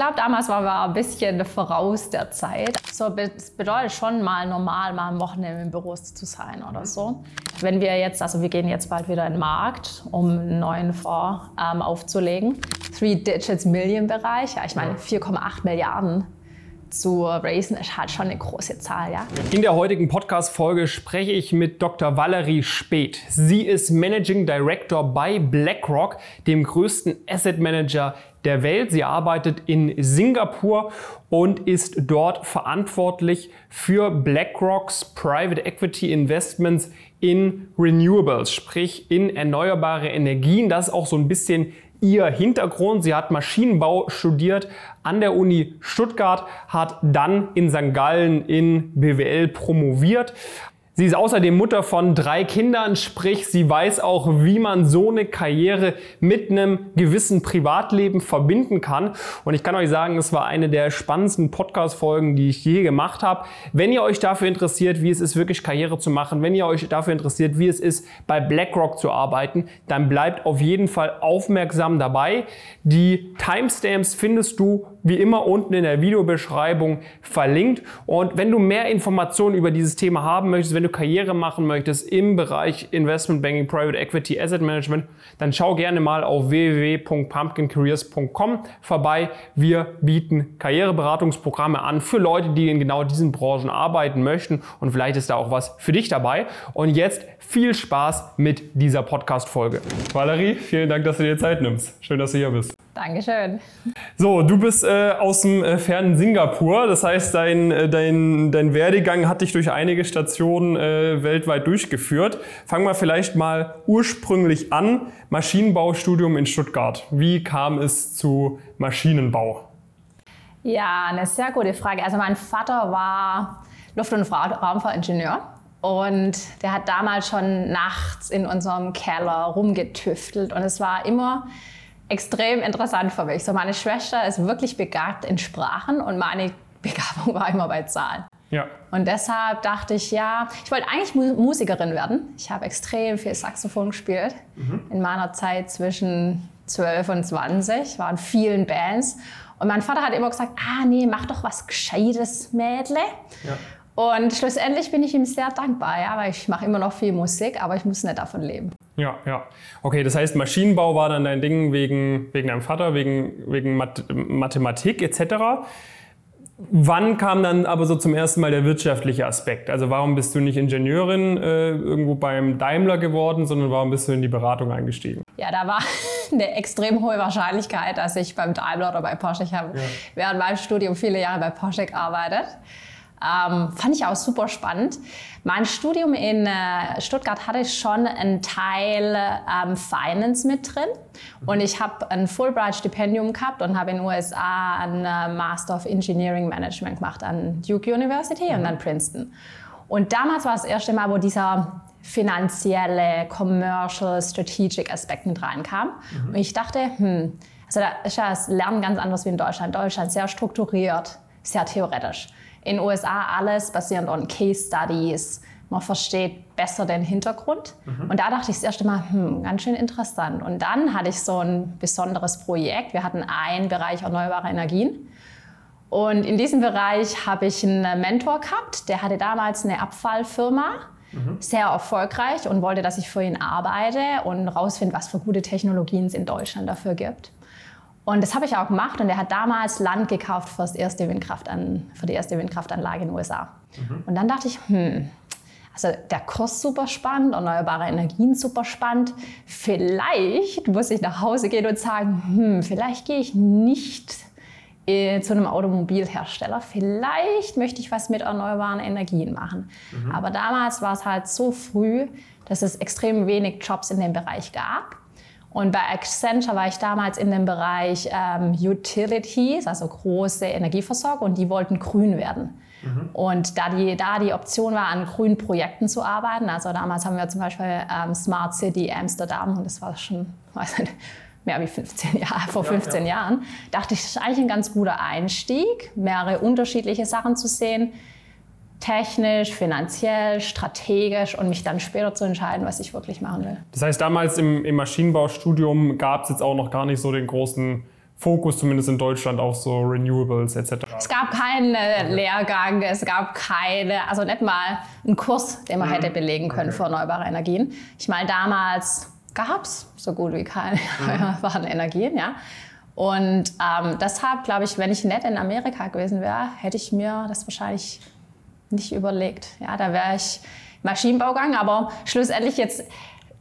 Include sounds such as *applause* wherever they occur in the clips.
glaube, damals waren wir ein bisschen voraus der Zeit. So, es bedeutet schon mal normal, mal am Wochenende im Büro zu sein oder so. Wenn wir jetzt, also wir gehen jetzt bald wieder in den Markt, um einen neuen Fonds ähm, aufzulegen. Three Digits Million Bereich, ja, ich meine 4,8 Milliarden zu raisen, ist halt schon eine große Zahl, ja. In der heutigen Podcast-Folge spreche ich mit Dr. Valerie Speth. Sie ist Managing Director bei BlackRock, dem größten Asset Manager der Welt. Sie arbeitet in Singapur und ist dort verantwortlich für BlackRocks Private Equity Investments in Renewables, sprich in erneuerbare Energien. Das ist auch so ein bisschen ihr Hintergrund. Sie hat Maschinenbau studiert an der Uni Stuttgart, hat dann in St. Gallen in BWL promoviert, Sie ist außerdem Mutter von drei Kindern, sprich sie weiß auch, wie man so eine Karriere mit einem gewissen Privatleben verbinden kann. Und ich kann euch sagen, es war eine der spannendsten Podcast-Folgen, die ich je gemacht habe. Wenn ihr euch dafür interessiert, wie es ist, wirklich Karriere zu machen, wenn ihr euch dafür interessiert, wie es ist, bei BlackRock zu arbeiten, dann bleibt auf jeden Fall aufmerksam dabei. Die Timestamps findest du wie immer unten in der Videobeschreibung verlinkt. Und wenn du mehr Informationen über dieses Thema haben möchtest, wenn du Karriere machen möchtest im Bereich Investment Banking, Private Equity, Asset Management, dann schau gerne mal auf www.pumpkincareers.com vorbei. Wir bieten Karriereberatungsprogramme an für Leute, die in genau diesen Branchen arbeiten möchten und vielleicht ist da auch was für dich dabei. Und jetzt viel Spaß mit dieser Podcast-Folge. Valerie, vielen Dank, dass du dir Zeit nimmst. Schön, dass du hier bist. Dankeschön. So, du bist äh, aus dem äh, fernen Singapur. Das heißt, dein, äh, dein, dein Werdegang hat dich durch einige Stationen äh, weltweit durchgeführt. Fangen wir vielleicht mal ursprünglich an. Maschinenbaustudium in Stuttgart. Wie kam es zu Maschinenbau? Ja, eine sehr gute Frage. Also mein Vater war Luft- und Raumfahrtingenieur. Und der hat damals schon nachts in unserem Keller rumgetüftelt. Und es war immer extrem interessant für mich. So meine Schwester ist wirklich begabt in Sprachen und meine *laughs* Begabung war immer bei Zahlen. Ja. Und deshalb dachte ich, ja, ich wollte eigentlich Musikerin werden. Ich habe extrem viel Saxophon gespielt mhm. in meiner Zeit zwischen 12 und 20, war in vielen Bands. Und mein Vater hat immer gesagt, ah nee, mach doch was Gescheites, Mädle. Ja. Und schlussendlich bin ich ihm sehr dankbar, ja, weil ich mache immer noch viel Musik, aber ich muss nicht davon leben. Ja, ja. Okay, das heißt, Maschinenbau war dann dein Ding wegen, wegen deinem Vater, wegen, wegen Math Mathematik etc. Wann kam dann aber so zum ersten Mal der wirtschaftliche Aspekt? Also warum bist du nicht Ingenieurin äh, irgendwo beim Daimler geworden, sondern warum bist du in die Beratung eingestiegen? Ja, da war *laughs* eine extrem hohe Wahrscheinlichkeit, dass ich beim Daimler oder bei Porsche, ich habe ja. während meinem Studium viele Jahre bei Porsche gearbeitet. Ähm, fand ich auch super spannend. Mein Studium in äh, Stuttgart hatte schon einen Teil ähm, Finance mit drin. Und ich habe ein Fulbright-Stipendium gehabt und habe in den USA einen äh, Master of Engineering Management gemacht an Duke University mhm. und dann Princeton. Und damals war das erste Mal, wo dieser finanzielle, commercial, strategic Aspekt mit reinkam. Mhm. Und ich dachte, hm, also da ist ja das Lernen ganz anders wie in Deutschland. Deutschland sehr strukturiert, sehr theoretisch. In den USA alles basierend auf Case Studies. Man versteht besser den Hintergrund. Mhm. Und da dachte ich das erste Mal, hm, ganz schön interessant. Und dann hatte ich so ein besonderes Projekt. Wir hatten einen Bereich erneuerbare Energien. Und in diesem Bereich habe ich einen Mentor gehabt, der hatte damals eine Abfallfirma, mhm. sehr erfolgreich und wollte, dass ich für ihn arbeite und rausfinde, was für gute Technologien es in Deutschland dafür gibt. Und das habe ich auch gemacht und er hat damals Land gekauft für, das erste Windkraftan für die erste Windkraftanlage in den USA. Mhm. Und dann dachte ich, hm, also der Kurs super spannend, erneuerbare Energien super spannend. Vielleicht muss ich nach Hause gehen und sagen, hm, vielleicht gehe ich nicht äh, zu einem Automobilhersteller. Vielleicht möchte ich was mit erneuerbaren Energien machen. Mhm. Aber damals war es halt so früh, dass es extrem wenig Jobs in dem Bereich gab. Und bei Accenture war ich damals in dem Bereich ähm, Utilities, also große Energieversorgung, und die wollten grün werden. Mhm. Und da die, da die Option war, an grünen Projekten zu arbeiten, also damals haben wir zum Beispiel ähm, Smart City Amsterdam, und das war schon weiß nicht, mehr wie 15 Jahre, *laughs* vor 15 ja, ja. Jahren, dachte ich, das ist eigentlich ein ganz guter Einstieg, mehrere unterschiedliche Sachen zu sehen technisch, finanziell, strategisch und mich dann später zu entscheiden, was ich wirklich machen will. Das heißt, damals im, im Maschinenbaustudium gab es jetzt auch noch gar nicht so den großen Fokus zumindest in Deutschland auf so Renewables etc. Es gab keinen äh, Lehrgang, es gab keine, also nicht mal einen Kurs, den man mhm. hätte belegen können okay. für erneuerbare Energien. Ich meine, damals gab es so gut wie keine mhm. *laughs* erneuerbaren Energien, ja. Und ähm, deshalb glaube ich, wenn ich nicht in Amerika gewesen wäre, hätte ich mir das wahrscheinlich nicht überlegt. Ja, da wäre ich Maschinenbau gegangen, aber schlussendlich jetzt,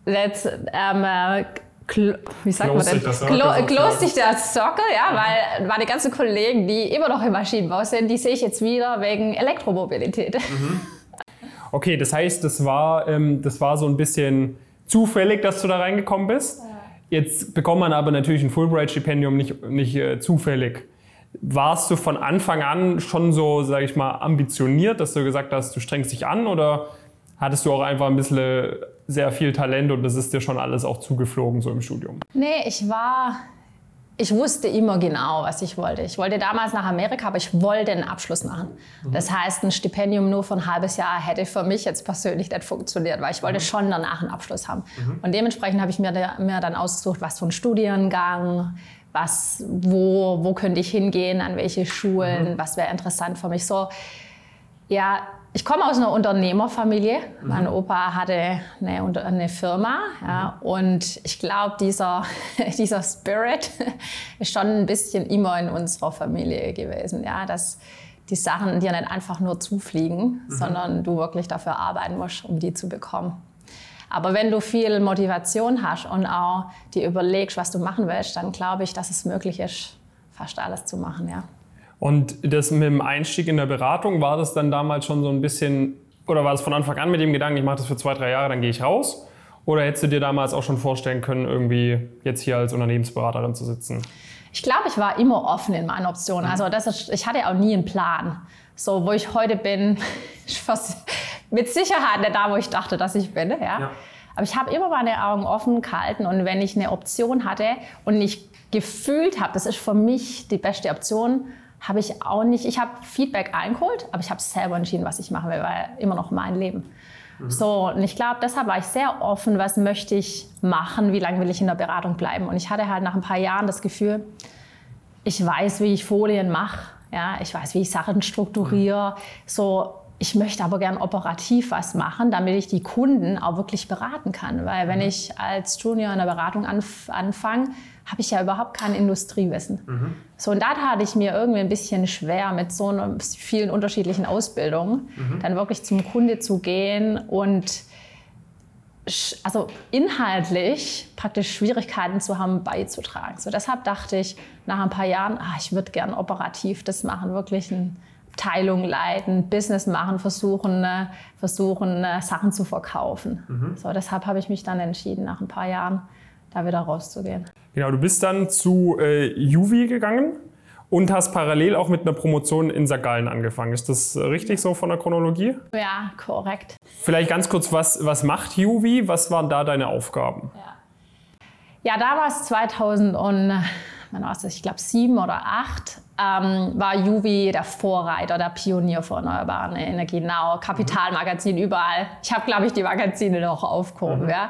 jetzt ähm, äh, wie sagt man denn? Close sich das Sockel, ja, weil meine ganzen Kollegen, die immer noch im Maschinenbau sind, die sehe ich jetzt wieder wegen Elektromobilität. Mhm. Okay, das heißt, das war, ähm, das war so ein bisschen zufällig, dass du da reingekommen bist. Jetzt bekommt man aber natürlich ein Fulbright-Stipendium nicht, nicht äh, zufällig. Warst du von Anfang an schon so, sage ich mal, ambitioniert, dass du gesagt hast, du strengst dich an oder hattest du auch einfach ein bisschen sehr viel Talent und das ist dir schon alles auch zugeflogen so im Studium? Nee, ich war, ich wusste immer genau, was ich wollte. Ich wollte damals nach Amerika, aber ich wollte einen Abschluss machen. Mhm. Das heißt, ein Stipendium nur für ein halbes Jahr hätte für mich jetzt persönlich nicht funktioniert, weil ich wollte mhm. schon danach einen Abschluss haben. Mhm. Und dementsprechend habe ich mir, mir dann ausgesucht, was für ein Studiengang, was, wo, wo könnte ich hingehen, an welche Schulen, mhm. was wäre interessant für mich. So, ja, ich komme aus einer Unternehmerfamilie. Mhm. Mein Opa hatte eine, eine Firma ja, mhm. und ich glaube, dieser, *laughs* dieser Spirit *laughs* ist schon ein bisschen immer in unserer Familie gewesen. Ja, dass die Sachen dir nicht einfach nur zufliegen, mhm. sondern du wirklich dafür arbeiten musst, um die zu bekommen. Aber wenn du viel Motivation hast und auch dir überlegst, was du machen willst, dann glaube ich, dass es möglich ist, fast alles zu machen. Ja. Und das mit dem Einstieg in der Beratung, war das dann damals schon so ein bisschen, oder war das von Anfang an mit dem Gedanken, ich mache das für zwei, drei Jahre, dann gehe ich raus? Oder hättest du dir damals auch schon vorstellen können, irgendwie jetzt hier als Unternehmensberaterin zu sitzen? Ich glaube, ich war immer offen in meinen Optionen. Also das ist, ich hatte auch nie einen Plan. So, wo ich heute bin, *laughs* mit Sicherheit nicht da, wo ich dachte, dass ich bin. Ja? ja. Aber ich habe immer meine Augen offen gehalten und wenn ich eine Option hatte und ich gefühlt habe, das ist für mich die beste Option, habe ich auch nicht, ich habe Feedback eingeholt, aber ich habe selber entschieden, was ich machen will, weil immer noch mein Leben. Mhm. So, und ich glaube, deshalb war ich sehr offen, was möchte ich machen, wie lange will ich in der Beratung bleiben. Und ich hatte halt nach ein paar Jahren das Gefühl, ich weiß, wie ich Folien mache, ja, ich weiß, wie ich Sachen strukturiere. Mhm. So, ich möchte aber gern operativ was machen, damit ich die Kunden auch wirklich beraten kann. Weil wenn mhm. ich als Junior in der Beratung anf anfange, habe ich ja überhaupt kein Industriewissen. Mhm. So, und da hatte ich mir irgendwie ein bisschen schwer mit so vielen unterschiedlichen Ausbildungen, mhm. dann wirklich zum Kunde zu gehen und also inhaltlich praktisch Schwierigkeiten zu haben, beizutragen. So, deshalb dachte ich nach ein paar Jahren, ah, ich würde gern operativ das machen, wirklich eine Abteilung leiten, Business machen, versuchen, äh, versuchen äh, Sachen zu verkaufen. Mhm. So, deshalb habe ich mich dann entschieden, nach ein paar Jahren da wieder rauszugehen. Genau, du bist dann zu äh, Juvi gegangen und hast parallel auch mit einer Promotion in St. Gallen angefangen. Ist das richtig so von der Chronologie? Ja, korrekt. Vielleicht ganz kurz, was, was macht Juvi? Was waren da deine Aufgaben? Ja, ja damals 2000 und wann war es, ich glaube sieben oder acht, ähm, war Juvi der Vorreiter, der Pionier für erneuerbare Energien. Now, Kapitalmagazin überall. Ich habe, glaube ich, die Magazine noch aufgehoben. Mhm. Ja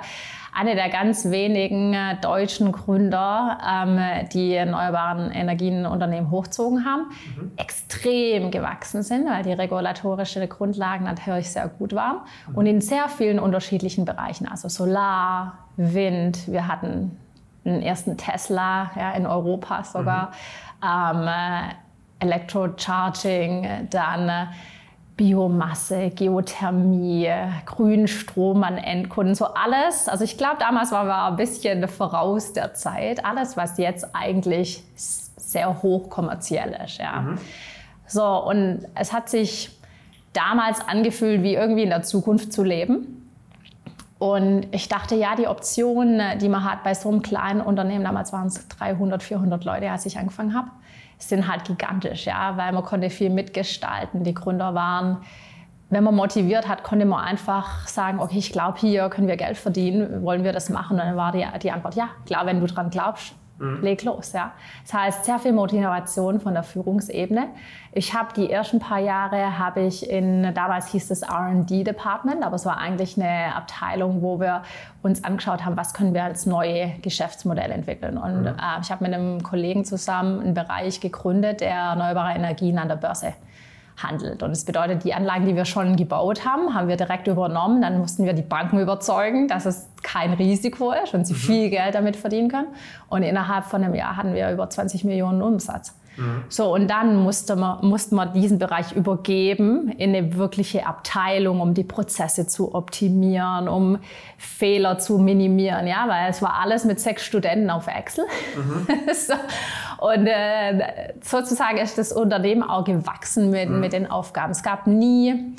eine der ganz wenigen äh, deutschen Gründer, ähm, die erneuerbaren Energienunternehmen hochzogen haben, mhm. extrem gewachsen sind, weil die regulatorischen Grundlagen natürlich sehr gut waren mhm. und in sehr vielen unterschiedlichen Bereichen, also Solar, Wind, wir hatten den ersten Tesla ja, in Europa sogar, mhm. ähm, äh, Electrocharging, dann äh, Biomasse, Geothermie, Grünstrom an Endkunden, so alles. Also ich glaube, damals waren wir ein bisschen voraus der Zeit. Alles, was jetzt eigentlich sehr hoch kommerziell ist. Ja. Mhm. So, und es hat sich damals angefühlt, wie irgendwie in der Zukunft zu leben. Und ich dachte, ja, die Option, die man hat bei so einem kleinen Unternehmen, damals waren es 300, 400 Leute, als ich angefangen habe, sind halt gigantisch, ja, weil man konnte viel mitgestalten. Die Gründer waren, wenn man motiviert hat, konnte man einfach sagen, okay, ich glaube, hier können wir Geld verdienen, wollen wir das machen? Und dann war die, die Antwort, ja, klar, wenn du dran glaubst, Mhm. Leg los, ja. Das heißt, sehr viel Motivation von der Führungsebene. Ich habe die ersten paar Jahre habe ich in, damals hieß es R&D Department, aber es war eigentlich eine Abteilung, wo wir uns angeschaut haben, was können wir als neue Geschäftsmodelle entwickeln. Und mhm. äh, ich habe mit einem Kollegen zusammen einen Bereich gegründet, der erneuerbare Energien an der Börse handelt. Und das bedeutet, die Anlagen, die wir schon gebaut haben, haben wir direkt übernommen. Dann mussten wir die Banken überzeugen, dass es kein Risiko ist und sie mhm. viel Geld damit verdienen können. Und innerhalb von einem Jahr hatten wir über 20 Millionen Umsatz. Mhm. So, und dann musste man, musste man diesen Bereich übergeben in eine wirkliche Abteilung, um die Prozesse zu optimieren, um Fehler zu minimieren. Ja, weil es war alles mit sechs Studenten auf Excel. Mhm. *laughs* so. Und äh, sozusagen ist das Unternehmen auch gewachsen mit, mhm. mit den Aufgaben. Es gab nie,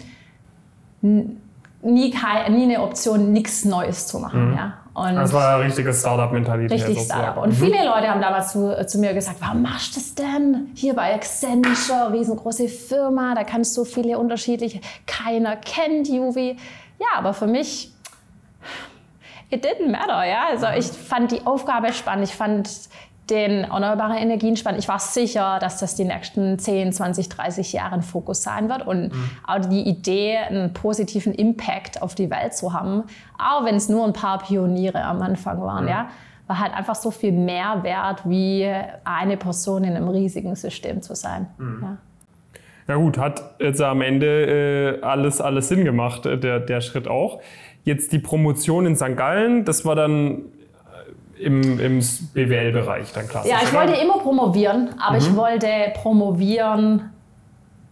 nie, nie eine Option, nichts Neues zu machen. Mhm. Ja? Und das war eine richtige Startup-Mentalität. Richtig Startup. Und mhm. viele Leute haben damals zu, zu, mir gesagt, warum machst du das denn? Hier bei Accenture, riesengroße Firma, da kannst du viele unterschiedliche, keiner kennt Juvi. Ja, aber für mich, it didn't matter, ja. Also mhm. ich fand die Aufgabe spannend, ich fand den erneuerbaren Energien spannend. Ich war sicher, dass das die nächsten 10, 20, 30 Jahre ein Fokus sein wird und mhm. auch die Idee, einen positiven Impact auf die Welt zu haben, auch wenn es nur ein paar Pioniere am Anfang waren, mhm. ja, war halt einfach so viel mehr wert, wie eine Person in einem riesigen System zu sein. Mhm. Ja. Ja gut, hat jetzt am Ende äh, alles, alles Sinn gemacht, äh, der, der Schritt auch. Jetzt die Promotion in St. Gallen, das war dann im, im BWL-Bereich dann klassisch. Ja, ich wollte immer promovieren, aber mhm. ich wollte promovieren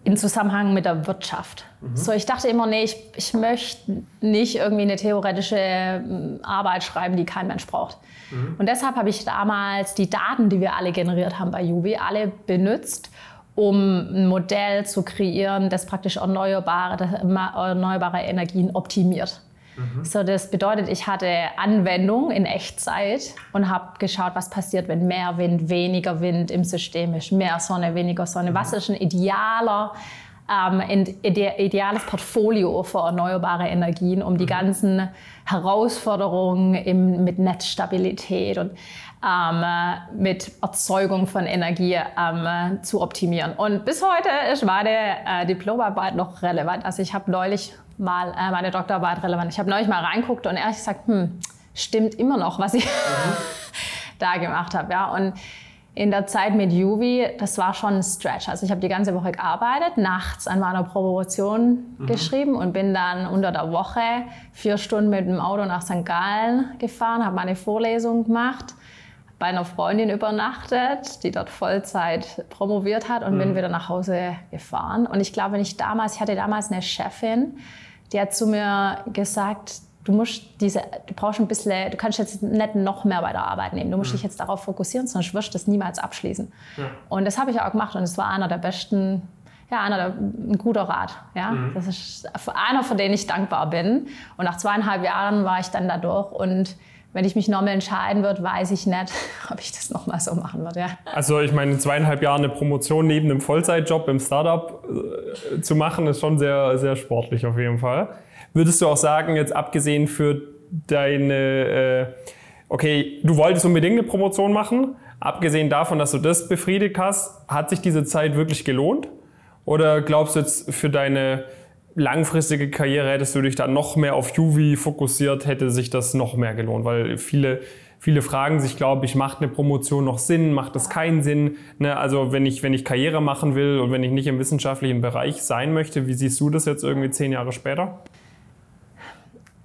in Zusammenhang mit der Wirtschaft. Mhm. So, ich dachte immer, nee, ich, ich möchte nicht irgendwie eine theoretische hm, Arbeit schreiben, die kein Mensch braucht. Mhm. Und deshalb habe ich damals die Daten, die wir alle generiert haben bei Juvi, alle benutzt, um ein Modell zu kreieren, das praktisch erneuerbare, das erneuerbare Energien optimiert. Mhm. So, das bedeutet, ich hatte Anwendung in Echtzeit und habe geschaut, was passiert, wenn mehr Wind, weniger Wind im System ist, mehr Sonne, weniger Sonne. Was ist ein idealer ähm, ideales Portfolio für erneuerbare Energien, um die mhm. ganzen Herausforderungen im, mit Netzstabilität und ähm, mit Erzeugung von Energie ähm, zu optimieren. Und bis heute ist meine äh, Diplomarbeit noch relevant. Also ich habe neulich mal äh, meine Doktorarbeit relevant. Ich habe neulich mal reinguckt und ehrlich gesagt, hm, stimmt immer noch, was ich mhm. *laughs* da gemacht habe. Ja. Und in der Zeit mit Juvi, das war schon ein Stretch. Also ich habe die ganze Woche gearbeitet, nachts an meiner Promotion mhm. geschrieben und bin dann unter der Woche vier Stunden mit dem Auto nach St. Gallen gefahren, habe meine Vorlesung gemacht, bei einer Freundin übernachtet, die dort Vollzeit promoviert hat und mhm. bin wieder nach Hause gefahren. Und ich glaube, wenn ich damals, ich hatte damals eine Chefin, die hat zu mir gesagt, du musst diese, du brauchst ein bisschen, du kannst jetzt nicht noch mehr bei der Arbeit nehmen. Du musst mhm. dich jetzt darauf fokussieren, sonst wirst du das niemals abschließen. Ja. Und das habe ich auch gemacht und es war einer der besten, ja, einer der, ein guter Rat. Ja, mhm. das ist einer, für den ich dankbar bin. Und nach zweieinhalb Jahren war ich dann da durch und wenn ich mich nochmal entscheiden würde, weiß ich nicht, *laughs* ob ich das nochmal so machen würde. Ja. Also ich meine, zweieinhalb Jahre eine Promotion neben einem Vollzeitjob im Startup äh, zu machen, ist schon sehr, sehr sportlich auf jeden Fall. Würdest du auch sagen, jetzt abgesehen für deine, äh, okay, du wolltest unbedingt eine Promotion machen, abgesehen davon, dass du das befriedigt hast, hat sich diese Zeit wirklich gelohnt? Oder glaubst du jetzt für deine langfristige Karriere hättest du dich da noch mehr auf Juvi fokussiert, hätte sich das noch mehr gelohnt, weil viele viele fragen sich, glaube ich, macht eine Promotion noch Sinn, macht das keinen Sinn? Ne? Also wenn ich, wenn ich Karriere machen will und wenn ich nicht im wissenschaftlichen Bereich sein möchte, wie siehst du das jetzt irgendwie zehn Jahre später?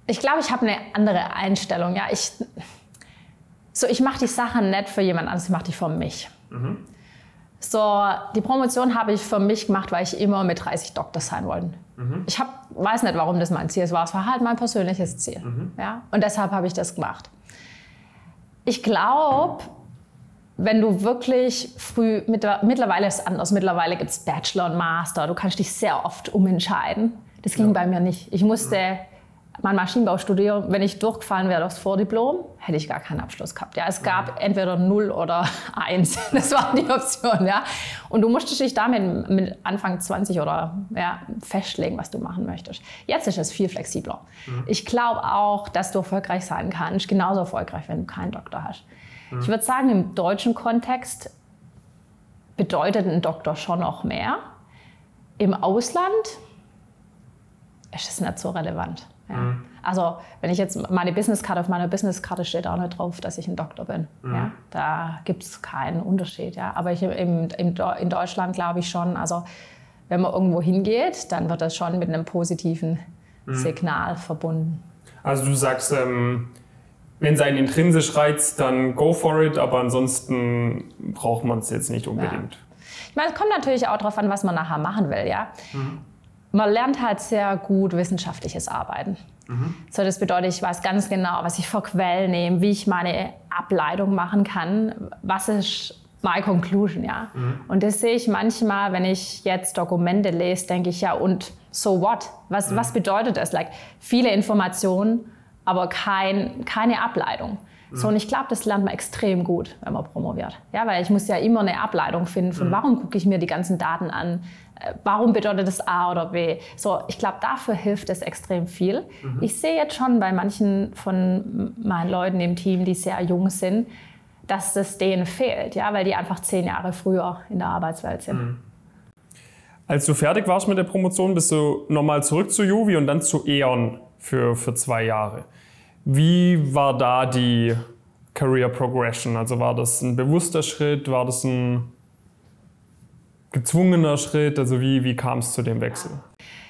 Ich glaube, ich habe eine andere Einstellung. Ja, ich, so, ich mache die Sachen nicht für jemand anderes, ich mache die für mich. Mhm. So, die Promotion habe ich für mich gemacht, weil ich immer mit 30 Doktor sein wollte. Mhm. Ich hab, weiß nicht, warum das mein Ziel war. Es war halt mein persönliches Ziel. Mhm. Ja? Und deshalb habe ich das gemacht. Ich glaube, wenn du wirklich früh, mittlerweile ist es anders, mittlerweile gibt es Bachelor und Master, du kannst dich sehr oft umentscheiden. Das ging ja. bei mir nicht. Ich musste mein Maschinenbau studieren, wenn ich durchgefallen wäre aufs Vordiplom, hätte ich gar keinen Abschluss gehabt. Ja, es gab entweder 0 oder *laughs* 1. Das waren die Optionen. Ja. Und du musstest dich damit mit Anfang 20 oder ja, festlegen, was du machen möchtest. Jetzt ist es viel flexibler. Mhm. Ich glaube auch, dass du erfolgreich sein kannst, genauso erfolgreich, wenn du keinen Doktor hast. Mhm. Ich würde sagen, im deutschen Kontext bedeutet ein Doktor schon noch mehr. Im Ausland ist es nicht so relevant. Ja. Mhm. Also wenn ich jetzt meine Businesskarte, auf meiner Businesskarte steht auch nicht drauf, dass ich ein Doktor bin. Mhm. Ja. Da gibt es keinen Unterschied. Ja. Aber ich, im, im, in Deutschland glaube ich schon, also wenn man irgendwo hingeht, dann wird das schon mit einem positiven mhm. Signal verbunden. Also du sagst, ähm, wenn es einen intrinsisch reizt, dann go for it, aber ansonsten braucht man es jetzt nicht unbedingt. Ja. Ich meine, es kommt natürlich auch darauf an, was man nachher machen will, ja. Mhm. Man lernt halt sehr gut wissenschaftliches Arbeiten. Mhm. So, das bedeutet, ich weiß ganz genau, was ich für Quellen nehme, wie ich meine Ableitung machen kann, was ist my conclusion, ja. Mhm. Und das sehe ich manchmal, wenn ich jetzt Dokumente lese, denke ich ja, und so what? Was, mhm. was bedeutet das? Like, viele Informationen, aber kein, keine Ableitung. So, und ich glaube, das lernt man extrem gut, wenn man promoviert. Ja, weil ich muss ja immer eine Ableitung finden, von mhm. warum gucke ich mir die ganzen Daten an, äh, warum bedeutet das A oder B. So, ich glaube, dafür hilft es extrem viel. Mhm. Ich sehe jetzt schon bei manchen von meinen Leuten im Team, die sehr jung sind, dass das denen fehlt, ja, weil die einfach zehn Jahre früher in der Arbeitswelt sind. Mhm. Als du fertig warst mit der Promotion, bist du nochmal zurück zu Juvi und dann zu E.ON für, für zwei Jahre. Wie war da die Career Progression? Also war das ein bewusster Schritt? War das ein gezwungener Schritt? Also wie, wie kam es zu dem Wechsel?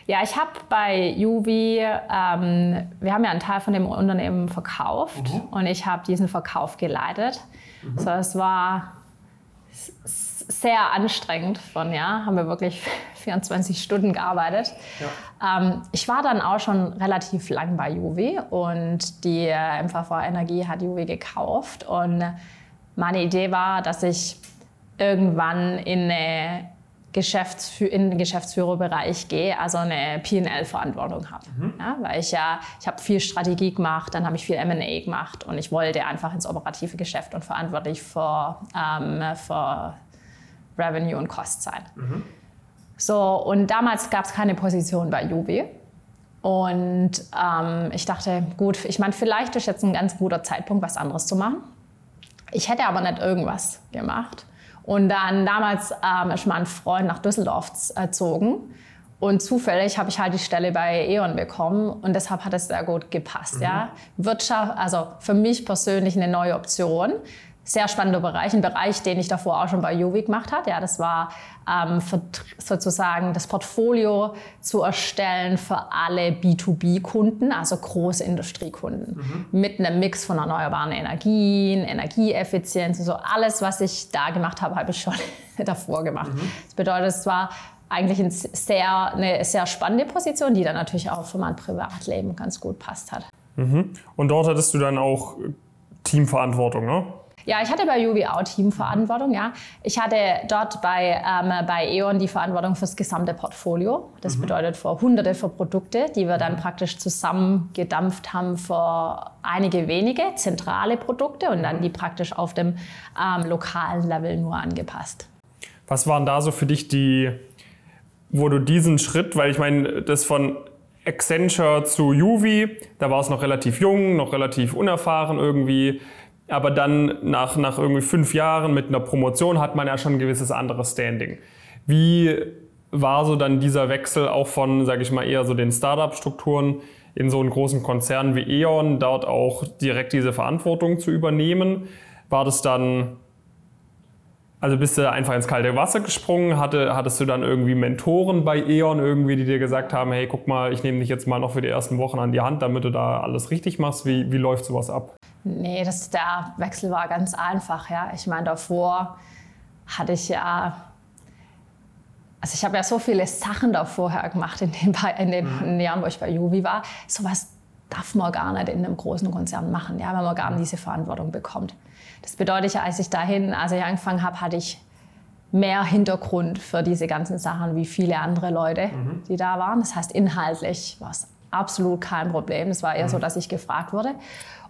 Ja, ich habe bei Juvi, ähm, wir haben ja einen Teil von dem Unternehmen verkauft mhm. und ich habe diesen Verkauf geleitet. Mhm. So, es war sehr anstrengend von, ja, haben wir wirklich *laughs* 24 Stunden gearbeitet. Ja. Ähm, ich war dann auch schon relativ lang bei Juvi und die äh, MVV Energie hat Juvi gekauft und meine Idee war, dass ich irgendwann in eine Geschäftsfü in den Geschäftsführerbereich gehe, also eine P&L-Verantwortung habe. Mhm. Ja, weil ich ja, ich habe viel Strategie gemacht, dann habe ich viel M&A gemacht und ich wollte einfach ins operative Geschäft und verantwortlich für, ähm, für Revenue und Cost sein. Mhm. So, und damals gab es keine Position bei Jubi. Und ähm, ich dachte, gut, ich meine, vielleicht ist jetzt ein ganz guter Zeitpunkt, was anderes zu machen. Ich hätte aber nicht irgendwas gemacht. Und dann damals ähm, ist mein Freund nach Düsseldorf erzogen. Und zufällig habe ich halt die Stelle bei E.ON bekommen und deshalb hat es sehr gut gepasst. Mhm. Ja. Wirtschaft, also für mich persönlich eine neue Option sehr spannender Bereich, ein Bereich, den ich davor auch schon bei Juvi gemacht habe. Ja, das war ähm, sozusagen das Portfolio zu erstellen für alle B2B-Kunden, also große Industriekunden, mhm. mit einem Mix von erneuerbaren Energien, Energieeffizienz, so alles, was ich da gemacht habe, habe ich schon *laughs* davor gemacht. Mhm. Das bedeutet, es war eigentlich ein sehr, eine sehr spannende Position, die dann natürlich auch für mein Privatleben ganz gut passt hat. Mhm. Und dort hattest du dann auch Teamverantwortung, ne? Ja, ich hatte bei Juvi auch Teamverantwortung. Ja. Ich hatte dort bei, ähm, bei E.ON die Verantwortung fürs gesamte Portfolio. Das mhm. bedeutet für hunderte von Produkte, die wir dann praktisch zusammengedampft haben für einige wenige zentrale Produkte und dann mhm. die praktisch auf dem ähm, lokalen Level nur angepasst. Was waren da so für dich die, wo du diesen Schritt, weil ich meine, das von Accenture zu Juvi, da war es noch relativ jung, noch relativ unerfahren irgendwie aber dann nach, nach irgendwie fünf Jahren mit einer Promotion hat man ja schon ein gewisses anderes Standing. Wie war so dann dieser Wechsel auch von, sage ich mal, eher so den Startup-Strukturen in so einen großen Konzern wie E.ON, dort auch direkt diese Verantwortung zu übernehmen? War das dann, also bist du einfach ins kalte Wasser gesprungen? Hatte, hattest du dann irgendwie Mentoren bei E.ON irgendwie, die dir gesagt haben, hey, guck mal, ich nehme dich jetzt mal noch für die ersten Wochen an die Hand, damit du da alles richtig machst? Wie, wie läuft sowas ab? Nee, das, der Wechsel war ganz einfach. Ja. Ich meine, davor hatte ich ja, also ich habe ja so viele Sachen da vorher gemacht in den, in den mhm. Jahren, wo ich bei Juvi war. Sowas darf man gar nicht in einem großen Konzern machen, ja, wenn man gar nicht diese Verantwortung bekommt. Das bedeutet, als ich dahin, als ich angefangen habe, hatte ich mehr Hintergrund für diese ganzen Sachen wie viele andere Leute, mhm. die da waren. Das heißt, inhaltlich war es absolut kein Problem. Es war eher mhm. so, dass ich gefragt wurde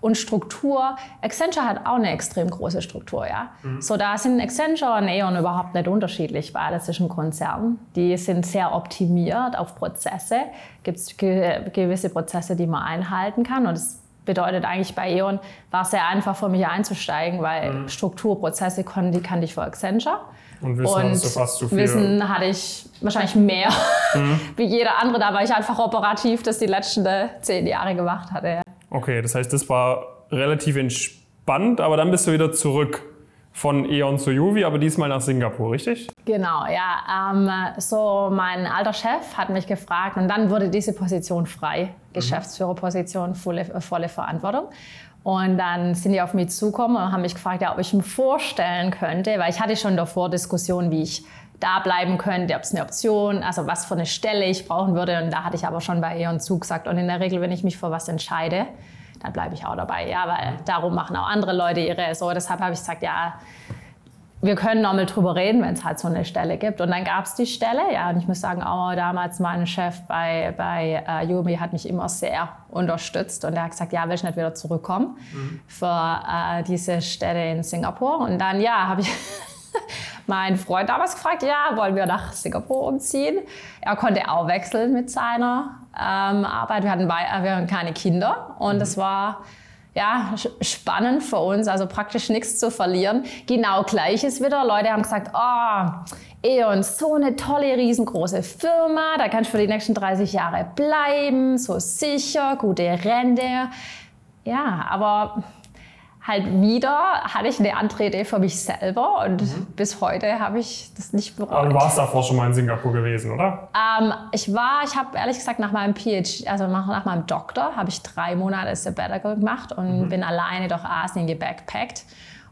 und Struktur. Accenture hat auch eine extrem große Struktur, ja. Mhm. So, da sind Accenture und Aeon überhaupt nicht unterschiedlich, weil es ist ein Konzern. Die sind sehr optimiert auf Prozesse. Gibt es ge gewisse Prozesse, die man einhalten kann und es bedeutet eigentlich bei E.ON, war es sehr einfach für mich einzusteigen, weil mhm. Strukturprozesse konnten, die kannte ich vor Accenture. Und Wissen, und fast so viel. Wissen hatte ich wahrscheinlich mehr mhm. *laughs* wie jeder andere da, weil ich einfach operativ das die letzten zehn Jahre gemacht hatte. Okay, das heißt, das war relativ entspannt, aber dann bist du wieder zurück von E.ON zu Juvi, aber diesmal nach Singapur, richtig? Genau, ja. Ähm, so mein alter Chef hat mich gefragt und dann wurde diese Position frei, mhm. Geschäftsführerposition, volle, volle Verantwortung. Und dann sind die auf mich zugekommen und haben mich gefragt, ja, ob ich mir vorstellen könnte, weil ich hatte schon davor Diskussionen, wie ich da bleiben könnte, ob es eine Option, also was für eine Stelle ich brauchen würde. Und da hatte ich aber schon bei E.ON zugesagt. Und in der Regel, wenn ich mich für was entscheide, dann bleibe ich auch dabei. Ja, weil darum machen auch andere Leute ihre so. Deshalb habe ich gesagt, ja, wir können nochmal drüber reden, wenn es halt so eine Stelle gibt. Und dann gab es die Stelle, ja, und ich muss sagen, auch damals mein Chef bei, bei uh, Yumi hat mich immer sehr unterstützt und er hat gesagt, ja, will ich nicht wieder zurückkommen mhm. für uh, diese Stelle in Singapur. Und dann, ja, habe ich *laughs* meinen Freund damals gefragt, ja, wollen wir nach Singapur umziehen? Er konnte auch wechseln mit seiner ähm, Arbeit. Wir hatten, bei, wir hatten keine Kinder und es mhm. war ja, spannend für uns, also praktisch nichts zu verlieren. Genau gleiches wieder. Leute haben gesagt, oh, E.ON, so eine tolle, riesengroße Firma, da kannst du für die nächsten 30 Jahre bleiben, so sicher, gute Rente. Ja, aber halt wieder hatte ich eine andere Idee für mich selber und mhm. bis heute habe ich das nicht bereut. Aber du warst davor schon mal in Singapur gewesen, oder? Ähm, ich war, ich habe ehrlich gesagt nach meinem PhD, also nach, nach meinem Doktor, habe ich drei Monate Sabbatical gemacht und mhm. bin alleine durch Asien gebackpackt.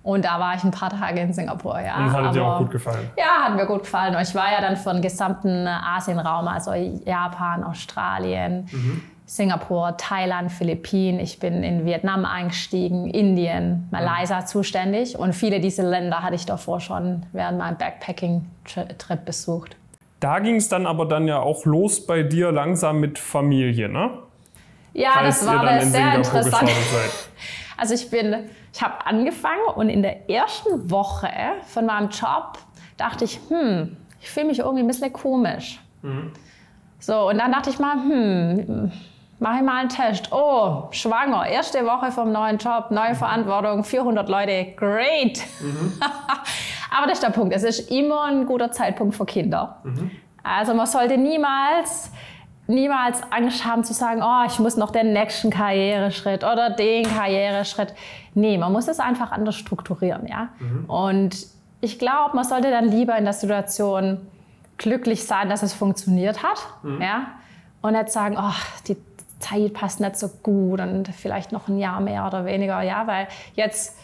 Und da war ich ein paar Tage in Singapur, ja. Und hat dir auch gut gefallen? Ja, hat mir gut gefallen. Und ich war ja dann für den gesamten Asienraum, also Japan, Australien, mhm. Singapur, Thailand, Philippinen. Ich bin in Vietnam eingestiegen, Indien, Malaysia zuständig. Und viele dieser Länder hatte ich davor schon während meinem Backpacking-Trip besucht. Da ging es dann aber dann ja auch los bei dir langsam mit Familie, ne? Ja, Als das war sehr Singapur interessant. *laughs* Also ich bin, ich habe angefangen und in der ersten Woche von meinem Job dachte ich, hm, ich fühle mich irgendwie ein bisschen komisch. Mhm. So, und dann dachte ich mal, hm, mache ich mal einen Test. Oh, schwanger, erste Woche vom neuen Job, neue Verantwortung, 400 Leute, great. Mhm. *laughs* Aber das ist der Punkt, es ist immer ein guter Zeitpunkt für Kinder. Mhm. Also man sollte niemals niemals Angst haben zu sagen, oh, ich muss noch den nächsten Karriereschritt oder den Karriereschritt. Nee, man muss es einfach anders strukturieren, ja. Mhm. Und ich glaube, man sollte dann lieber in der Situation glücklich sein, dass es funktioniert hat, mhm. ja. Und nicht sagen, oh, die Zeit passt nicht so gut und vielleicht noch ein Jahr mehr oder weniger. Ja, weil jetzt,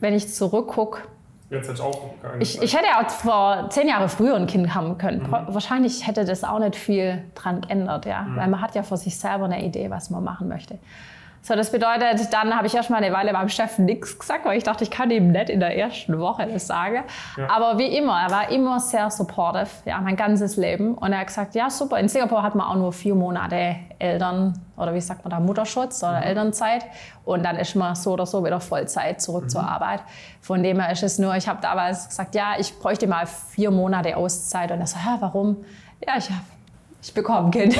wenn ich zurückgucke, Jetzt hätte ich auch ich, ich hätte ja auch vor zehn Jahren früher ein Kind haben können. Mhm. Wahrscheinlich hätte das auch nicht viel dran geändert, ja. Mhm. Weil man hat ja für sich selber eine Idee, was man machen möchte. So, das bedeutet, dann habe ich erst mal eine Weile meinem Chef nichts gesagt, weil ich dachte, ich kann ihm nicht in der ersten Woche das sagen. Ja. Aber wie immer, er war immer sehr supportive, ja, mein ganzes Leben. Und er hat gesagt, ja, super, in Singapur hat man auch nur vier Monate Eltern, oder wie sagt man da, Mutterschutz oder mhm. Elternzeit. Und dann ist man so oder so wieder Vollzeit zurück mhm. zur Arbeit. Von dem her ist es nur, ich habe damals gesagt, ja, ich bräuchte mal vier Monate Auszeit. Und er so, ja, warum? Ja, ich, ich bekomme ein Kind.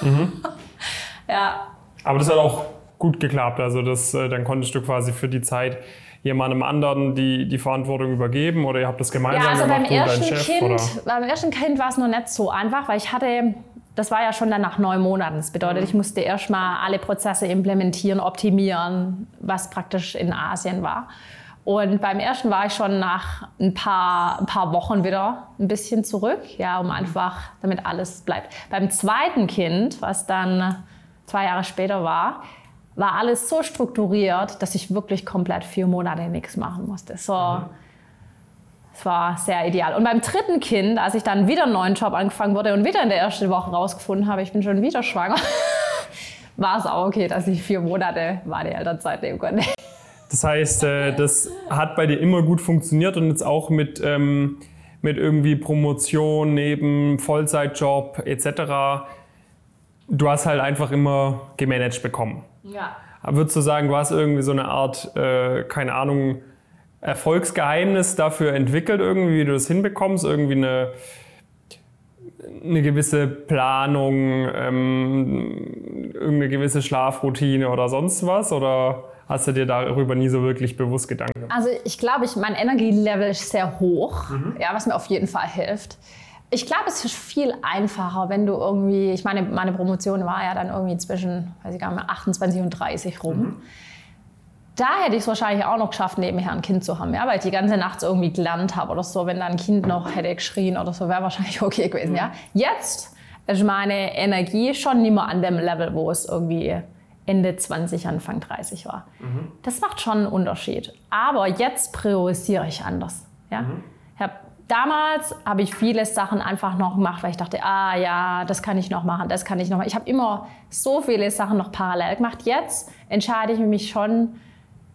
Mhm. *laughs* ja. Aber das hat auch gut geklappt. Also das, äh, dann konntest du quasi für die Zeit jemandem anderen die, die Verantwortung übergeben oder ihr habt das gemeinsam ja, also gemacht, beim ersten Chef, Kind, oder? Beim ersten Kind war es noch nicht so einfach, weil ich hatte, das war ja schon dann nach neun Monaten. Das bedeutet, mhm. ich musste erstmal alle Prozesse implementieren, optimieren, was praktisch in Asien war. Und beim ersten war ich schon nach ein paar, ein paar Wochen wieder ein bisschen zurück, ja, um einfach, damit alles bleibt. Beim zweiten Kind, was dann zwei Jahre später war, war alles so strukturiert, dass ich wirklich komplett vier Monate nichts machen musste. So, mhm. Es war sehr ideal. Und beim dritten Kind, als ich dann wieder einen neuen Job angefangen wurde und wieder in der ersten Woche rausgefunden habe, ich bin schon wieder schwanger, *laughs* war es auch okay, dass ich vier Monate meine Elternzeit nehmen konnte. Das heißt, äh, das hat bei dir immer gut funktioniert und jetzt auch mit, ähm, mit irgendwie Promotion neben Vollzeitjob etc. Du hast halt einfach immer gemanagt bekommen. Ja. Würdest du sagen, du hast irgendwie so eine Art, äh, keine Ahnung, Erfolgsgeheimnis dafür entwickelt, irgendwie, wie du das hinbekommst? Irgendwie eine, eine gewisse Planung, ähm, irgendeine gewisse Schlafroutine oder sonst was? Oder hast du dir darüber nie so wirklich bewusst Gedanken gemacht? Also ich glaube, ich, mein Energielevel ist sehr hoch, mhm. ja, was mir auf jeden Fall hilft. Ich glaube, es ist viel einfacher, wenn du irgendwie, ich meine, meine Promotion war ja dann irgendwie zwischen, weiß ich gar nicht mehr, 28 und 30 rum. Mhm. Da hätte ich es wahrscheinlich auch noch geschafft, nebenher ein Kind zu haben, ja, weil ich die ganze Nacht irgendwie gelernt habe oder so. Wenn da ein Kind noch hätte geschrien oder so, wäre wahrscheinlich *laughs* okay gewesen, mhm. ja. Jetzt ist meine Energie schon nicht mehr an dem Level, wo es irgendwie Ende 20, Anfang 30 war. Mhm. Das macht schon einen Unterschied. Aber jetzt priorisiere ich anders. Ja? Mhm. Ich habe damals habe ich viele Sachen einfach noch gemacht, weil ich dachte, ah ja, das kann ich noch machen, das kann ich noch machen. Ich habe immer so viele Sachen noch parallel gemacht. Jetzt entscheide ich mich schon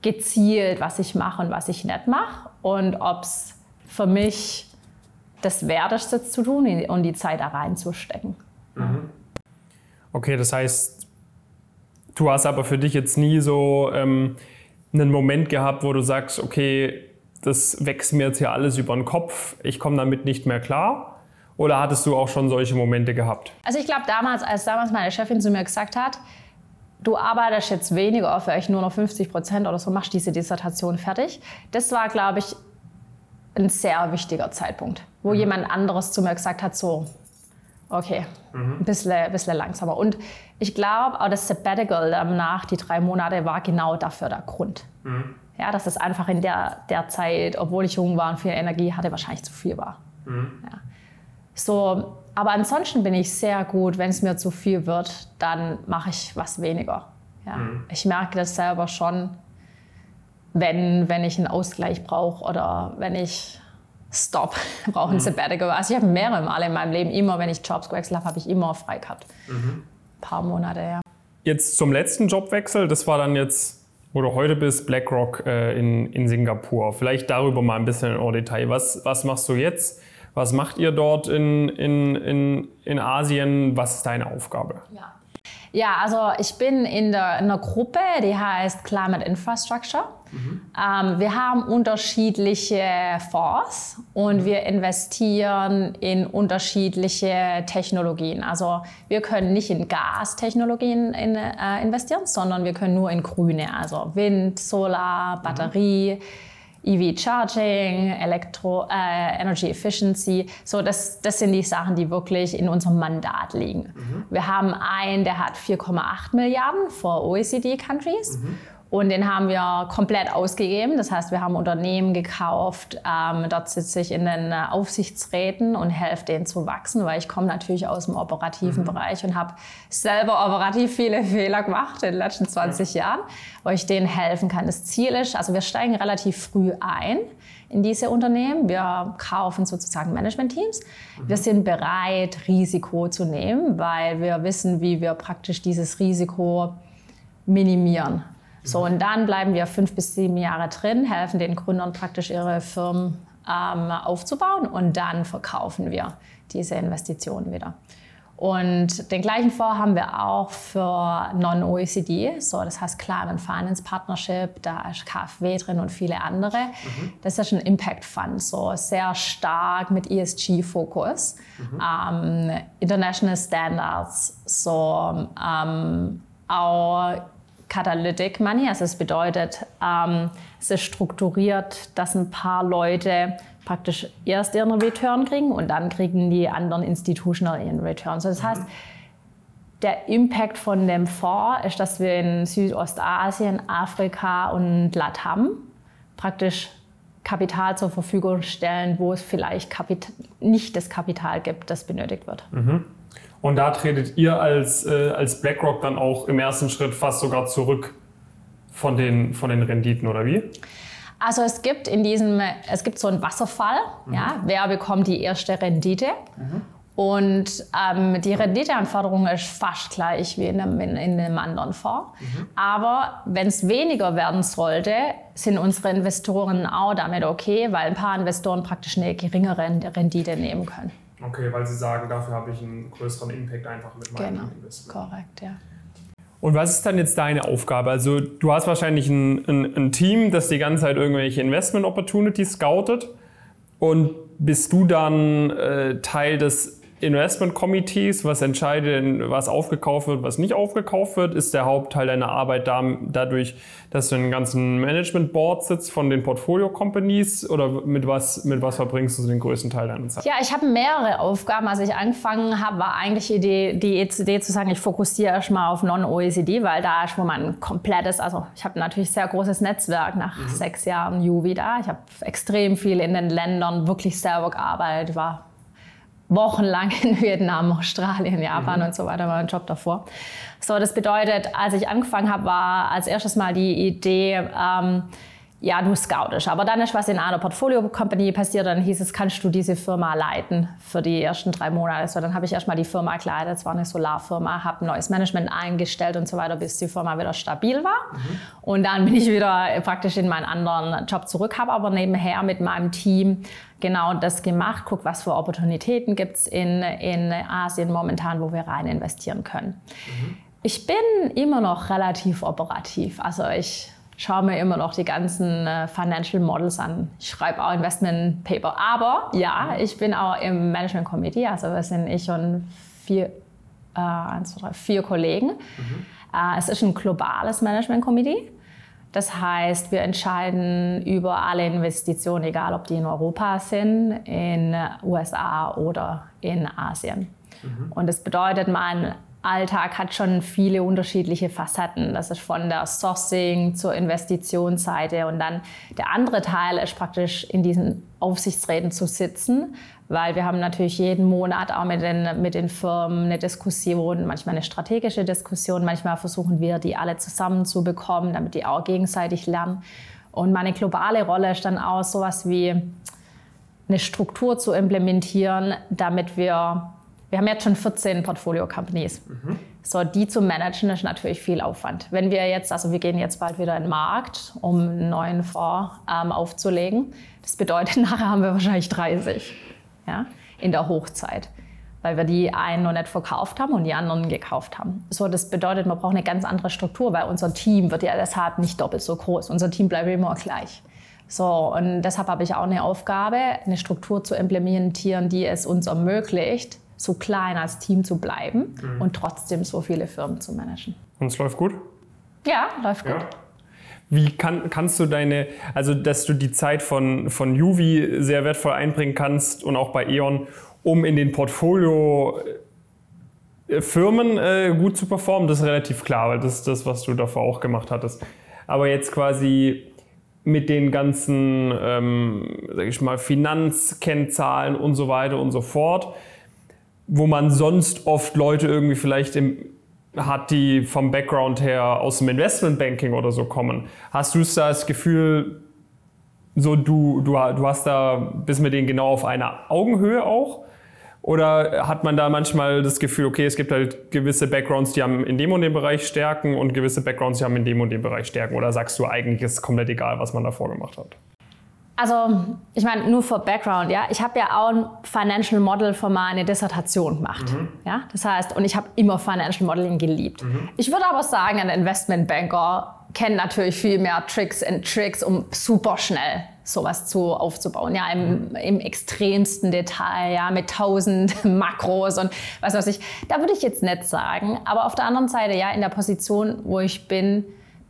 gezielt, was ich mache und was ich nicht mache und ob es für mich das wert ist, das zu tun und die Zeit da reinzustecken. Mhm. Okay, das heißt, du hast aber für dich jetzt nie so ähm, einen Moment gehabt, wo du sagst, okay, das wächst mir jetzt hier alles über den Kopf, ich komme damit nicht mehr klar? Oder hattest du auch schon solche Momente gehabt? Also ich glaube damals, als damals meine Chefin zu mir gesagt hat, du arbeitest jetzt weniger, vielleicht nur noch 50 Prozent oder so, machst diese Dissertation fertig. Das war, glaube ich, ein sehr wichtiger Zeitpunkt, wo mhm. jemand anderes zu mir gesagt hat, so, okay, mhm. ein bisschen, ein bisschen langsamer. Und ich glaube, auch das Sabbatical danach, die drei Monate, war genau dafür der Grund. Mhm. Ja, dass es einfach in der, der Zeit, obwohl ich jung war und viel Energie hatte, wahrscheinlich zu viel war. Mhm. Ja. So, aber ansonsten bin ich sehr gut, wenn es mir zu viel wird, dann mache ich was weniger. Ja. Mhm. Ich merke das selber schon, wenn, wenn ich einen Ausgleich brauche oder wenn ich Stop *laughs* brauche, ein mhm. Sabbatical. Also ich habe mehrere Male in meinem Leben, immer wenn ich Jobs gewechselt habe, habe ich immer frei gehabt. Mhm. Ein paar Monate, ja. Jetzt zum letzten Jobwechsel, das war dann jetzt wo du heute bist, BlackRock äh, in, in Singapur. Vielleicht darüber mal ein bisschen in Detail. Was, was machst du jetzt? Was macht ihr dort in, in, in, in Asien? Was ist deine Aufgabe? Ja. Ja, also ich bin in, der, in einer Gruppe, die heißt Climate Infrastructure. Mhm. Ähm, wir haben unterschiedliche Fonds und mhm. wir investieren in unterschiedliche Technologien. Also wir können nicht in Gastechnologien in, äh, investieren, sondern wir können nur in grüne, also Wind, Solar, Batterie. Mhm EV Charging, Elektro, äh, Energy Efficiency. So, das, das sind die Sachen, die wirklich in unserem Mandat liegen. Mhm. Wir haben einen, der hat 4,8 Milliarden für OECD-Countries. Mhm. Und den haben wir komplett ausgegeben. Das heißt, wir haben Unternehmen gekauft. Ähm, dort sitze ich in den äh, Aufsichtsräten und helfe denen zu wachsen, weil ich komme natürlich aus dem operativen mhm. Bereich und habe selber operativ viele *laughs* Fehler gemacht in den letzten 20 ja. Jahren, wo ich denen helfen kann. Das Ziel ist, also wir steigen relativ früh ein in diese Unternehmen. Wir kaufen sozusagen Management-Teams. Mhm. Wir sind bereit, Risiko zu nehmen, weil wir wissen, wie wir praktisch dieses Risiko minimieren. So, und dann bleiben wir fünf bis sieben Jahre drin, helfen den Gründern praktisch ihre Firmen ähm, aufzubauen und dann verkaufen wir diese Investitionen wieder. Und den gleichen Fonds haben wir auch für Non-OECD, so das heißt Climate Finance Partnership, da ist KfW drin und viele andere. Mhm. Das ist ein Impact Fund, so sehr stark mit ESG-Fokus, mhm. ähm, International Standards, so ähm, auch Catalytic Money. Also es bedeutet, ähm, es ist strukturiert, dass ein paar Leute praktisch erst ihren Return kriegen und dann kriegen die anderen Institutional ihren Return. Also das heißt, der Impact von dem Fonds ist, dass wir in Südostasien, Afrika und Latam praktisch Kapital zur Verfügung stellen, wo es vielleicht Kapit nicht das Kapital gibt, das benötigt wird. Mhm. Und da tretet ihr als, äh, als BlackRock dann auch im ersten Schritt fast sogar zurück von den, von den Renditen, oder wie? Also es gibt in diesem, es gibt so einen Wasserfall, mhm. ja, wer bekommt die erste Rendite. Mhm. Und ähm, die Renditeanforderung ist fast gleich wie in einem, in, in einem anderen Fonds. Mhm. Aber wenn es weniger werden sollte, sind unsere Investoren auch damit okay, weil ein paar Investoren praktisch eine geringere Rendite nehmen können. Okay, weil Sie sagen, dafür habe ich einen größeren Impact einfach mit meinem genau. Investment. Korrekt, ja. Und was ist dann jetzt deine Aufgabe? Also du hast wahrscheinlich ein, ein, ein Team, das die ganze Zeit irgendwelche Investment Opportunities scoutet. Und bist du dann äh, Teil des Investment-Committees, was entscheidet, was aufgekauft wird, was nicht aufgekauft wird? Ist der Hauptteil deiner Arbeit da, dadurch, dass du in einem ganzen Management-Board sitzt von den Portfolio-Companies oder mit was, mit was verbringst du den größten Teil deiner Zeit? Ja, ich habe mehrere Aufgaben. Als ich angefangen habe, war eigentlich die Idee, die Idee zu sagen, ich fokussiere erstmal auf Non-OECD, weil da ist, wo man komplettes, also ich habe natürlich sehr großes Netzwerk nach mhm. sechs Jahren Juvi da. Ich habe extrem viel in den Ländern wirklich selber gearbeitet, war wochenlang in Vietnam, Australien, Japan mhm. und so weiter, war ein Job davor. So, das bedeutet, als ich angefangen habe, war als erstes mal die Idee, ähm, ja, du scoutest. Aber dann ist was in einer Portfolio-Company passiert, dann hieß es, kannst du diese Firma leiten für die ersten drei Monate. So, dann habe ich erstmal die Firma geleitet, es war eine Solarfirma, habe neues Management eingestellt und so weiter, bis die Firma wieder stabil war. Mhm. Und dann bin ich wieder praktisch in meinen anderen Job zurück, habe aber nebenher mit meinem Team genau das gemacht, guck, was für Opportunitäten gibt es in, in Asien momentan, wo wir rein investieren können. Mhm. Ich bin immer noch relativ operativ. Also ich schaue mir immer noch die ganzen äh, Financial Models an. Ich schreibe auch Investment Paper. Aber ja, ich bin auch im Management Committee. Also wir sind ich und vier, äh, eins, zwei, drei, vier Kollegen. Mhm. Äh, es ist ein globales Management Committee. Das heißt, wir entscheiden über alle Investitionen, egal ob die in Europa sind, in USA oder in Asien. Mhm. Und das bedeutet, man Alltag hat schon viele unterschiedliche Facetten. Das ist von der Sourcing zur Investitionsseite und dann der andere Teil ist praktisch in diesen Aufsichtsräten zu sitzen, weil wir haben natürlich jeden Monat auch mit den, mit den Firmen eine Diskussion, manchmal eine strategische Diskussion, manchmal versuchen wir, die alle zusammenzubekommen, damit die auch gegenseitig lernen. Und meine globale Rolle ist dann auch sowas wie eine Struktur zu implementieren, damit wir wir haben jetzt schon 14 Portfolio-Companies. Mhm. So, die zu managen ist natürlich viel Aufwand. Wenn wir jetzt, also wir gehen jetzt bald wieder in den Markt, um einen neuen Fonds ähm, aufzulegen. Das bedeutet, *laughs* nachher haben wir wahrscheinlich 30 ja, in der Hochzeit, weil wir die einen noch nicht verkauft haben und die anderen gekauft haben. So, das bedeutet, man braucht eine ganz andere Struktur, weil unser Team wird ja deshalb nicht doppelt so groß. Unser Team bleibt immer gleich. So, und deshalb habe ich auch eine Aufgabe, eine Struktur zu implementieren, die es uns ermöglicht, so klein als Team zu bleiben mhm. und trotzdem so viele Firmen zu managen. Und es läuft gut? Ja, läuft gut. Ja. Wie kann, kannst du deine, also dass du die Zeit von, von Juvi sehr wertvoll einbringen kannst und auch bei E.ON, um in den Portfolio äh, Firmen äh, gut zu performen, das ist relativ klar, weil das ist das, was du davor auch gemacht hattest. Aber jetzt quasi mit den ganzen, ähm, sag ich mal, Finanzkennzahlen und so weiter und so fort, wo man sonst oft Leute irgendwie vielleicht im, hat, die vom Background her aus dem Investmentbanking oder so kommen. Hast du da das Gefühl, so du, du, du hast da, bist mit denen genau auf einer Augenhöhe auch? Oder hat man da manchmal das Gefühl, okay, es gibt halt gewisse Backgrounds, die haben in dem und dem Bereich Stärken und gewisse Backgrounds, die haben in dem und dem Bereich Stärken? Oder sagst du eigentlich, ist komplett egal, was man davor gemacht hat? Also, ich meine, nur für Background, ja. Ich habe ja auch ein Financial Model für meine Dissertation gemacht. Mhm. Ja? Das heißt, und ich habe immer Financial Modeling geliebt. Mhm. Ich würde aber sagen, ein Investmentbanker kennt natürlich viel mehr Tricks and Tricks, um super schnell sowas zu, aufzubauen. Ja, im, im extremsten Detail, ja, mit tausend *laughs* Makros und was weiß ich. Da würde ich jetzt nicht sagen. Aber auf der anderen Seite, ja, in der Position, wo ich bin,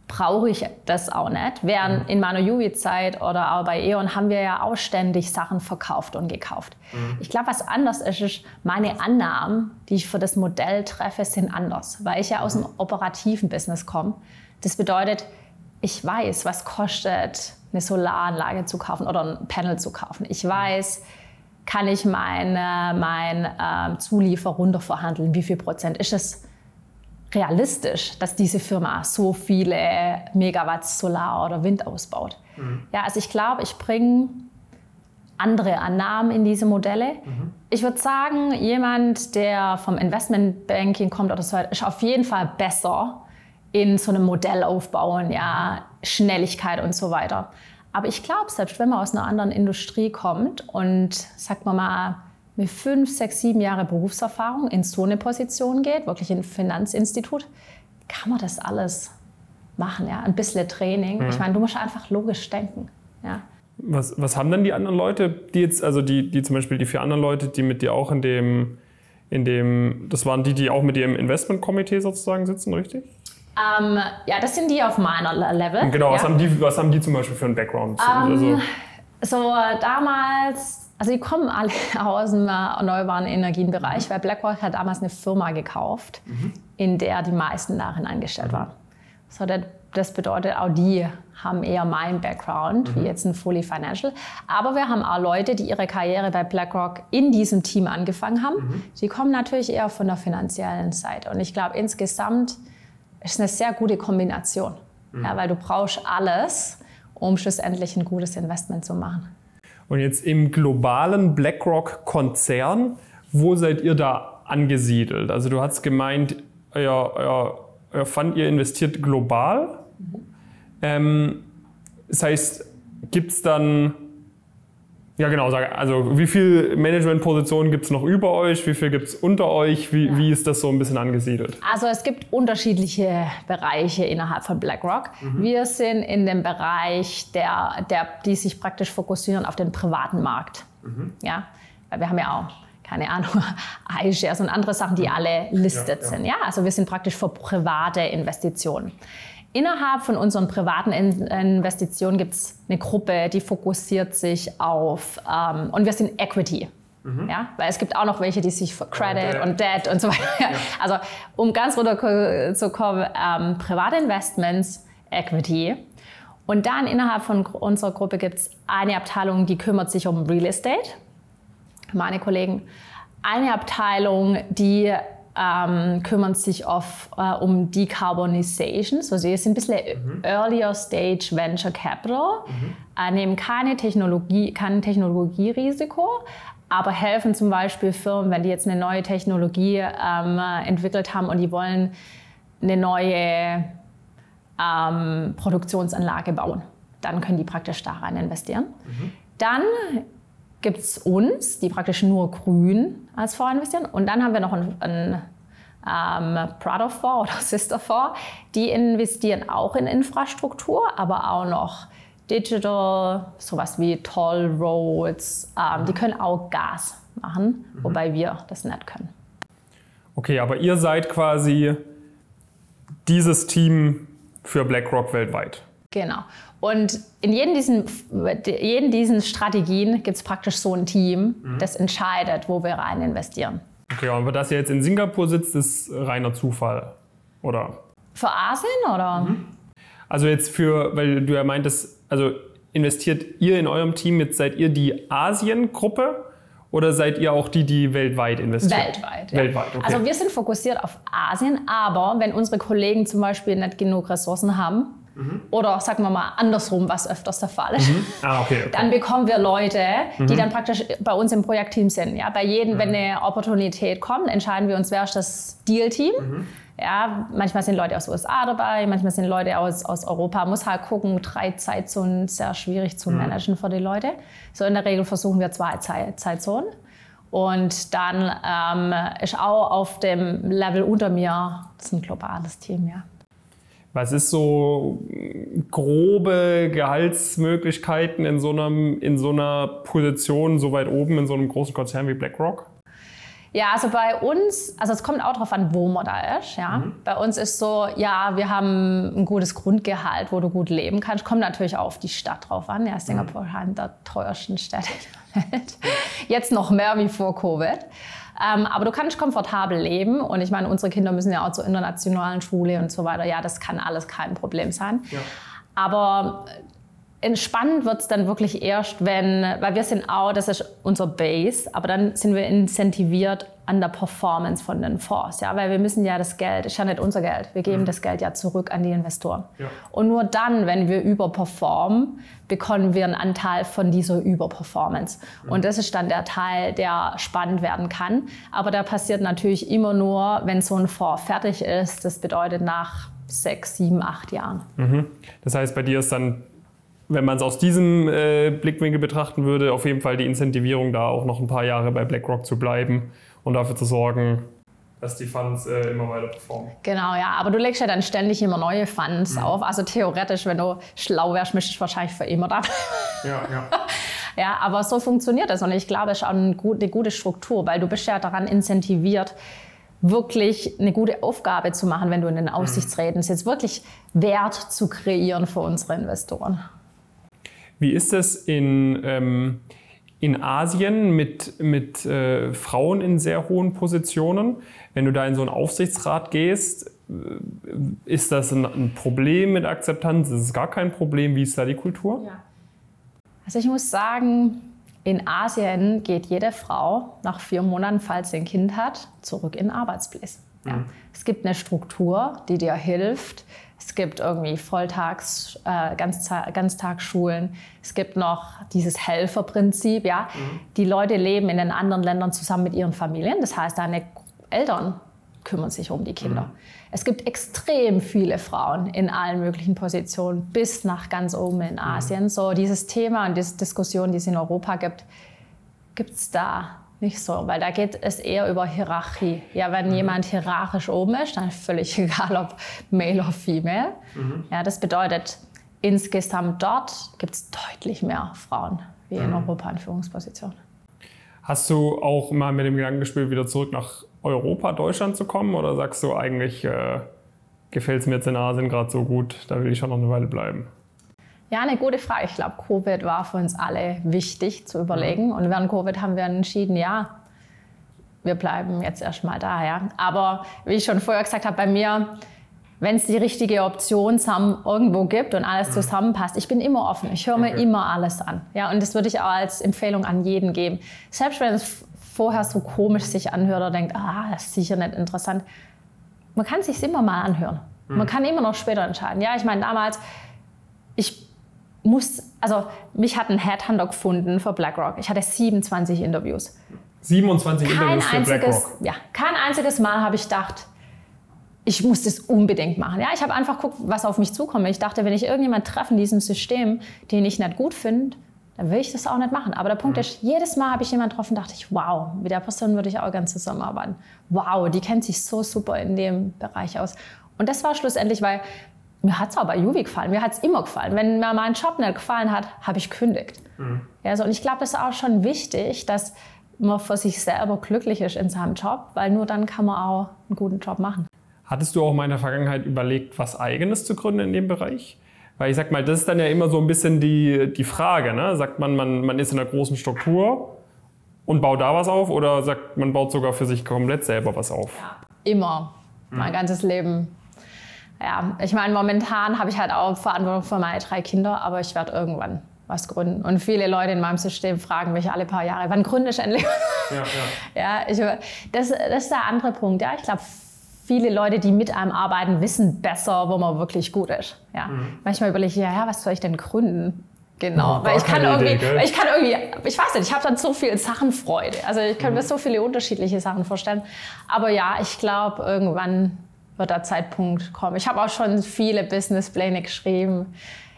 brauche ich das auch nicht. Während mhm. in meiner Juvi-Zeit oder auch bei E.ON haben wir ja auch ständig Sachen verkauft und gekauft. Mhm. Ich glaube, was anders ist, ist, meine Annahmen, die ich für das Modell treffe, sind anders, weil ich ja aus dem mhm. operativen Business komme. Das bedeutet, ich weiß, was kostet eine Solaranlage zu kaufen oder ein Panel zu kaufen. Ich mhm. weiß, kann ich meine, mein äh, Zuliefer runterverhandeln, wie viel Prozent ist es realistisch, dass diese Firma so viele Megawatts Solar oder Wind ausbaut. Mhm. Ja, also ich glaube, ich bringe andere Annahmen in diese Modelle. Mhm. Ich würde sagen, jemand, der vom Investmentbanking kommt oder so, ist auf jeden Fall besser in so einem Modell aufbauen, ja, Schnelligkeit und so weiter. Aber ich glaube, selbst wenn man aus einer anderen Industrie kommt und, sagt man mal, mit fünf, sechs, sieben Jahre Berufserfahrung in so eine Position geht, wirklich in ein Finanzinstitut, kann man das alles machen. Ja? Ein bisschen Training. Mhm. Ich meine, du musst einfach logisch denken. Ja? Was, was haben dann die anderen Leute, die jetzt, also die, die zum Beispiel die vier anderen Leute, die mit dir auch in dem in dem, das waren die, die auch mit dir im Investmentkomitee sozusagen sitzen, richtig? Ähm, ja, das sind die auf meiner Level. Genau, ja. was, haben die, was haben die zum Beispiel für einen Background? Ähm, also, so damals, also die kommen alle *laughs* aus dem erneuerbaren Energienbereich, weil BlackRock hat damals eine Firma gekauft, mhm. in der die meisten darin angestellt waren. So, das bedeutet, auch die haben eher meinen Background, mhm. wie jetzt ein Fully Financial. Aber wir haben auch Leute, die ihre Karriere bei BlackRock in diesem Team angefangen haben. Mhm. Die kommen natürlich eher von der finanziellen Seite. Und ich glaube, insgesamt ist es eine sehr gute Kombination. Mhm. Ja, weil du brauchst alles, um schlussendlich ein gutes Investment zu machen. Und jetzt im globalen BlackRock-Konzern, wo seid ihr da angesiedelt? Also du hast gemeint, euer, euer, euer Fund, ihr investiert global. Mhm. Ähm, das heißt, gibt es dann, ja genau, also wie viele Managementpositionen gibt es noch über euch, wie viel gibt es unter euch, wie, ja. wie ist das so ein bisschen angesiedelt? Also es gibt unterschiedliche Bereiche innerhalb von BlackRock. Mhm. Wir sind in dem Bereich, der, der, die sich praktisch fokussieren auf den privaten Markt. Mhm. Ja, weil wir haben ja auch keine Ahnung, *laughs* iShares und andere Sachen, die alle listet ja, ja. sind. Ja, also wir sind praktisch für private Investitionen. Innerhalb von unseren privaten Investitionen gibt es eine Gruppe, die fokussiert sich auf, ähm, und wir sind Equity. Mhm. Ja, weil es gibt auch noch welche, die sich für Credit okay. und Debt und so weiter. Ja. Also um ganz runter zu kommen, ähm, private Investments, Equity. Und dann innerhalb von unserer Gruppe gibt es eine Abteilung, die kümmert sich um Real Estate. Meine Kollegen. Eine Abteilung, die ähm, kümmern sich auf, äh, um Decarbonization. Also sie sind ein bisschen mhm. Earlier Stage Venture Capital, mhm. äh, nehmen keine Technologie, kein Technologierisiko, aber helfen zum Beispiel Firmen, wenn die jetzt eine neue Technologie ähm, entwickelt haben und die wollen eine neue ähm, Produktionsanlage bauen. Dann können die praktisch da rein investieren. Mhm. Dann gibt es uns, die praktisch nur grün als Fonds investieren. Und dann haben wir noch einen, einen ähm, Brother Fonds oder *laughs* Sister Fonds, die investieren auch in Infrastruktur, aber auch noch Digital, sowas wie Toll Roads. Ähm, die können auch Gas machen, mhm. wobei wir das nicht können. Okay, aber ihr seid quasi dieses Team für BlackRock weltweit. Genau. Und in jedem diesen, jeden diesen Strategien gibt es praktisch so ein Team, mhm. das entscheidet, wo wir rein investieren. Okay, aber dass ihr jetzt in Singapur sitzt, ist reiner Zufall, oder? Für Asien, oder? Mhm. Also jetzt für, weil du ja meintest, also investiert ihr in eurem Team, jetzt seid ihr die Asien-Gruppe oder seid ihr auch die, die weltweit investieren? Weltweit. Ja. Weltweit, okay. Also wir sind fokussiert auf Asien, aber wenn unsere Kollegen zum Beispiel nicht genug Ressourcen haben, Mhm. Oder sagen wir mal andersrum, was öfters der Fall ist. Mhm. Ah, okay, okay. Dann bekommen wir Leute, die mhm. dann praktisch bei uns im Projektteam sind. Ja, bei jedem, wenn mhm. eine Opportunität kommt, entscheiden wir uns, wer ist das Deal-Team. Ja, manchmal sind Leute aus den USA dabei, manchmal sind Leute aus, aus Europa. Muss halt gucken, drei Zeitzonen sehr schwierig zu managen für die Leute. So in der Regel versuchen wir zwei Zeitzonen. Und dann ähm, ist auch auf dem Level unter mir, das ist ein globales Team, ja. Was ist so grobe Gehaltsmöglichkeiten in so, einem, in so einer Position so weit oben in so einem großen Konzern wie BlackRock? Ja, also bei uns, also es kommt auch darauf an, wo man da ist. Ja. Mhm. Bei uns ist so, ja, wir haben ein gutes Grundgehalt, wo du gut leben kannst. Kommt natürlich auch auf die Stadt drauf an. Ja, Singapur mhm. eine der teuersten Städte der Welt. *laughs* Jetzt noch mehr wie vor Covid. Ähm, aber du kannst komfortabel leben. Und ich meine, unsere Kinder müssen ja auch zur internationalen Schule und so weiter. Ja, das kann alles kein Problem sein. Ja. Aber Entspannend wird es dann wirklich erst, wenn, weil wir sind auch, das ist unser Base, aber dann sind wir incentiviert an der Performance von den Fonds, ja, weil wir müssen ja das Geld, ist ja nicht unser Geld, wir geben mhm. das Geld ja zurück an die Investoren. Ja. Und nur dann, wenn wir überperformen, bekommen wir einen Anteil von dieser Überperformance. Mhm. Und das ist dann der Teil, der spannend werden kann. Aber der passiert natürlich immer nur, wenn so ein Fonds fertig ist. Das bedeutet nach sechs, sieben, acht Jahren. Mhm. Das heißt, bei dir ist dann wenn man es aus diesem äh, Blickwinkel betrachten würde, auf jeden Fall die Incentivierung da auch noch ein paar Jahre bei BlackRock zu bleiben und dafür zu sorgen, dass die Funds äh, immer weiter performen. Genau, ja. Aber du legst ja dann ständig immer neue Funds mhm. auf. Also theoretisch, wenn du schlau wärst, müsstest du wahrscheinlich für immer da Ja, ja. *laughs* Ja, aber so funktioniert das und ich glaube, es ist auch eine gute Struktur, weil du bist ja daran incentiviert, wirklich eine gute Aufgabe zu machen, wenn du in den Aufsichtsräten sitzt, wirklich Wert zu kreieren für unsere Investoren. Wie ist es in, ähm, in Asien mit, mit äh, Frauen in sehr hohen Positionen? Wenn du da in so einen Aufsichtsrat gehst, äh, ist das ein, ein Problem mit Akzeptanz? Ist es gar kein Problem? Wie ist da die Kultur? Ja. Also ich muss sagen, in Asien geht jede Frau nach vier Monaten, falls sie ein Kind hat, zurück in den Arbeitsplatz. Ja. Mhm. Es gibt eine Struktur, die dir hilft. Es gibt irgendwie Volltags-, äh, Ganzta Ganztagsschulen. Es gibt noch dieses Helferprinzip. Ja? Mhm. Die Leute leben in den anderen Ländern zusammen mit ihren Familien. Das heißt, deine Eltern kümmern sich um die Kinder. Mhm. Es gibt extrem viele Frauen in allen möglichen Positionen, bis nach ganz oben in Asien. Mhm. So dieses Thema und diese Diskussion, die es in Europa gibt, gibt es da nicht so, weil da geht es eher über Hierarchie. Ja, wenn mhm. jemand hierarchisch oben ist, dann ist völlig *laughs* egal, ob male oder female. Mhm. Ja, das bedeutet, insgesamt dort gibt es deutlich mehr Frauen wie in mhm. Europa in Führungspositionen. Hast du auch mal mit dem Gedanken gespielt, wieder zurück nach Europa, Deutschland zu kommen? Oder sagst du eigentlich, äh, gefällt es mir jetzt in Asien gerade so gut, da will ich schon noch eine Weile bleiben? Ja, eine gute Frage. Ich glaube, Covid war für uns alle wichtig zu überlegen. Und während Covid haben wir entschieden, ja, wir bleiben jetzt erstmal da. Ja. Aber wie ich schon vorher gesagt habe, bei mir, wenn es die richtige Option irgendwo gibt und alles zusammenpasst, ich bin immer offen. Ich höre mir okay. immer alles an. Ja, und das würde ich auch als Empfehlung an jeden geben. Selbst wenn es vorher so komisch sich anhört oder denkt, ah, das ist sicher nicht interessant. Man kann es sich immer mal anhören. Man hm. kann immer noch später entscheiden. Ja, ich meine, damals, ich muss, also mich hat ein Headhunter gefunden für BlackRock. Ich hatte 27 Interviews. 27 kein Interviews für einziges, BlackRock? Ja, kein einziges Mal habe ich gedacht, ich muss das unbedingt machen. Ja, ich habe einfach geguckt, was auf mich zukommt. Ich dachte, wenn ich irgendjemand treffe in diesem System, den ich nicht gut finde, dann will ich das auch nicht machen. Aber der Punkt mhm. ist, jedes Mal habe ich jemanden getroffen, dachte ich, wow, mit der Person würde ich auch ganz zusammenarbeiten. Wow, die kennt sich so super in dem Bereich aus. Und das war schlussendlich, weil mir hat es auch bei Juvi gefallen, mir hat es immer gefallen. Wenn mir mein Job nicht gefallen hat, habe ich kündigt. Mhm. Ja, so, und ich glaube, das ist auch schon wichtig, dass man für sich selber glücklich ist in seinem Job, weil nur dann kann man auch einen guten Job machen. Hattest du auch mal in der Vergangenheit überlegt, was Eigenes zu gründen in dem Bereich? Weil ich sag mal, das ist dann ja immer so ein bisschen die, die Frage. Ne? Sagt man, man, man ist in einer großen Struktur und baut da was auf oder sagt man baut sogar für sich komplett selber was auf? Ja, immer. Mein mhm. ganzes Leben. Ja, ich meine, momentan habe ich halt auch Verantwortung für meine drei Kinder, aber ich werde irgendwann was gründen. Und viele Leute in meinem System fragen mich alle paar Jahre, wann gründest du endlich? Ja, ja. *laughs* ja ich, das, das ist der andere Punkt. Ja, ich glaube, viele Leute, die mit einem arbeiten, wissen besser, wo man wirklich gut ist. Ja. Mhm. Manchmal überlege ich, ja, ja, was soll ich denn gründen? Genau, oh, weil ich kann irgendwie, Idee, weil ich kann irgendwie, ich weiß nicht, ich habe dann so viel Sachenfreude. Also ich kann mhm. mir so viele unterschiedliche Sachen vorstellen. Aber ja, ich glaube, irgendwann wird der Zeitpunkt kommen. Ich habe auch schon viele Businesspläne geschrieben.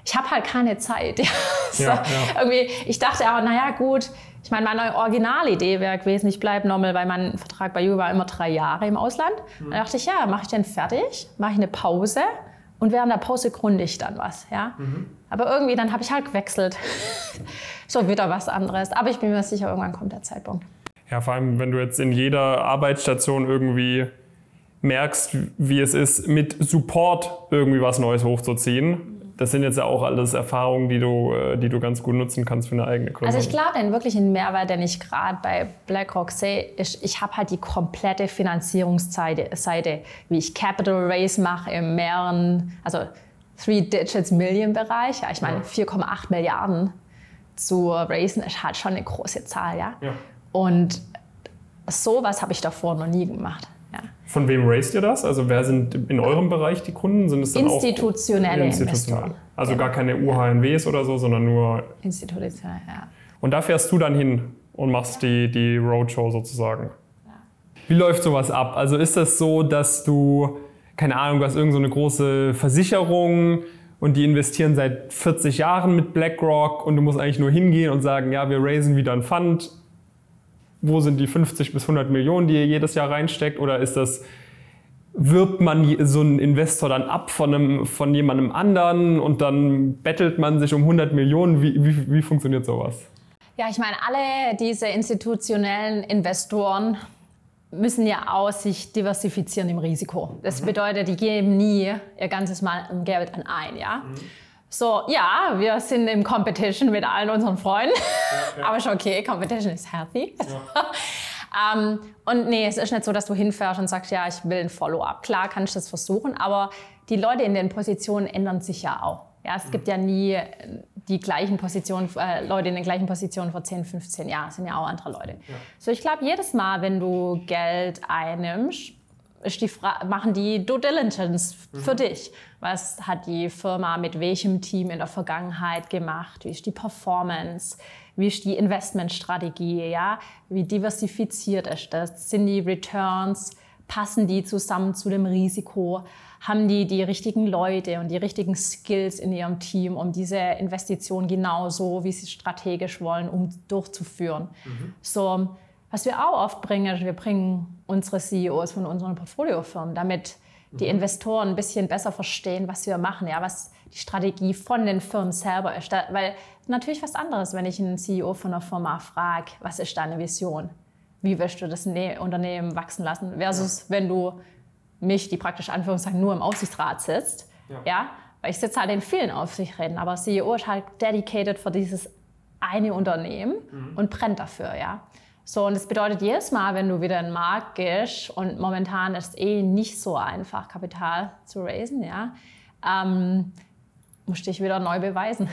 Ich habe halt keine Zeit. *laughs* so, ja, ja. Irgendwie, ich dachte aber, naja, gut, ich meine, meine Originalidee wäre gewesen, ich bleibe normal, weil mein Vertrag bei Juve war immer drei Jahre im Ausland. Mhm. Dann dachte ich, ja, mache ich den fertig, mache ich eine Pause und während der Pause gründe ich dann was. Ja? Mhm. Aber irgendwie, dann habe ich halt gewechselt. *laughs* so wieder was anderes. Aber ich bin mir sicher, irgendwann kommt der Zeitpunkt. Ja, vor allem, wenn du jetzt in jeder Arbeitsstation irgendwie merkst, wie es ist, mit Support irgendwie was Neues hochzuziehen das sind jetzt ja auch alles Erfahrungen, die du, äh, die du ganz gut nutzen kannst für eine eigene Gründung. Also ich glaube, den wirklichen Mehrwert, den ich gerade bei BlackRock sehe, ist, ich habe halt die komplette Finanzierungsseite, Seite, wie ich Capital Raise mache im mehreren, also Three Digits Million Bereich. Ja, ich meine, 4,8 Milliarden zu raisen ist halt schon eine große Zahl, ja. ja. Und sowas habe ich davor noch nie gemacht. Von wem raised ihr das? Also wer sind in eurem Bereich die Kunden? Sind es dann institutionelle auch institutionell? Investoren. Also gar keine UHNWs oder so, sondern nur institutionell, ja. Und da fährst du dann hin und machst die, die Roadshow sozusagen. Ja. Wie läuft sowas ab? Also ist das so, dass du, keine Ahnung, du hast irgendeine so große Versicherung und die investieren seit 40 Jahren mit BlackRock und du musst eigentlich nur hingehen und sagen, ja, wir raisen wieder ein Fund wo sind die 50 bis 100 Millionen, die ihr jedes Jahr reinsteckt? Oder ist das, wirbt man so einen Investor dann ab von, einem, von jemandem anderen und dann bettelt man sich um 100 Millionen? Wie, wie, wie funktioniert sowas? Ja, ich meine, alle diese institutionellen Investoren müssen ja auch sich diversifizieren im Risiko. Das mhm. bedeutet, die geben nie ihr ganzes Mal Geld an ein, ja. Mhm. So, ja, wir sind im Competition mit allen unseren Freunden, ja, ja. *laughs* aber schon okay, Competition is healthy. Ja. *laughs* ähm, und nee, es ist nicht so, dass du hinfährst und sagst, ja, ich will ein Follow-up. Klar kannst du das versuchen, aber die Leute in den Positionen ändern sich ja auch. Ja, es mhm. gibt ja nie die gleichen Positionen, äh, Leute in den gleichen Positionen vor 10, 15 Jahren, das sind ja auch andere Leute. So, ich glaube, jedes Mal, wenn du Geld einnimmst, die machen die Due Diligence mhm. für dich. Was hat die Firma mit welchem Team in der Vergangenheit gemacht? Wie ist die Performance? Wie ist die Investmentstrategie? Ja? Wie diversifiziert ist das? Sind die Returns? Passen die zusammen zu dem Risiko? haben die die richtigen Leute und die richtigen Skills in ihrem Team, um diese Investition genauso, wie sie strategisch wollen, um durchzuführen. Mhm. So, was wir auch oft bringen, wir bringen unsere CEOs von unseren Portfoliofirmen, damit die mhm. Investoren ein bisschen besser verstehen, was wir machen, ja, was die Strategie von den Firmen selber ist. Weil natürlich was anderes, wenn ich einen CEO von einer Firma frage, was ist deine Vision? Wie willst du das ne-, Unternehmen wachsen lassen? Versus wenn du mich, die praktisch Anführungszeichen nur im Aufsichtsrat sitzt. Ja. ja? Weil ich sitze halt in vielen Aufsichtsräten, aber CEO ist halt dedicated für dieses eine Unternehmen mhm. und brennt dafür, ja. So, und das bedeutet jedes Mal, wenn du wieder in den Markt gehst und momentan ist es eh nicht so einfach, Kapital zu raisen, ja, ähm, musst dich wieder neu beweisen.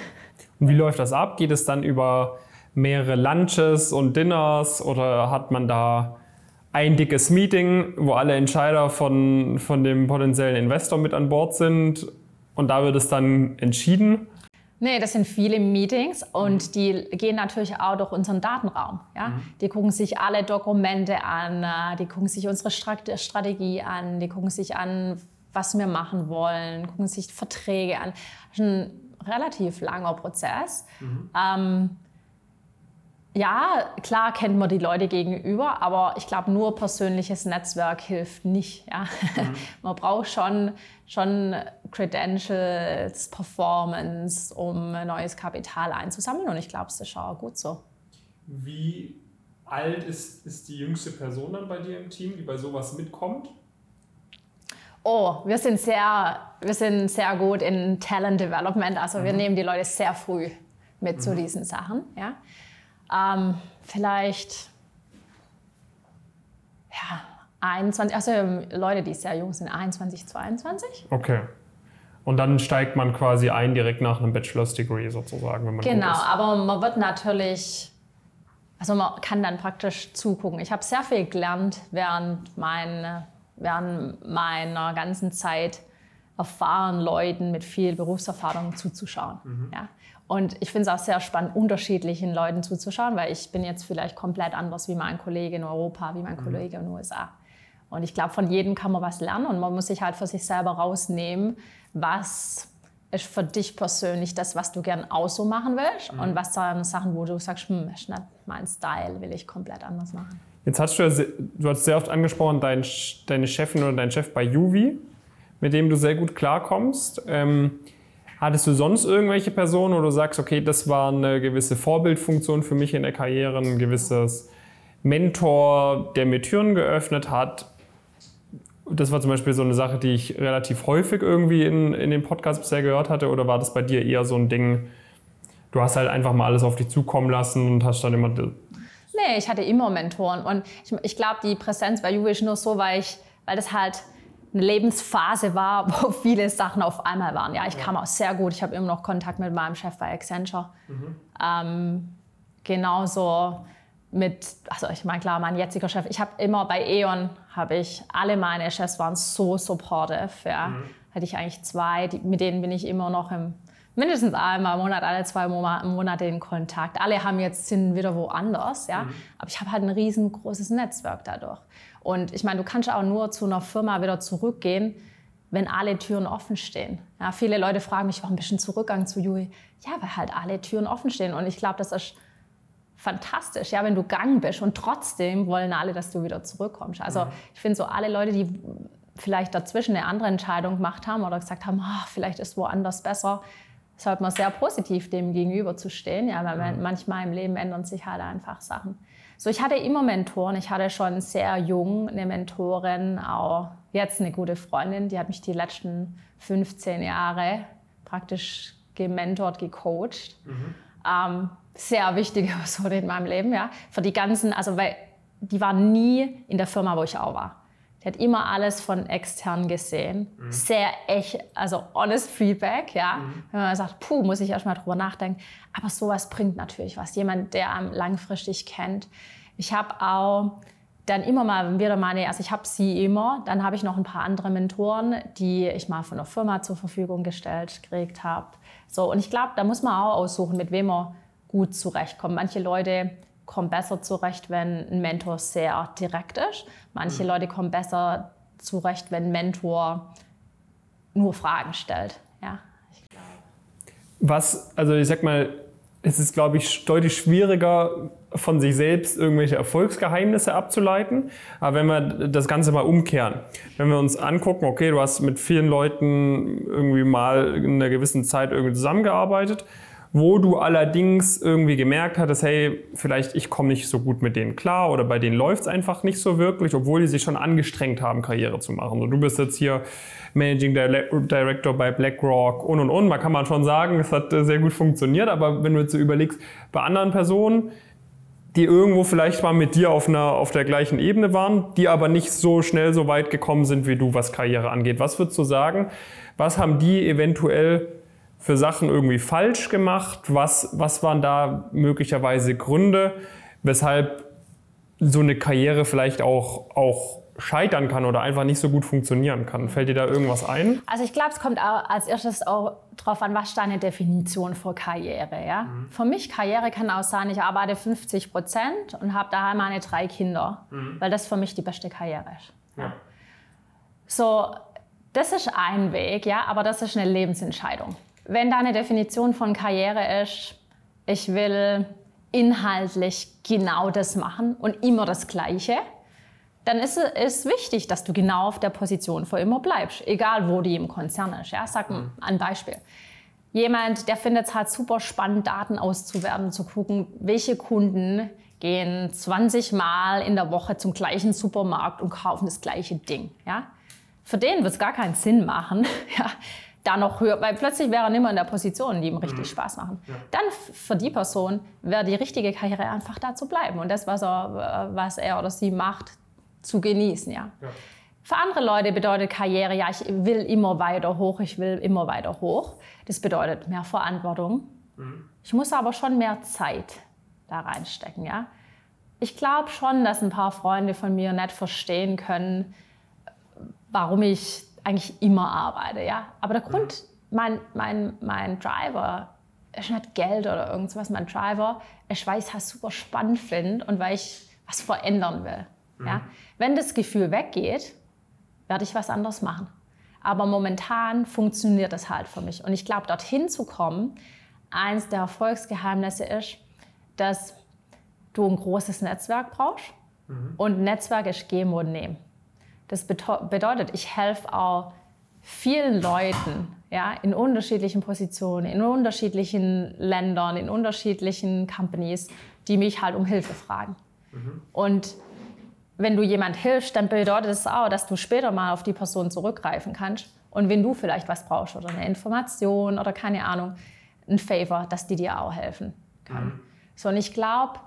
Und wie läuft das ab? Geht es dann über mehrere Lunches und Dinners oder hat man da ein dickes Meeting, wo alle Entscheider von, von dem potenziellen Investor mit an Bord sind und da wird es dann entschieden? Nee, das sind viele Meetings und mhm. die gehen natürlich auch durch unseren Datenraum. Ja? Mhm. Die gucken sich alle Dokumente an, äh, die gucken sich unsere Strategie an, die gucken sich an, was wir machen wollen, gucken sich Verträge an. Das ist ein relativ langer Prozess. Mhm. Ähm, ja, klar kennt man die Leute gegenüber, aber ich glaube, nur persönliches Netzwerk hilft nicht. Ja? *laughs* Mhm. Man braucht schon, schon Credentials, Performance, um neues Kapital einzusammeln und ich glaube, es ist auch gut so. Wie alt ist, ist die jüngste Person dann bei dir im Team, die bei sowas mitkommt? Oh, wir sind sehr, wir sind sehr gut in Talent Development, also mhm. wir nehmen die Leute sehr früh mit mhm. zu diesen Sachen. Ja? Ähm, vielleicht ja, 21, also Leute, die sehr jung sind, 21, 22. Okay. Und dann steigt man quasi ein direkt nach einem Bachelor's Degree sozusagen, wenn man Genau, aber man wird natürlich, also man kann dann praktisch zugucken. Ich habe sehr viel gelernt während, mein, während meiner ganzen Zeit erfahrenen Leuten mit viel Berufserfahrung zuzuschauen. Mhm. Ja? Und ich finde es auch sehr spannend, unterschiedlichen Leuten zuzuschauen, weil ich bin jetzt vielleicht komplett anders wie mein Kollege in Europa, wie mein mhm. Kollege in den USA. Und ich glaube, von jedem kann man was lernen und man muss sich halt für sich selber rausnehmen, was ist für dich persönlich das, was du gern auch so machen willst mhm. und was sind Sachen, wo du sagst, hm, ist nicht mein Style, will ich komplett anders machen. Jetzt hast du, ja, du hast sehr oft angesprochen, dein, deine Chefin oder dein Chef bei Juvi, mit dem du sehr gut klarkommst. Ähm, Hattest du sonst irgendwelche Personen, wo du sagst, okay, das war eine gewisse Vorbildfunktion für mich in der Karriere, ein gewisses Mentor, der mir Türen geöffnet hat? Das war zum Beispiel so eine Sache, die ich relativ häufig irgendwie in, in dem Podcast bisher gehört hatte. Oder war das bei dir eher so ein Ding, du hast halt einfach mal alles auf dich zukommen lassen und hast dann immer. Nee, ich hatte immer Mentoren. Und ich, ich glaube, die Präsenz bei Juve ist nur so, weil, ich, weil das halt eine Lebensphase war, *laughs* wo viele Sachen auf einmal waren. Ja, ich ja. kam auch sehr gut. Ich habe immer noch Kontakt mit meinem Chef bei Accenture. Mhm. Ähm, genauso mit, also ich meine klar, mein jetziger Chef. Ich habe immer bei E.ON habe ich alle meine Chefs waren so supportive. Ja, mhm. hatte ich eigentlich zwei, die, mit denen bin ich immer noch im mindestens einmal im Monat, alle zwei Monate in Kontakt. Alle haben jetzt sind wieder woanders, ja. Mhm. Aber ich habe halt ein riesengroßes Netzwerk dadurch. Und ich meine, du kannst auch nur zu einer Firma wieder zurückgehen, wenn alle Türen offen stehen. Ja, viele Leute fragen mich, warum bist du zurückgegangen zu Jui? Ja, weil halt alle Türen offen stehen. Und ich glaube, das ist fantastisch, ja, wenn du gegangen bist und trotzdem wollen alle, dass du wieder zurückkommst. Also mhm. ich finde so alle Leute, die vielleicht dazwischen eine andere Entscheidung gemacht haben oder gesagt haben, oh, vielleicht ist woanders besser, sollte man sehr positiv dem gegenüber zu stehen, ja, weil mhm. manchmal im Leben ändern sich halt einfach Sachen. So, ich hatte immer Mentoren. Ich hatte schon sehr jung eine Mentorin, auch jetzt eine gute Freundin, die hat mich die letzten 15 Jahre praktisch gementort, gecoacht. Mhm. Ähm, sehr wichtige *laughs* Person in meinem Leben, ja. Für die ganzen, also weil die war nie in der Firma, wo ich auch war. Die hat immer alles von extern gesehen. Mhm. Sehr echt, also honest Feedback, ja. Mhm. Wenn man sagt, puh, muss ich erstmal drüber nachdenken. Aber sowas bringt natürlich was. Jemand, der einem langfristig kennt. Ich habe auch dann immer mal wieder meine, also ich habe sie immer, dann habe ich noch ein paar andere Mentoren, die ich mal von der Firma zur Verfügung gestellt gekriegt habe. So, und ich glaube, da muss man auch aussuchen, mit wem man gut zurechtkommt. Manche Leute kommen besser zurecht, wenn ein Mentor sehr direkt ist. Manche mhm. Leute kommen besser zurecht, wenn ein Mentor nur Fragen stellt. Ja, Was, also ich sag mal, es ist, glaube ich, deutlich schwieriger, von sich selbst irgendwelche Erfolgsgeheimnisse abzuleiten. Aber wenn wir das Ganze mal umkehren, wenn wir uns angucken, okay, du hast mit vielen Leuten irgendwie mal in einer gewissen Zeit irgendwie zusammengearbeitet, wo du allerdings irgendwie gemerkt hattest, hey, vielleicht ich komme nicht so gut mit denen klar oder bei denen läuft es einfach nicht so wirklich, obwohl die sich schon angestrengt haben, Karriere zu machen. So, du bist jetzt hier Managing Director bei BlackRock und und und. Man kann man schon sagen, es hat sehr gut funktioniert, aber wenn du jetzt so überlegst, bei anderen Personen, die irgendwo vielleicht mal mit dir auf, einer, auf der gleichen Ebene waren, die aber nicht so schnell so weit gekommen sind wie du, was Karriere angeht. Was würdest du sagen? Was haben die eventuell für Sachen irgendwie falsch gemacht? Was, was waren da möglicherweise Gründe, weshalb so eine Karriere vielleicht auch, auch scheitern kann oder einfach nicht so gut funktionieren kann. Fällt dir da irgendwas ein? Also ich glaube, es kommt auch als erstes auch darauf an, was ist deine Definition für Karriere. Ja? Mhm. Für mich Karriere kann auch sein, ich arbeite 50 Prozent und habe daheim meine drei Kinder, mhm. weil das für mich die beste Karriere ist. Ja. So, das ist ein Weg, ja, aber das ist eine Lebensentscheidung. Wenn deine Definition von Karriere ist, ich will inhaltlich genau das machen und immer das Gleiche, dann ist es wichtig, dass du genau auf der Position für immer bleibst, egal wo die im Konzern ist. Ja? Sag mhm. ein Beispiel. Jemand, der findet es halt super spannend, Daten auszuwerten, zu gucken, welche Kunden gehen 20 Mal in der Woche zum gleichen Supermarkt und kaufen das gleiche Ding. Ja? Für den wird es gar keinen Sinn machen, *laughs* ja, da noch höher, weil plötzlich wäre er nicht mehr in der Position, die ihm richtig mhm. Spaß machen. Ja. Dann für die Person wäre die richtige Karriere einfach da zu bleiben und das, was er, was er oder sie macht, zu genießen, ja. ja. Für andere Leute bedeutet Karriere, ja, ich will immer weiter hoch, ich will immer weiter hoch. Das bedeutet mehr Verantwortung. Mhm. Ich muss aber schon mehr Zeit da reinstecken, ja. Ich glaube schon, dass ein paar Freunde von mir nicht verstehen können, warum ich eigentlich immer arbeite, ja. Aber der Grund, mein, mein, mein Driver ist nicht Geld oder irgendwas. Mein Driver ist, weil ich es super spannend finde und weil ich was verändern will. Mhm. Ja? Wenn das Gefühl weggeht, werde ich was anderes machen. Aber momentan funktioniert das halt für mich. Und ich glaube, dorthin zu kommen, eins der Erfolgsgeheimnisse ist, dass du ein großes Netzwerk brauchst. Mhm. Und Netzwerk ist geben und nehmen. Das bedeutet, ich helfe auch vielen Leuten ja, in unterschiedlichen Positionen, in unterschiedlichen Ländern, in unterschiedlichen Companies, die mich halt um Hilfe fragen. Mhm. Und wenn du jemand hilfst, dann bedeutet es das auch, dass du später mal auf die Person zurückgreifen kannst. Und wenn du vielleicht was brauchst oder eine Information oder keine Ahnung, ein Favor, dass die dir auch helfen kann. Mhm. So, und ich glaube,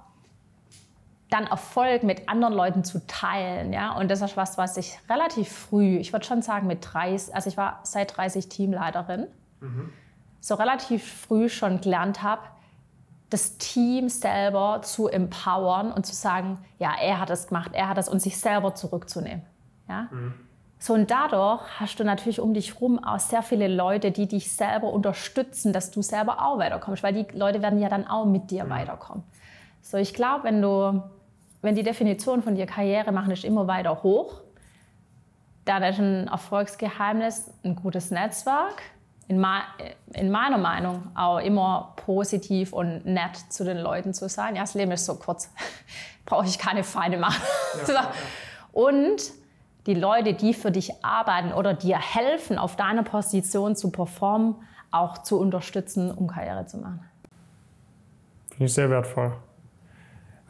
dann Erfolg mit anderen Leuten zu teilen, ja, und das ist was, was ich relativ früh, ich würde schon sagen mit 30, also ich war seit 30 Teamleiterin, mhm. so relativ früh schon gelernt habe, das Team selber zu empowern und zu sagen, ja, er hat es gemacht, er hat es und sich selber zurückzunehmen. Ja? Mhm. So und dadurch hast du natürlich um dich herum auch sehr viele Leute, die dich selber unterstützen, dass du selber auch weiterkommst, weil die Leute werden ja dann auch mit dir mhm. weiterkommen. So ich glaube, wenn du, wenn die Definition von dir Karriere machen ist immer weiter hoch, dann ist ein Erfolgsgeheimnis ein gutes Netzwerk, in, in, meiner Meinung auch immer positiv und nett zu den Leuten zu sein. Ja, das Leben ist so kurz, *laughs* brauche ich keine Feinde machen. *laughs* Ja, ja. Und die Leute, die für dich arbeiten oder dir helfen, auf deiner Position zu performen, auch zu unterstützen, um Karriere zu machen. Finde ich sehr wertvoll.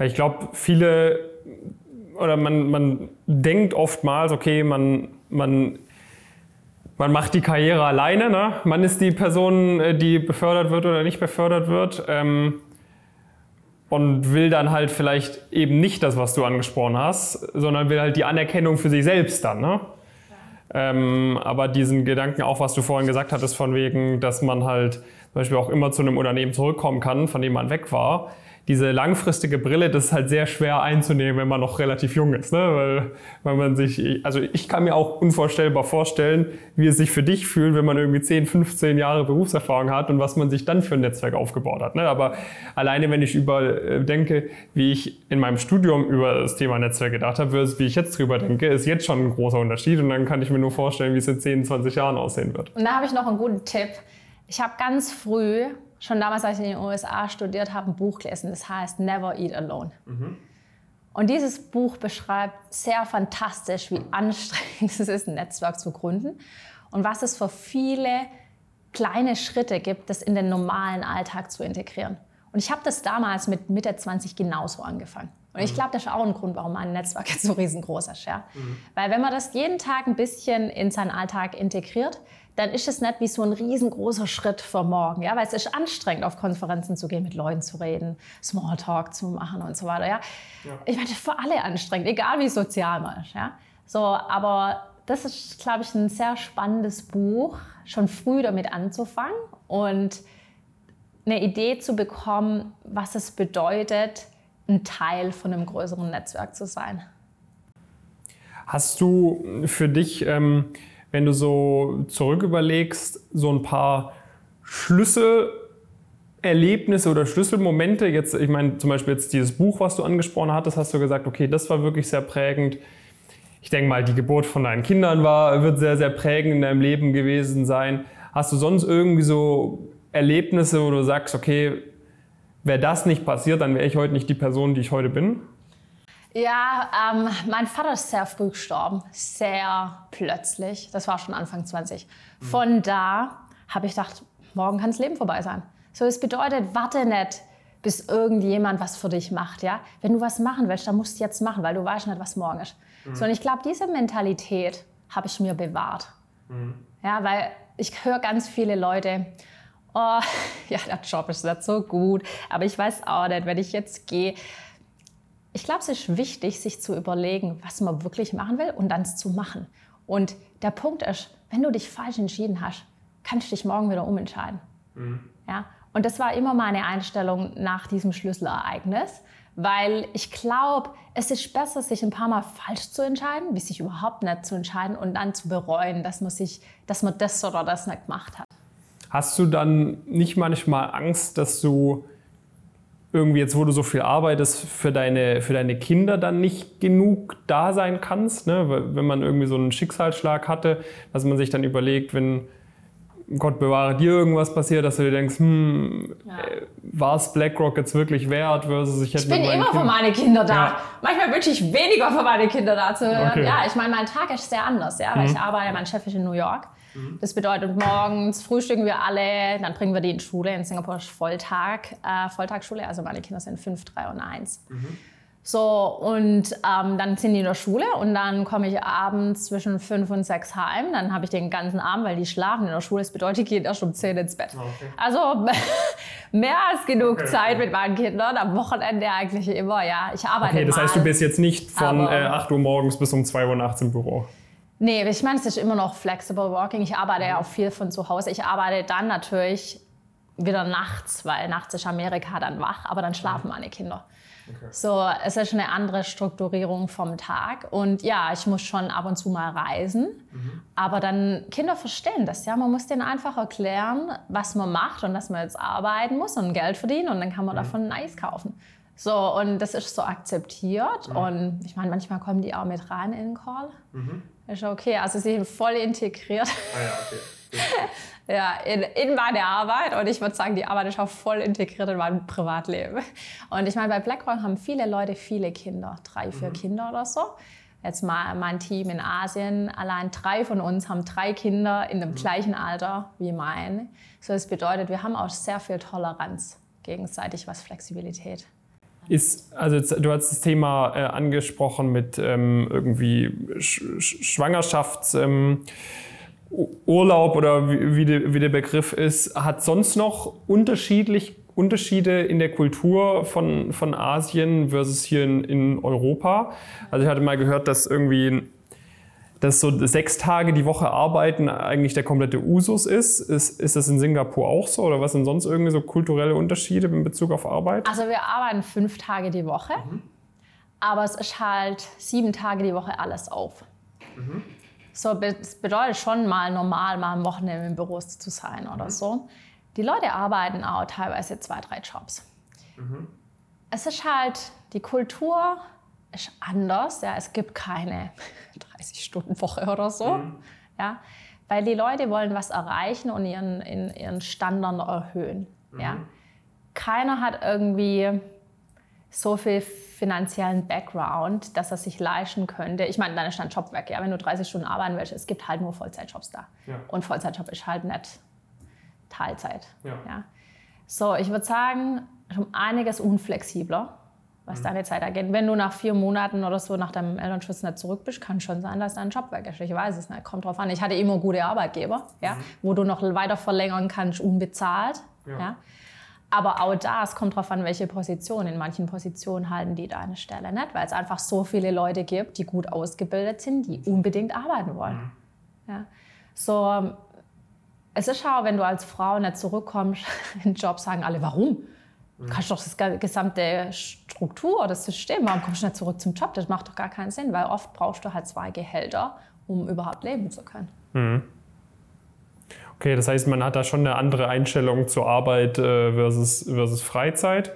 Weil ich glaube, viele oder man, man denkt oftmals, okay, man, man, man macht die Karriere alleine. Ne? Man ist die Person, äh, die befördert wird oder nicht befördert wird. Ähm, und will dann halt vielleicht eben nicht das, was du angesprochen hast, sondern will halt die Anerkennung für sich selbst dann. Ne? Ähm, aber diesen Gedanken, auch was du vorhin gesagt hattest, von wegen, dass man halt zum Beispiel auch immer zu einem Unternehmen zurückkommen kann, von dem man weg war, diese langfristige Brille, das ist halt sehr schwer einzunehmen, wenn man noch relativ jung ist. Ne? Weil, weil man sich, also ich kann mir auch unvorstellbar vorstellen, wie es sich für dich fühlt, wenn man irgendwie 10, 15 Jahre Berufserfahrung hat und was man sich dann für ein Netzwerk aufgebaut hat. Ne? Aber alleine, wenn ich über äh, denke, wie ich in meinem Studium über das Thema Netzwerk gedacht habe, versus wie ich jetzt drüber denke, ist jetzt schon ein großer Unterschied. Und dann kann ich mir nur vorstellen, wie es in 10, 20 Jahren aussehen wird. Und da habe ich noch einen guten Tipp. Ich habe ganz früh schon damals, als ich in den USA studiert habe, ein Buch gelesen, das heißt Never Eat Alone. Mhm. Und dieses Buch beschreibt sehr fantastisch, wie anstrengend *laughs* es ist, ein Netzwerk zu gründen und was es für viele kleine Schritte gibt, das in den normalen Alltag zu integrieren. Und ich habe das damals mit Mitte 20 genauso angefangen. Und ich mhm. glaube, das ist auch ein Grund, warum mein Netzwerk jetzt so riesengroß ist. Ja? Mhm. Weil wenn man das jeden Tag ein bisschen in seinen Alltag integriert, dann ist es nicht wie so ein riesengroßer Schritt vor morgen, ja, weil es ist anstrengend, auf Konferenzen zu gehen, mit Leuten zu reden, Smalltalk zu machen und so weiter, ja. ja. Ich meine, das ist für alle anstrengend, egal wie sozial man ist, ja. So, aber das ist, glaube ich, ein sehr spannendes Buch, schon früh damit anzufangen und eine Idee zu bekommen, was es bedeutet, ein Teil von einem größeren Netzwerk zu sein. Hast du für dich ähm wenn du so zurück überlegst, so ein paar Schlüsselerlebnisse oder Schlüsselmomente, jetzt, ich meine zum Beispiel jetzt dieses Buch, was du angesprochen hattest, hast du gesagt, okay, das war wirklich sehr prägend. Ich denke mal, die Geburt von deinen Kindern war, wird sehr, sehr prägend in deinem Leben gewesen sein. Hast du sonst irgendwie so Erlebnisse, wo du sagst, okay, wäre das nicht passiert, dann wäre ich heute nicht die Person, die ich heute bin? Ja, ähm, mein Vater ist sehr früh gestorben, sehr plötzlich. Das war schon Anfang 20. Von da habe ich gedacht, morgen kann das Leben vorbei sein. So, es bedeutet, warte nicht, bis irgendjemand was für dich macht. Ja? Wenn du was machen willst, dann musst du jetzt machen, weil du weißt nicht, was morgen ist. Mhm. So, und ich glaube, diese Mentalität habe ich mir bewahrt. Mhm. Ja, weil ich höre ganz viele Leute, oh, *laughs* ja, der Job ist nicht so gut, aber ich weiß auch nicht, wenn ich jetzt gehe, ich glaube, es ist wichtig, sich zu überlegen, was man wirklich machen will und dann es zu machen. Und der Punkt ist, wenn du dich falsch entschieden hast, kannst du dich morgen wieder umentscheiden. Mhm. Ja? Und das war immer meine Einstellung nach diesem Schlüsselereignis, weil ich glaube, es ist besser, sich ein paar Mal falsch zu entscheiden, wie sich überhaupt nicht zu entscheiden und dann zu bereuen, dass man, sich, dass man das oder das nicht gemacht hat. Hast du dann nicht manchmal Angst, dass du irgendwie jetzt, wo du so viel arbeitest, für deine, für deine Kinder dann nicht genug da sein kannst. Ne? Wenn man irgendwie so einen Schicksalsschlag hatte, dass man sich dann überlegt, wenn Gott bewahre dir irgendwas passiert, dass du dir denkst, hm, ja. Äh, war es BlackRock jetzt wirklich wert versus ich hätte Ich bin immer kind für meine Kinder da. Ja. Manchmal wünsche ich weniger für meine Kinder da zu hören. Okay. Ja, ich meine, mein Tag ist sehr anders, ja, weil mhm. ich arbeite, mein Chef ist in New York. Mhm. Das bedeutet, morgens frühstücken wir alle, dann bringen wir die in Schule. In Singapur ist Volltag, äh, Volltagsschule, also meine Kinder sind 5, 3 und 1. Mhm. So, und ähm, dann sind die in der Schule und dann komme ich abends zwischen 5 und 6 heim. Dann habe ich den ganzen Abend, weil die schlafen in der Schule. Das bedeutet, ich gehe erst um 10 ins Bett. Okay. Also *laughs* mehr als genug okay. Zeit mit meinen Kindern. Am Wochenende eigentlich immer, ja. Ich arbeite Okay, das mal, heißt, du bist jetzt nicht von äh, 8 Uhr morgens bis um 2 Uhr nachts im Büro? Nee, ich meine, es ist immer noch flexible working. Ich arbeite ja auch viel von zu Hause. Ich arbeite dann natürlich wieder nachts, weil nachts ist Amerika dann wach, aber dann schlafen meine Kinder. Okay. So, es ist eine andere Strukturierung vom Tag. Und ja, ich muss schon ab und zu mal reisen. Mhm. Aber dann, Kinder verstehen das, ja. Man muss denen einfach erklären, was man macht und dass man jetzt arbeiten muss und Geld verdienen und dann kann man mhm. davon ein Eis kaufen. So, und das ist so akzeptiert. Mhm. Und ich meine, manchmal kommen die auch mit rein in den Call. Ist okay, also sie sind voll integriert. Ah ja, okay. *laughs* ja, in, in meine Arbeit und ich würde sagen, die Arbeit ist auch voll integriert in mein Privatleben. Und ich meine, bei BlackRock haben viele Leute viele Kinder, drei, vier mhm. Kinder oder so. Jetzt mal mein Team in Asien, allein drei von uns haben drei Kinder in dem mhm. gleichen Alter wie mein. So, das bedeutet, wir haben auch sehr viel Toleranz gegenseitig, was Flexibilität. Ist, also du hast das Thema äh, angesprochen mit ähm, irgendwie Sch Schwangerschafts... Ähm, oder wie, wie, der, wie der Begriff ist, hat sonst noch unterschiedlich Unterschiede in der Kultur von, von Asien versus hier in, in Europa. Also ich hatte mal gehört, dass irgendwie dass so sechs Tage die Woche arbeiten eigentlich der komplette Usus ist. Ist, ist das in Singapur auch so oder was sind sonst irgendwie so kulturelle Unterschiede in Bezug auf Arbeit? Also wir arbeiten fünf Tage die Woche, mhm. aber es ist halt sieben Tage die Woche alles auf. Mhm. So, das bedeutet schon mal normal, mal am Wochenende im Büro zu sein oder mhm. so. Die Leute arbeiten auch teilweise zwei, drei Jobs. Mhm. Es ist halt, die Kultur ist anders. Ja, es gibt keine 30-Stunden-Woche oder so. Mhm. Ja, weil die Leute wollen was erreichen und ihren, in, ihren Standard erhöhen. Ja. Mhm. Keiner hat irgendwie so viel finanziellen Background, dass er sich leisten könnte. Ich meine, dann ist dein Job weg. Ja? Wenn du 30 Stunden arbeiten willst, es gibt halt nur Vollzeitjobs da. Ja. Und Vollzeitjob ist halt nicht Teilzeit. Ja. ja? So, ich würde sagen, um einiges unflexibler, was mhm. deine Zeit angeht. Wenn du nach vier Monaten oder so nach deinem Elternschutz nicht zurück bist, kann schon sein, dass dein Job weg ist. Ich weiß es nicht. Kommt drauf an. Ich hatte immer gute Arbeitgeber, ja? Mhm. wo du noch weiter verlängern kannst, unbezahlt. Ja. ja? Aber auch da, es kommt darauf an, welche Position. In manchen Positionen halten die deine Stelle nicht, weil es einfach so viele Leute gibt, die gut ausgebildet sind, die unbedingt arbeiten wollen. Mhm. Ja. So, es ist auch, wenn du als Frau nicht zurückkommst *laughs* in den Job, sagen alle, warum? Du kannst doch das gesamte Struktur, das System, warum kommst du nicht zurück zum Job? Das macht doch gar keinen Sinn, weil oft brauchst du halt zwei Gehälter, um überhaupt leben zu können. Mhm. Okay, das heißt, man hat da schon eine andere Einstellung zur Arbeit äh, versus, versus Freizeit.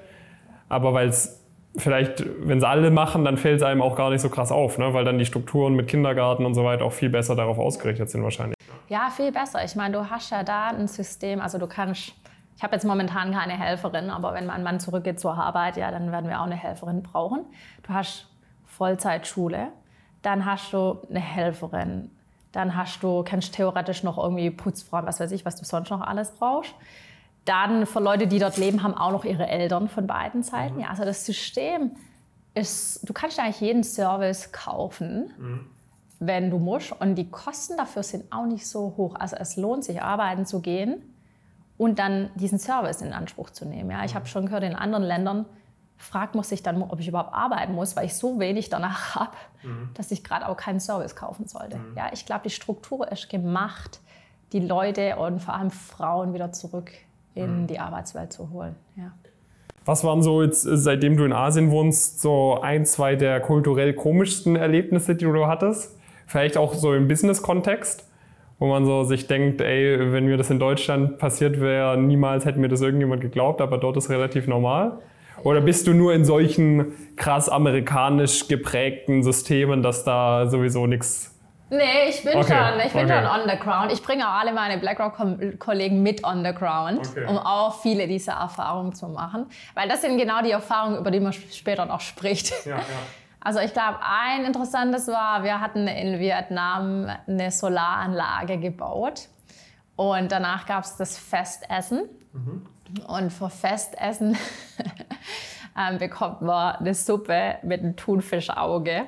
Aber weil es vielleicht, wenn es alle machen, dann fällt es einem auch gar nicht so krass auf, ne? weil dann die Strukturen mit Kindergarten und so weiter auch viel besser darauf ausgerichtet sind wahrscheinlich. Ja, viel besser. Ich meine, du hast ja da ein System, also du kannst, ich habe jetzt momentan keine Helferin, aber wenn mein Mann zurückgeht zur Arbeit, ja, dann werden wir auch eine Helferin brauchen. Du hast Vollzeitschule, dann hast du eine Helferin, dann hast du, kannst theoretisch noch irgendwie Putzfrauen, was weiß ich, was du sonst noch alles brauchst. Dann für Leute, die dort leben, haben auch noch ihre Eltern von beiden Seiten. Mhm. Ja, also das System ist, du kannst eigentlich jeden Service kaufen, mhm. wenn du musst. Und die Kosten dafür sind auch nicht so hoch. Also es lohnt sich, arbeiten zu gehen und dann diesen Service in Anspruch zu nehmen. Ja, ich mhm. habe schon gehört, in anderen Ländern fragt man sich dann, ob ich überhaupt arbeiten muss, weil ich so wenig danach *laughs* habe, mhm. dass ich gerade auch keinen Service kaufen sollte. Mhm. Ja, ich glaube, die Struktur ist gemacht, die Leute und vor allem Frauen wieder zurück in mhm. die Arbeitswelt zu holen. Ja. Was waren so jetzt, seitdem du in Asien wohnst, so ein, zwei der kulturell komischsten Erlebnisse, die du hattest? Vielleicht auch so im Business-Kontext, wo man so sich denkt, ey, wenn mir das in Deutschland passiert wäre, niemals hätte mir das irgendjemand geglaubt, aber dort ist relativ normal. Oder bist du nur in solchen krass amerikanisch geprägten Systemen, dass da sowieso nichts Nee, ich bin, okay. schon, ich bin okay. schon on the ground. Ich bringe auch alle meine BlackRock-Kollegen mit on the ground, okay. um auch viele dieser Erfahrungen zu machen. Weil das sind genau die Erfahrungen, über die man später noch spricht. Ja, ja. *laughs* Also ich glaube, ein interessantes war, wir hatten in Vietnam eine Solaranlage gebaut und danach gab es das Festessen. Mhm. Und für Festessen *laughs* ähm, bekommt man eine Suppe mit einem Thunfischauge.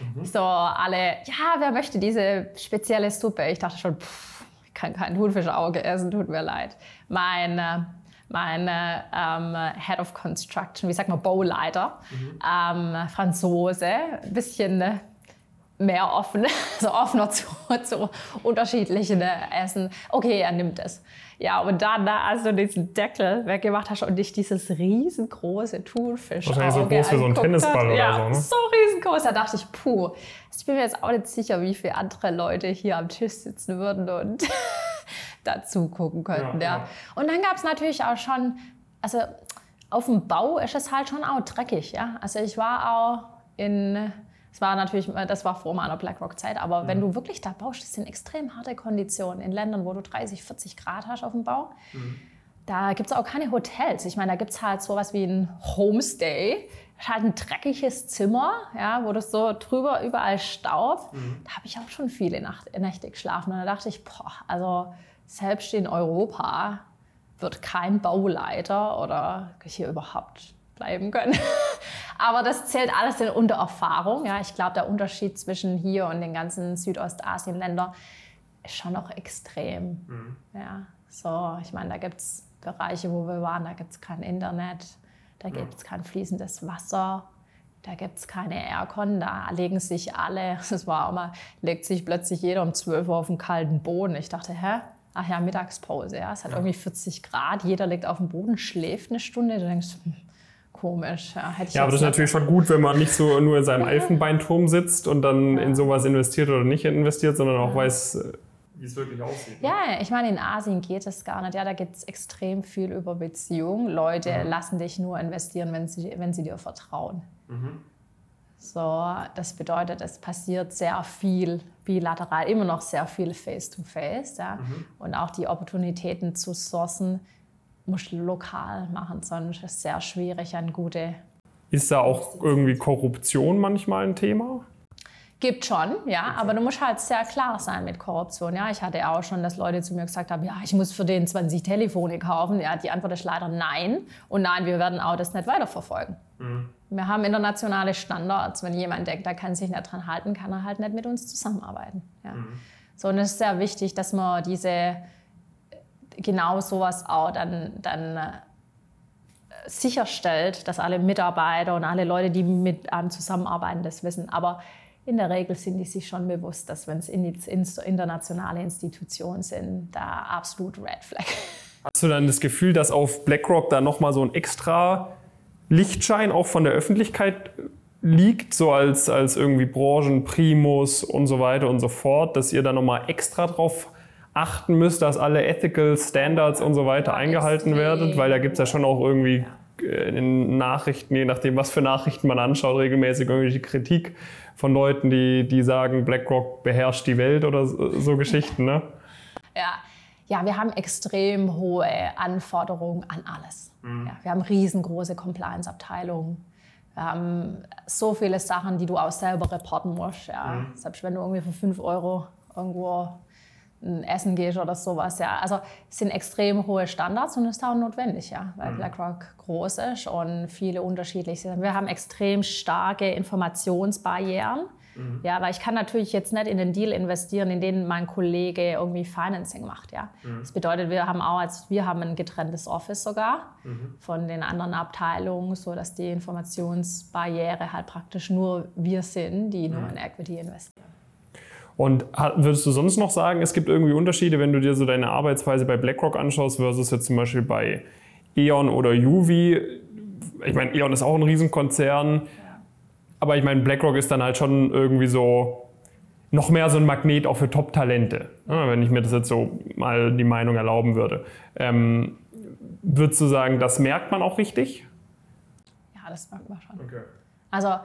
Mhm. So alle, ja, wer möchte diese spezielle Suppe? Ich dachte schon, pff, ich kann kein Thunfischauge essen, tut mir leid. Mein, mein ähm, Head of Construction, wie sagt man, Bauleiter, mhm. ähm, Franzose, ein bisschen äh, mehr offen, *laughs* so offener zu, *laughs* zu unterschiedlichen äh, Essen. Okay, er nimmt es. Ja, und dann, als du diesen Deckel weggemacht hast und dich dieses riesengroße Thunfisch Wahrscheinlich so groß wie so ein Tennisball oder ja, so, ne? so riesengroß. Da dachte ich, puh, ich bin mir jetzt auch nicht sicher, wie viele andere Leute hier am Tisch sitzen würden und *laughs* dazu gucken könnten. Ja, ja. Und dann gab es natürlich auch schon, also auf dem Bau ist es halt schon auch dreckig. Ja? Also ich war auch in das war natürlich, das war vor meiner BlackRock-Zeit, aber mhm. wenn du wirklich da baust, das sind extrem harte Konditionen in Ländern, wo du 30, 40 Grad hast auf dem Bau. Mhm. Da gibt es auch keine Hotels. Ich meine, da gibt es halt sowas wie ein Homestay, halt ein dreckiges Zimmer, ja, wo das so drüber überall Staub. Mhm. Da habe ich auch schon viele Nacht, Nächte geschlafen. Und da dachte ich, boah, also selbst in Europa wird kein Bauleiter oder hier überhaupt bleiben können. *laughs* Aber das zählt alles in unter Erfahrung. Ja, ich glaube, der Unterschied zwischen hier und den ganzen Südostasien-Ländern ist schon noch extrem. Mhm. Ja, so, ich meine, da gibt es Bereiche, wo wir waren, da gibt es kein Internet, da gibt es kein fließendes Wasser, da gibt es keine Aircon, da legen sich alle, *laughs* das war auch mal, legt sich plötzlich jeder um 12 Uhr auf den kalten Boden. Ich dachte, hä? Ach ja, Mittagspause, ja. Es hat ja. irgendwie 40 Grad, jeder liegt auf dem Boden, schläft eine Stunde. Du denkst, hm, komisch. Ja, hätte ich ja aber das ist natürlich schon gut, wenn man nicht so nur in seinem Elfenbeinturm sitzt und dann ja. in sowas investiert oder nicht investiert, sondern auch ja. weiß, wie es wirklich aussieht. Ne? Ja, ich meine, in Asien geht es gar nicht. Ja, da geht es extrem viel über Beziehung. Leute lassen dich nur investieren, wenn sie, wenn sie dir vertrauen. Mhm. So, das bedeutet, es passiert sehr viel bilateral, immer noch sehr viel face-to-face. -face, ja? Mhm. Und auch die Opportunitäten zu sourcen, musst du lokal machen, sonst ist es sehr schwierig, an gute. Ist da auch irgendwie Korruption manchmal ein Thema? Gibt schon, ja, aber du musst halt sehr klar sein mit Korruption. Ja, ich hatte auch schon, dass Leute zu mir gesagt haben, ja, ich muss für den 20 Telefone kaufen. Ja, die Antwort ist leider nein. Und nein, wir werden auch das nicht weiterverfolgen. Mhm. Wir haben internationale Standards. Wenn jemand denkt, er kann sich nicht dran halten, kann er halt nicht mit uns zusammenarbeiten. Ja. Mhm. So, und es ist sehr wichtig, dass man diese, genau sowas auch dann, dann äh, sicherstellt, dass alle Mitarbeiter und alle Leute, die mit einem zusammenarbeiten, das wissen. Aber in der Regel sind die sich schon bewusst, dass wenn es internationale Institutionen sind, da absolut Red Flag. Hast du dann das Gefühl, dass auf BlackRock da nochmal so ein extra Lichtschein auch von der Öffentlichkeit liegt, so als, als irgendwie Branchenprimus und so weiter und so fort, dass ihr da nochmal extra drauf achten müsst, dass alle Ethical Standards und so weiter eingehalten werden, weil da gibt es ja schon auch irgendwie äh, in Nachrichten, je nachdem, was für Nachrichten man anschaut, regelmäßig irgendwelche Kritik von Leuten, die, die sagen, BlackRock beherrscht die Welt oder so, so Geschichten. Ne? *laughs* Ja. ja, wir haben extrem hohe Anforderungen an alles. Mhm. Ja, wir haben riesengroße Compliance-Abteilungen. Wir haben so viele Sachen, die du auch selber reporten musst. Ja. Mhm. Selbst wenn du irgendwie für 5 Euro irgendwo essen gehst oder sowas. Ja. Also es sind extrem hohe Standards und ist auch notwendig, ja, weil mhm. BlackRock groß ist und viele unterschiedliche sind. Wir haben extrem starke Informationsbarrieren. Mhm. Ja, weil ich kann natürlich jetzt nicht in den Deal investieren, in den mein Kollege irgendwie Financing macht. Ja. Mhm. Das bedeutet, wir haben auch als wir haben ein getrenntes Office sogar mhm. von den anderen Abteilungen, so dass die Informationsbarriere halt praktisch nur wir sind, die nur mhm. in Equity investieren. Und würdest du sonst noch sagen, es gibt irgendwie Unterschiede, wenn du dir so deine Arbeitsweise bei BlackRock anschaust versus jetzt zum Beispiel bei E.ON oder Juvi? Ich meine, E.ON ist auch ein Riesenkonzern, aber ich meine, BlackRock ist dann halt schon irgendwie so noch mehr so ein Magnet auch für Top-Talente, ne, wenn ich mir das jetzt so mal die Meinung erlauben würde. Ähm, würdest du sagen, das merkt man auch richtig? Ja, das merkt man schon. Okay. Also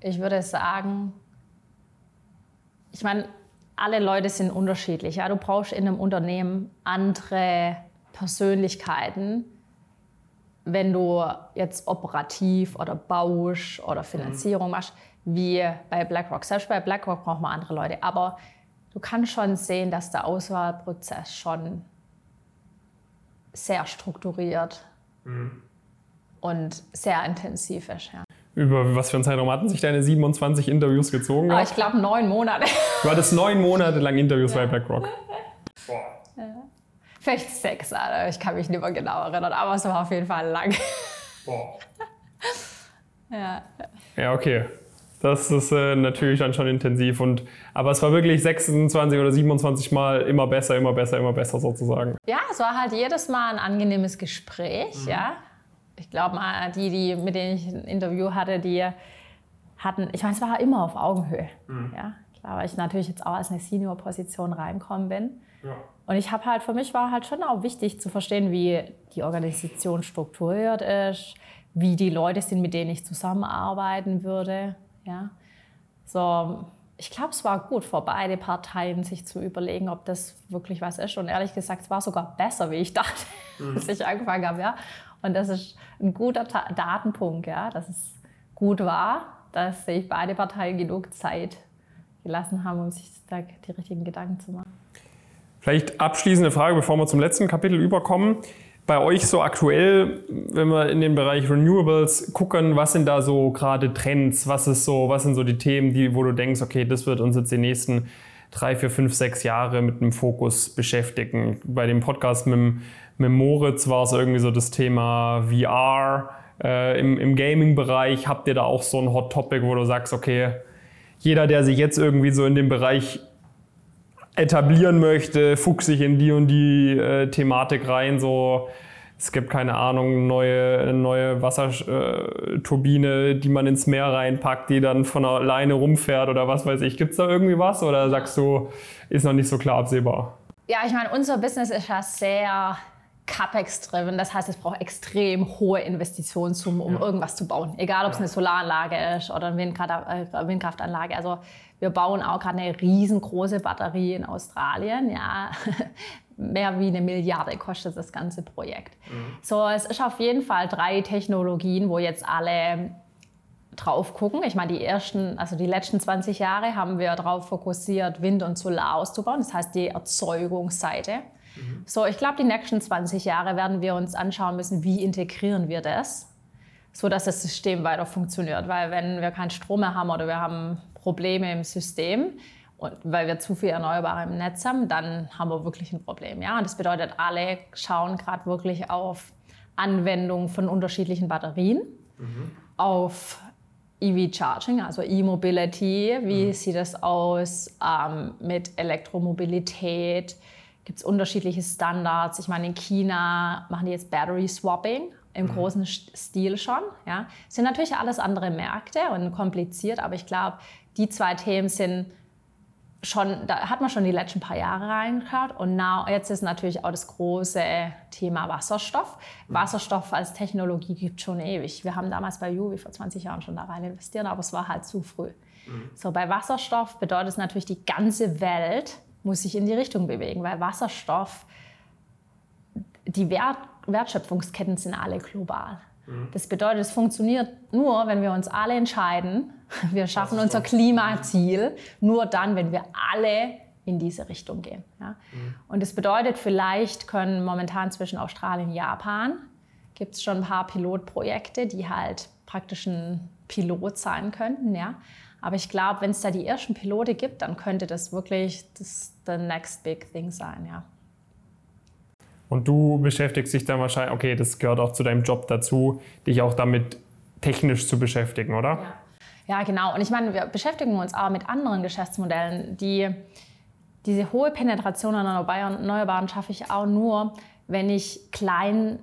ich würde sagen, ich meine, alle Leute sind unterschiedlich. Ja? Du brauchst in einem Unternehmen andere Persönlichkeiten, wenn du jetzt operativ oder baust oder Finanzierung mhm. machst, wie bei BlackRock. Selbst bei BlackRock braucht man andere Leute. Aber du kannst schon sehen, dass der Auswahlprozess schon sehr strukturiert mhm. und sehr intensiv ist. Ja. Über was für einen Zeitraum hatten sich deine 27 Interviews gezogen? Oh, ich glaube neun Monate. Du hattest neun Monate lang Interviews ja. bei BlackRock. Boah. Ja. Vielleicht sechs, Alter. ich kann mich nicht mehr genau erinnern, aber es war auf jeden Fall lang. Boah. *laughs* ja. Ja, okay. Das ist äh, natürlich dann schon intensiv. Und, aber es war wirklich 26 oder 27 Mal immer besser, immer besser, immer besser sozusagen. Ja, es war halt jedes Mal ein angenehmes Gespräch. Mhm. Ja ich glaube mal, die, die, mit denen ich ein Interview hatte, die hatten, ich meine, es war immer auf Augenhöhe. Mhm. Ja, klar, weil ich natürlich jetzt auch als eine Senior-Position reinkommen bin. Ja. Und ich habe halt, für mich war halt schon auch wichtig zu verstehen, wie die Organisation strukturiert ist, wie die Leute sind, mit denen ich zusammenarbeiten würde. Ja, so, ich glaube, es war gut für beide Parteien, sich zu überlegen, ob das wirklich was ist. Und ehrlich gesagt, es war sogar besser, wie ich dachte, *laughs* mhm. als ich angefangen habe. Ja? Und das ist ein guter Ta Datenpunkt, ja, dass es gut war, dass sich beide Parteien genug Zeit gelassen haben, um sich da die richtigen Gedanken zu machen. Vielleicht abschließende Frage, bevor wir zum letzten Kapitel überkommen. Bei euch so aktuell, wenn wir in den Bereich Renewables gucken, was sind da so gerade Trends? Was ist so, was sind so die Themen, die, wo du denkst, okay, das wird uns jetzt die nächsten drei, vier, fünf, sechs Jahre mit einem Fokus beschäftigen? Bei dem Podcast mit, mit Moritz war es irgendwie so das Thema VR. Äh, Im im Gaming-Bereich habt ihr da auch so ein Hot Topic, wo du sagst, okay, jeder, der sich jetzt irgendwie so in dem Bereich etablieren möchte, fuchs sich in die und die äh, Thematik rein, so es gibt keine Ahnung, neue, neue Wasserturbine, die man ins Meer reinpackt, die dann von alleine rumfährt oder was weiß ich. Gibt es da irgendwie was oder sagst du, ist noch nicht so klar absehbar? Ja, ich meine, unser Business ist ja sehr CapEx-driven. Das heißt, es braucht extrem hohe Investitionssummen, um ja. irgendwas zu bauen. Egal, ob es eine Solaranlage ist oder eine äh, Windkraftanlage. Also wir bauen auch gerade eine riesengroße Batterie in Australien. Ja. *laughs* Mehr wie eine Milliarde kostet das ganze Projekt. Mhm. So, es ist auf jeden Fall drei Technologien, wo jetzt alle drauf gucken. Ich meine, die ersten, also die letzten 20 Jahre haben wir darauf fokussiert, Wind und Solar auszubauen. Das heißt, die Erzeugungsseite. Mhm. So, ich glaube, die nächsten 20 Jahre werden wir uns anschauen müssen, wie integrieren wir das, so dass das System weiter funktioniert. Weil wenn wir keinen Strom mehr haben oder wir haben Probleme im System, und weil wir zu viel Erneuerbare im Netz haben, dann haben wir wirklich ein Problem. Ja? Und das bedeutet, alle schauen gerade wirklich auf Anwendung von unterschiedlichen Batterien, mhm. auf EV-Charging, also E-Mobility. Wie mhm. sieht das aus ähm, mit Elektromobilität? Gibt es unterschiedliche Standards? Ich meine, in China machen die jetzt Battery Swapping im mhm. großen Stil schon. Ja. Sind natürlich alles andere Märkte und kompliziert, aber ich glaube, die zwei Themen sind schon, da hat man schon die letzten paar Jahre reingehört und now, jetzt ist natürlich auch das große Thema Wasserstoff. Mhm. Wasserstoff als Technologie gibt schon ewig. Wir haben damals bei Juvi vor 20 Jahren schon da rein investiert, aber es war halt zu früh. Mhm. So, bei Wasserstoff bedeutet es natürlich, die ganze Welt muss sich in die Richtung bewegen, weil Wasserstoff, die Wert, Wertschöpfungsketten sind alle global. Mhm. Das bedeutet, es funktioniert nur, wenn wir uns alle entscheiden, *laughs* wir schaffen unser Klimaziel, nur dann, wenn wir alle in diese Richtung gehen. Ja? Mhm. Und das bedeutet, vielleicht können momentan zwischen Australien und Japan, gibt es schon ein paar Pilotprojekte, die halt praktisch ein Pilot sein könnten. Ja? Aber ich glaube, wenn es da die ersten Pilote gibt, dann könnte das wirklich das the next big thing sein, ja. Und du beschäftigst dich dann wahrscheinlich, okay, das gehört auch zu deinem Job dazu, dich auch damit technisch zu beschäftigen, oder? Ja, ja genau. Und ich meine, wir beschäftigen uns auch mit anderen Geschäftsmodellen, die diese hohe Penetration an Erneuerbaren schaffe ich auch nur, wenn ich klein,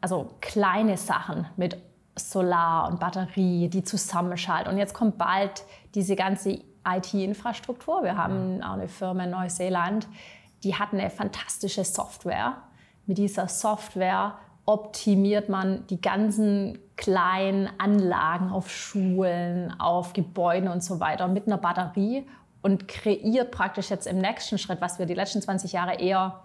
also kleine Sachen mit Solar und Batterie, die zusammenschalten. Und jetzt kommt bald diese ganze IT-Infrastruktur. Wir haben auch eine Firma in Neuseeland, die hat eine fantastische Software. Mit dieser Software optimiert man die ganzen kleinen Anlagen auf Schulen, auf Gebäuden und so weiter mit einer Batterie und kreiert praktisch jetzt im nächsten Schritt, was wir die letzten 20 Jahre eher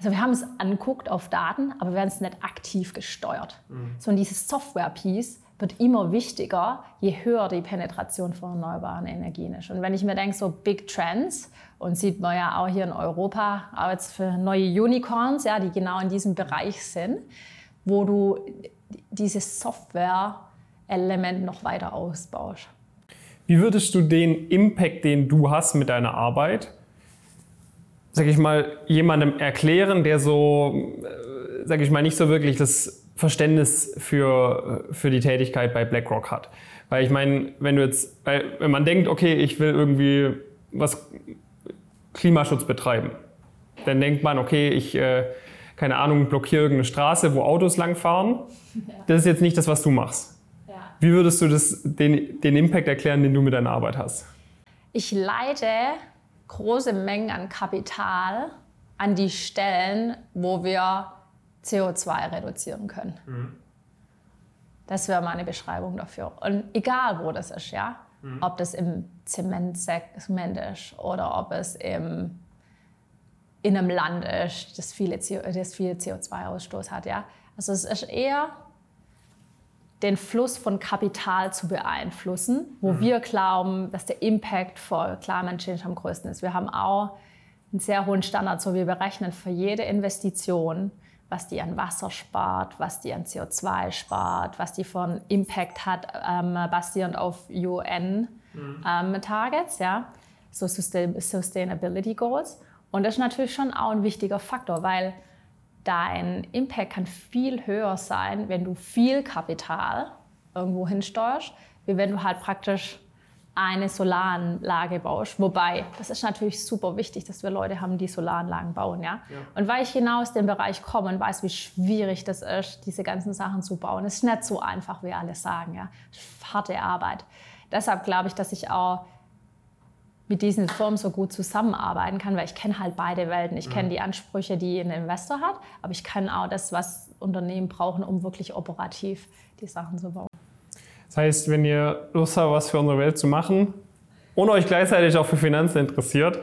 also wir haben es anguckt auf Daten, aber wir werden es nicht aktiv gesteuert. Mhm. So und dieses Software-Piece wird immer wichtiger, je höher die Penetration von erneuerbaren Energien ist. Und wenn ich mir denke, so Big Trends, und sieht man ja auch hier in Europa, auch jetzt für neue Unicorns, ja, die genau in diesem Bereich sind, wo du dieses Software-Element noch weiter ausbaust. Wie würdest du den Impact, den du hast mit deiner Arbeit, sag ich mal, jemandem erklären, der so, äh, sag ich mal, nicht so wirklich das Verständnis für, für die Tätigkeit bei BlackRock hat. Weil ich meine, wenn du jetzt, wenn man denkt, okay, ich will irgendwie was Klimaschutz betreiben, dann denkt man, okay, ich, äh, keine Ahnung, blockiere irgendeine Straße, wo Autos langfahren. *laughs* Das ist jetzt nicht das, was du machst. Wie würdest du das, den, den Impact erklären, den du mit deiner Arbeit hast? Ich leite große Mengen an Kapital an die Stellen, wo wir CO2 reduzieren können. Mhm. Das wäre meine Beschreibung dafür. Und egal, wo das ist, ja. Mhm. Ob das im Zementsegment ist oder ob es im, in einem Land ist, das viele, das viel CO2-Ausstoß hat, ja. Also es ist eher den Fluss von Kapital zu beeinflussen, wo mhm. wir glauben, dass der Impact für Climate Change am größten ist. Wir haben auch einen sehr hohen Standard, so wir berechnen für jede Investition, was die an Wasser spart, was die an CO2 spart, was die von Impact hat, ähm, basierend auf UN mhm. ähm, Targets, ja, so Sustainability Goals. Und das ist natürlich schon auch ein wichtiger Faktor, weil dein Impact kann viel höher sein, wenn du viel Kapital irgendwo hinsteuerst, wie wenn du halt praktisch eine Solaranlage baust. Wobei, das ist natürlich super wichtig, dass wir Leute haben, die Solaranlagen bauen. Ja? ja. Und weil ich genau aus dem Bereich komme und weiß, wie schwierig das ist, diese ganzen Sachen zu bauen, ist nicht so einfach, wie alle sagen. Ja? Das harte Arbeit. Deshalb glaube ich, dass ich auch mit diesen Firmen so gut zusammenarbeiten kann, weil ich kenne halt beide Welten. Ich kenne mhm. die Ansprüche, die ein Investor hat, aber ich kenne auch das, was Unternehmen brauchen, um wirklich operativ die Sachen zu bauen. Das heißt, wenn ihr Lust habt, was für unsere Welt zu machen und euch gleichzeitig auch für Finanzen interessiert,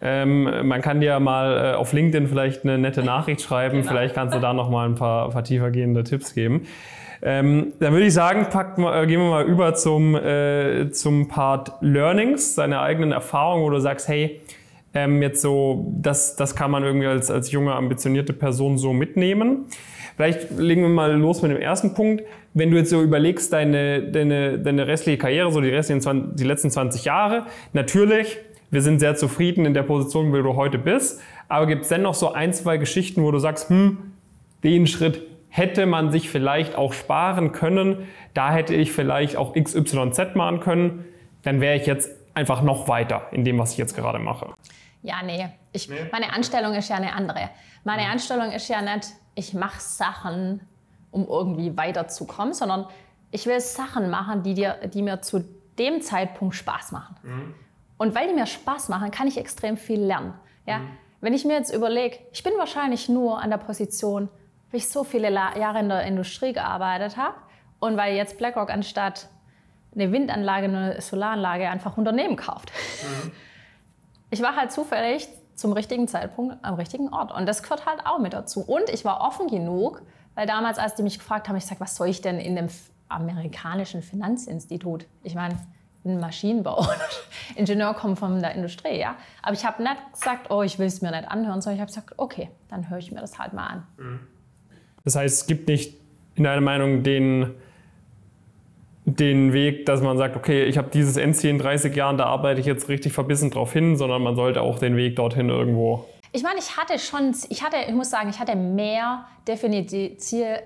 ähm, man kann dir mal äh, auf LinkedIn vielleicht eine nette *laughs* Nachricht schreiben. Genau. Vielleicht kannst du da noch mal ein paar, paar tiefergehende Tipps geben. Ähm, dann würde ich sagen, pack, äh, gehen wir mal über zum, äh, zum Part Learnings, seine eigenen Erfahrungen, wo du sagst, hey, ähm, jetzt so, das, das kann man irgendwie als, als junge, ambitionierte Person so mitnehmen. Vielleicht legen wir mal los mit dem ersten Punkt. Wenn du jetzt so überlegst, deine, deine, deine restliche Karriere, so die, restlichen 20, die letzten 20 Jahre, natürlich, wir sind sehr zufrieden in der Position, wo du heute bist, aber gibt es dennoch so ein, zwei Geschichten, wo du sagst, hm, den Schritt hätte man sich vielleicht auch sparen können. Da hätte ich vielleicht auch XYZ machen können. Dann wäre ich jetzt einfach noch weiter in dem, was ich jetzt gerade mache. Ja, nee. Ich, nee. Meine Anstellung ist ja eine andere. Meine mhm. Anstellung ist ja nicht, ich mache Sachen, um irgendwie weiterzukommen, sondern ich will Sachen machen, die, dir, die mir zu dem Zeitpunkt Spaß machen. Mhm. Und weil die mir Spaß machen, kann ich extrem viel lernen. Ja? Mhm. Wenn ich mir jetzt überlege, ich bin wahrscheinlich nur an der Position, weil ich so viele Jahre in der Industrie gearbeitet habe und weil jetzt BlackRock anstatt eine Windanlage, eine Solaranlage einfach Unternehmen kauft. Mhm. Ich war halt zufällig zum richtigen Zeitpunkt am richtigen Ort und das gehört halt auch mit dazu. Und ich war offen genug, weil damals, als die mich gefragt haben, ich sage, was soll ich denn in dem amerikanischen Finanzinstitut? Ich meine, ich bin Maschinenbauer, *laughs* Ingenieur, komme von der Industrie, ja. Aber ich habe nicht gesagt, oh, ich will es mir nicht anhören, sondern ich habe gesagt, okay, dann höre ich mir das halt mal an. Mhm. Das heißt, es gibt nicht in deiner Meinung den, den Weg, dass man sagt, okay, ich habe dieses Endziel in 30 Jahren, da arbeite ich jetzt richtig verbissen drauf hin, sondern man sollte auch den Weg dorthin irgendwo. Ich meine, ich hatte schon, ich hatte, ich muss sagen, ich hatte mehr definierte Ziele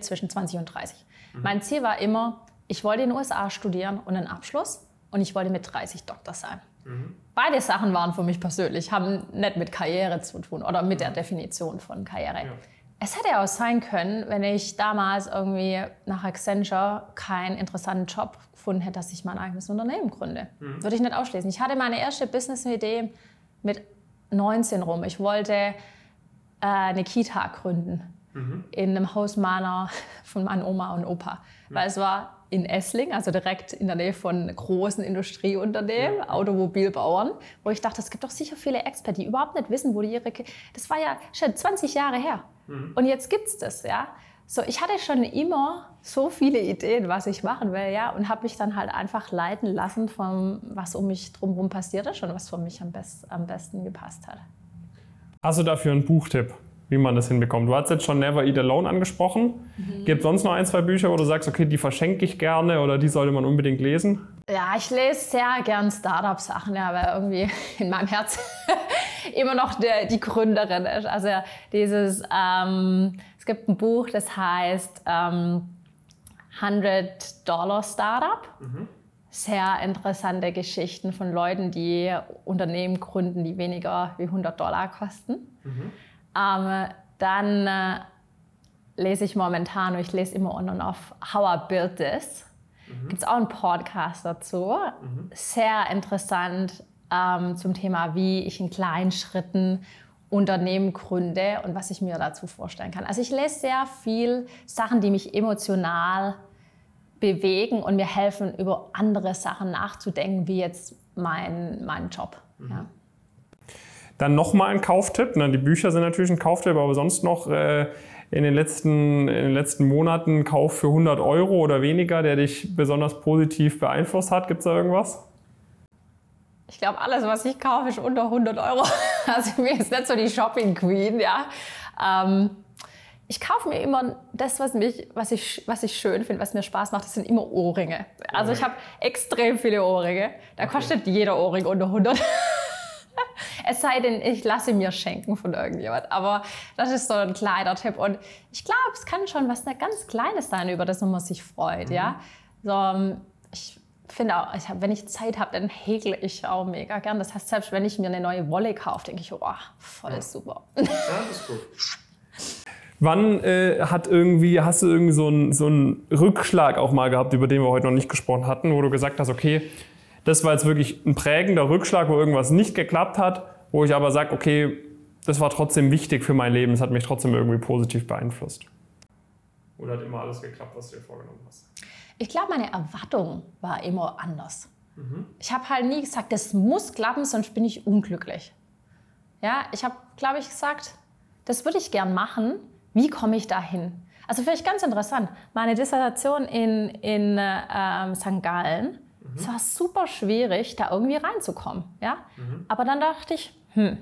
zwischen 20 und 30. Mhm. Mein Ziel war immer, ich wollte in den USA studieren und einen Abschluss und ich wollte mit 30 Doktor sein. Mhm. Beide Sachen waren für mich persönlich, haben nicht mit Karriere zu tun oder mit der Definition von Karriere. Ja. Es hätte auch sein können, wenn ich damals irgendwie nach Accenture keinen interessanten Job gefunden hätte, dass ich mein eigenes Unternehmen gründe. Mhm. Würde ich nicht ausschließen. Ich hatte meine erste Business-Idee mit 19 rum. Ich wollte äh, eine Kita gründen mhm. in einem Haus meiner, *laughs* von meiner Oma und Opa. Mhm. Weil es war in Essling, also direkt in der Nähe von großen Industrieunternehmen, ja. Automobilbauern, wo ich dachte, es gibt doch sicher viele Experten, die überhaupt nicht wissen, wo die ihre... Das war ja schon 20 Jahre her. Mhm. Und jetzt gibt es das, ja. So, ich hatte schon immer so viele Ideen, was ich machen will, ja, und habe mich dann halt einfach leiten lassen von was um mich drumherum passiert ist und was für mich am, best, am besten gepasst hat. Hast du dafür einen Buchtipp? Wie man das hinbekommt. Du hast jetzt schon Never Eat Alone angesprochen. Mhm. Gibt es sonst noch ein, zwei Bücher, wo du sagst, okay, die verschenke ich gerne oder die sollte man unbedingt lesen? Ja, ich lese sehr gern Startup-Sachen, ja, weil irgendwie *laughs* in meinem Herz *laughs* immer noch der, die Gründerin ist. Also dieses, ähm, es gibt ein Buch, das heißt ähm, 100 Dollar Startup. Mhm. Sehr interessante Geschichten von Leuten, die Unternehmen gründen, die weniger wie 100 Dollar kosten. Mhm. Ähm, dann äh, lese ich momentan, ich lese immer on und off How I Built This. Mhm. Gibt es auch einen Podcast dazu. Mhm. Sehr interessant ähm, zum Thema, wie ich in kleinen Schritten Unternehmen gründe und was ich mir dazu vorstellen kann. Also ich lese sehr viel Sachen, die mich emotional bewegen und mir helfen, über andere Sachen nachzudenken, wie jetzt mein, mein Job. Mhm. Ja. Dann nochmal ein Kauftipp. Ne? Die Bücher sind natürlich ein Kauftipp, aber sonst noch äh, in, den letzten, in den letzten Monaten ein Kauf für 100 Euro oder weniger, der dich besonders positiv beeinflusst hat. Gibt es da irgendwas? Ich glaube, alles, was ich kaufe, ist unter 100 Euro. *laughs* Also mir ist nicht so die Shopping Queen, ja. Ähm, ich kaufe mir immer das, was, mich, was, ich, was ich schön finde, was mir Spaß macht. Das sind immer Ohrringe. Also ich habe extrem viele Ohrringe. Da okay. kostet jeder Ohrring unter 100. *laughs* *laughs* es sei denn, ich lasse mir schenken von irgendjemand. Aber das ist so ein kleiner Tipp. Und ich glaube, es kann schon was ganz Kleines sein, über das man sich freut. Mhm. Ja? So, ich finde auch, ich hab, wenn ich Zeit habe, dann häkle ich auch mega gern. Das heißt, selbst wenn ich mir eine neue Wolle kaufe, denke ich, oh, voll ja. super. Ja, das ist gut. *laughs* Wann äh, hat irgendwie, hast du irgendwie so einen, so einen Rückschlag auch mal gehabt, über den wir heute noch nicht gesprochen hatten, wo du gesagt hast, okay, das war jetzt wirklich ein prägender Rückschlag, wo irgendwas nicht geklappt hat, wo ich aber sage, okay, das war trotzdem wichtig für mein Leben, es hat mich trotzdem irgendwie positiv beeinflusst. Oder hat immer alles geklappt, was du dir vorgenommen hast? Ich glaube, meine Erwartung war immer anders. Mhm. Ich habe halt nie gesagt, das muss klappen, sonst bin ich unglücklich. Ja, ich habe, glaube ich, gesagt, das würde ich gern machen. Wie komme ich dahin? Also vielleicht ganz interessant. Meine Dissertation in, in äh, St. Gallen, mhm. es war super schwierig, da irgendwie reinzukommen. Ja? Mhm. Aber dann dachte ich, hm,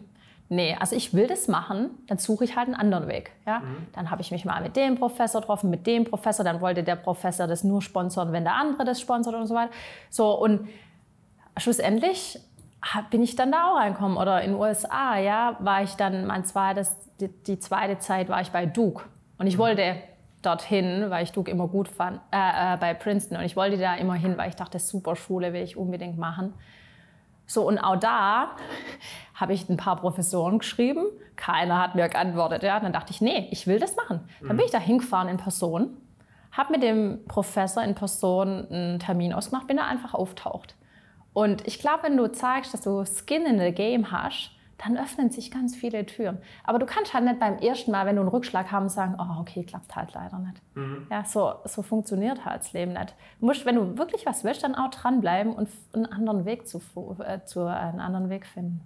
nee, also ich will das machen, dann suche ich halt einen anderen Weg. Ja? Mhm. Dann habe ich mich mal mit dem Professor getroffen, mit dem Professor, dann wollte der Professor das nur sponsern, wenn der andere das sponsert und so weiter. So, und schlussendlich bin ich dann da auch reinkommen. Oder in den USA, ja, war ich dann, mein zweites, die, die zweite Zeit war ich bei Duke. Und ich mhm. wollte dorthin, weil ich Duke immer gut fand, äh, äh, bei Princeton. Und ich wollte da immer hin, weil ich dachte, super Schule will ich unbedingt machen. So, und auch da *laughs* habe ich ein paar Professoren geschrieben. Keiner hat mir geantwortet. Ja. Dann dachte ich, nee, ich will das machen. Dann bin ich da hingefahren in Person, habe mit dem Professor in Person einen Termin ausgemacht, bin da einfach auftaucht. Und ich glaube, wenn du zeigst, dass du Skin in the Game hast, dann öffnen sich ganz viele Türen. Aber du kannst halt nicht beim ersten Mal, wenn du einen Rückschlag haben, sagen, oh, okay, klappt halt leider nicht. Mhm. Ja, so, so funktioniert halt das Leben nicht. Du musst, wenn du wirklich was willst, dann auch dranbleiben und einen anderen Weg zu, äh, zu einen anderen Weg finden.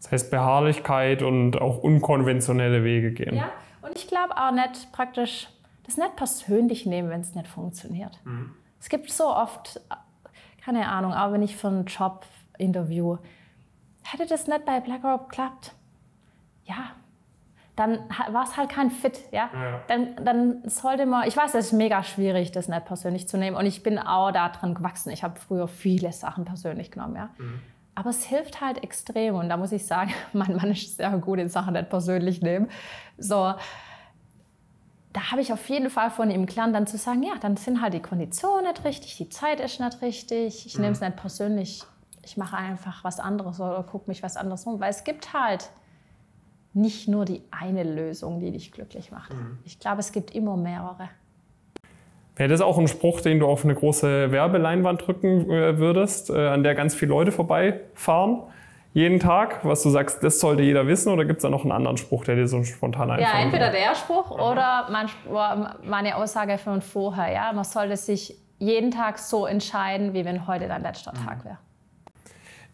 Das heißt Beharrlichkeit und auch unkonventionelle Wege gehen. Ja, und ich glaube auch nicht praktisch, das nicht persönlich nehmen, wenn es nicht funktioniert. Mhm. Es gibt so oft, keine Ahnung, auch wenn ich für einen Job interview, hätte das nicht bei BlackRock geklappt, ja, dann war es halt kein Fit. Ja? ja? Dann, dann sollte man, ich weiß, es ist mega schwierig, das nicht persönlich zu nehmen. Und ich bin auch daran gewachsen. Ich habe früher viele Sachen persönlich genommen. Ja? Mhm. Aber es hilft halt extrem. Und da muss ich sagen, *laughs* mein Mann ist sehr gut in Sachen nicht persönlich nehmen. So, da habe ich auf jeden Fall von ihm gelernt, dann zu sagen, ja, dann sind halt die Konditionen nicht richtig, die Zeit ist nicht richtig, ich mhm. nehme es nicht persönlich ich mache einfach was anderes oder gucke mich was anderes um. Weil es gibt halt nicht nur die eine Lösung, die dich glücklich macht. Mhm. Ich glaube, es gibt immer mehrere. Wäre das auch ein Spruch, den du auf eine große Werbeleinwand drücken äh, würdest, äh, an der ganz viele Leute vorbeifahren? Jeden Tag, was du sagst, das sollte jeder wissen, oder gibt es da noch einen anderen Spruch, der dir so spontan einfällt? Ja, entweder der Spruch oder mein, meine Aussage von vorher. Ja? Man sollte sich jeden Tag so entscheiden, wie wenn heute dein letzter mhm. Tag wäre.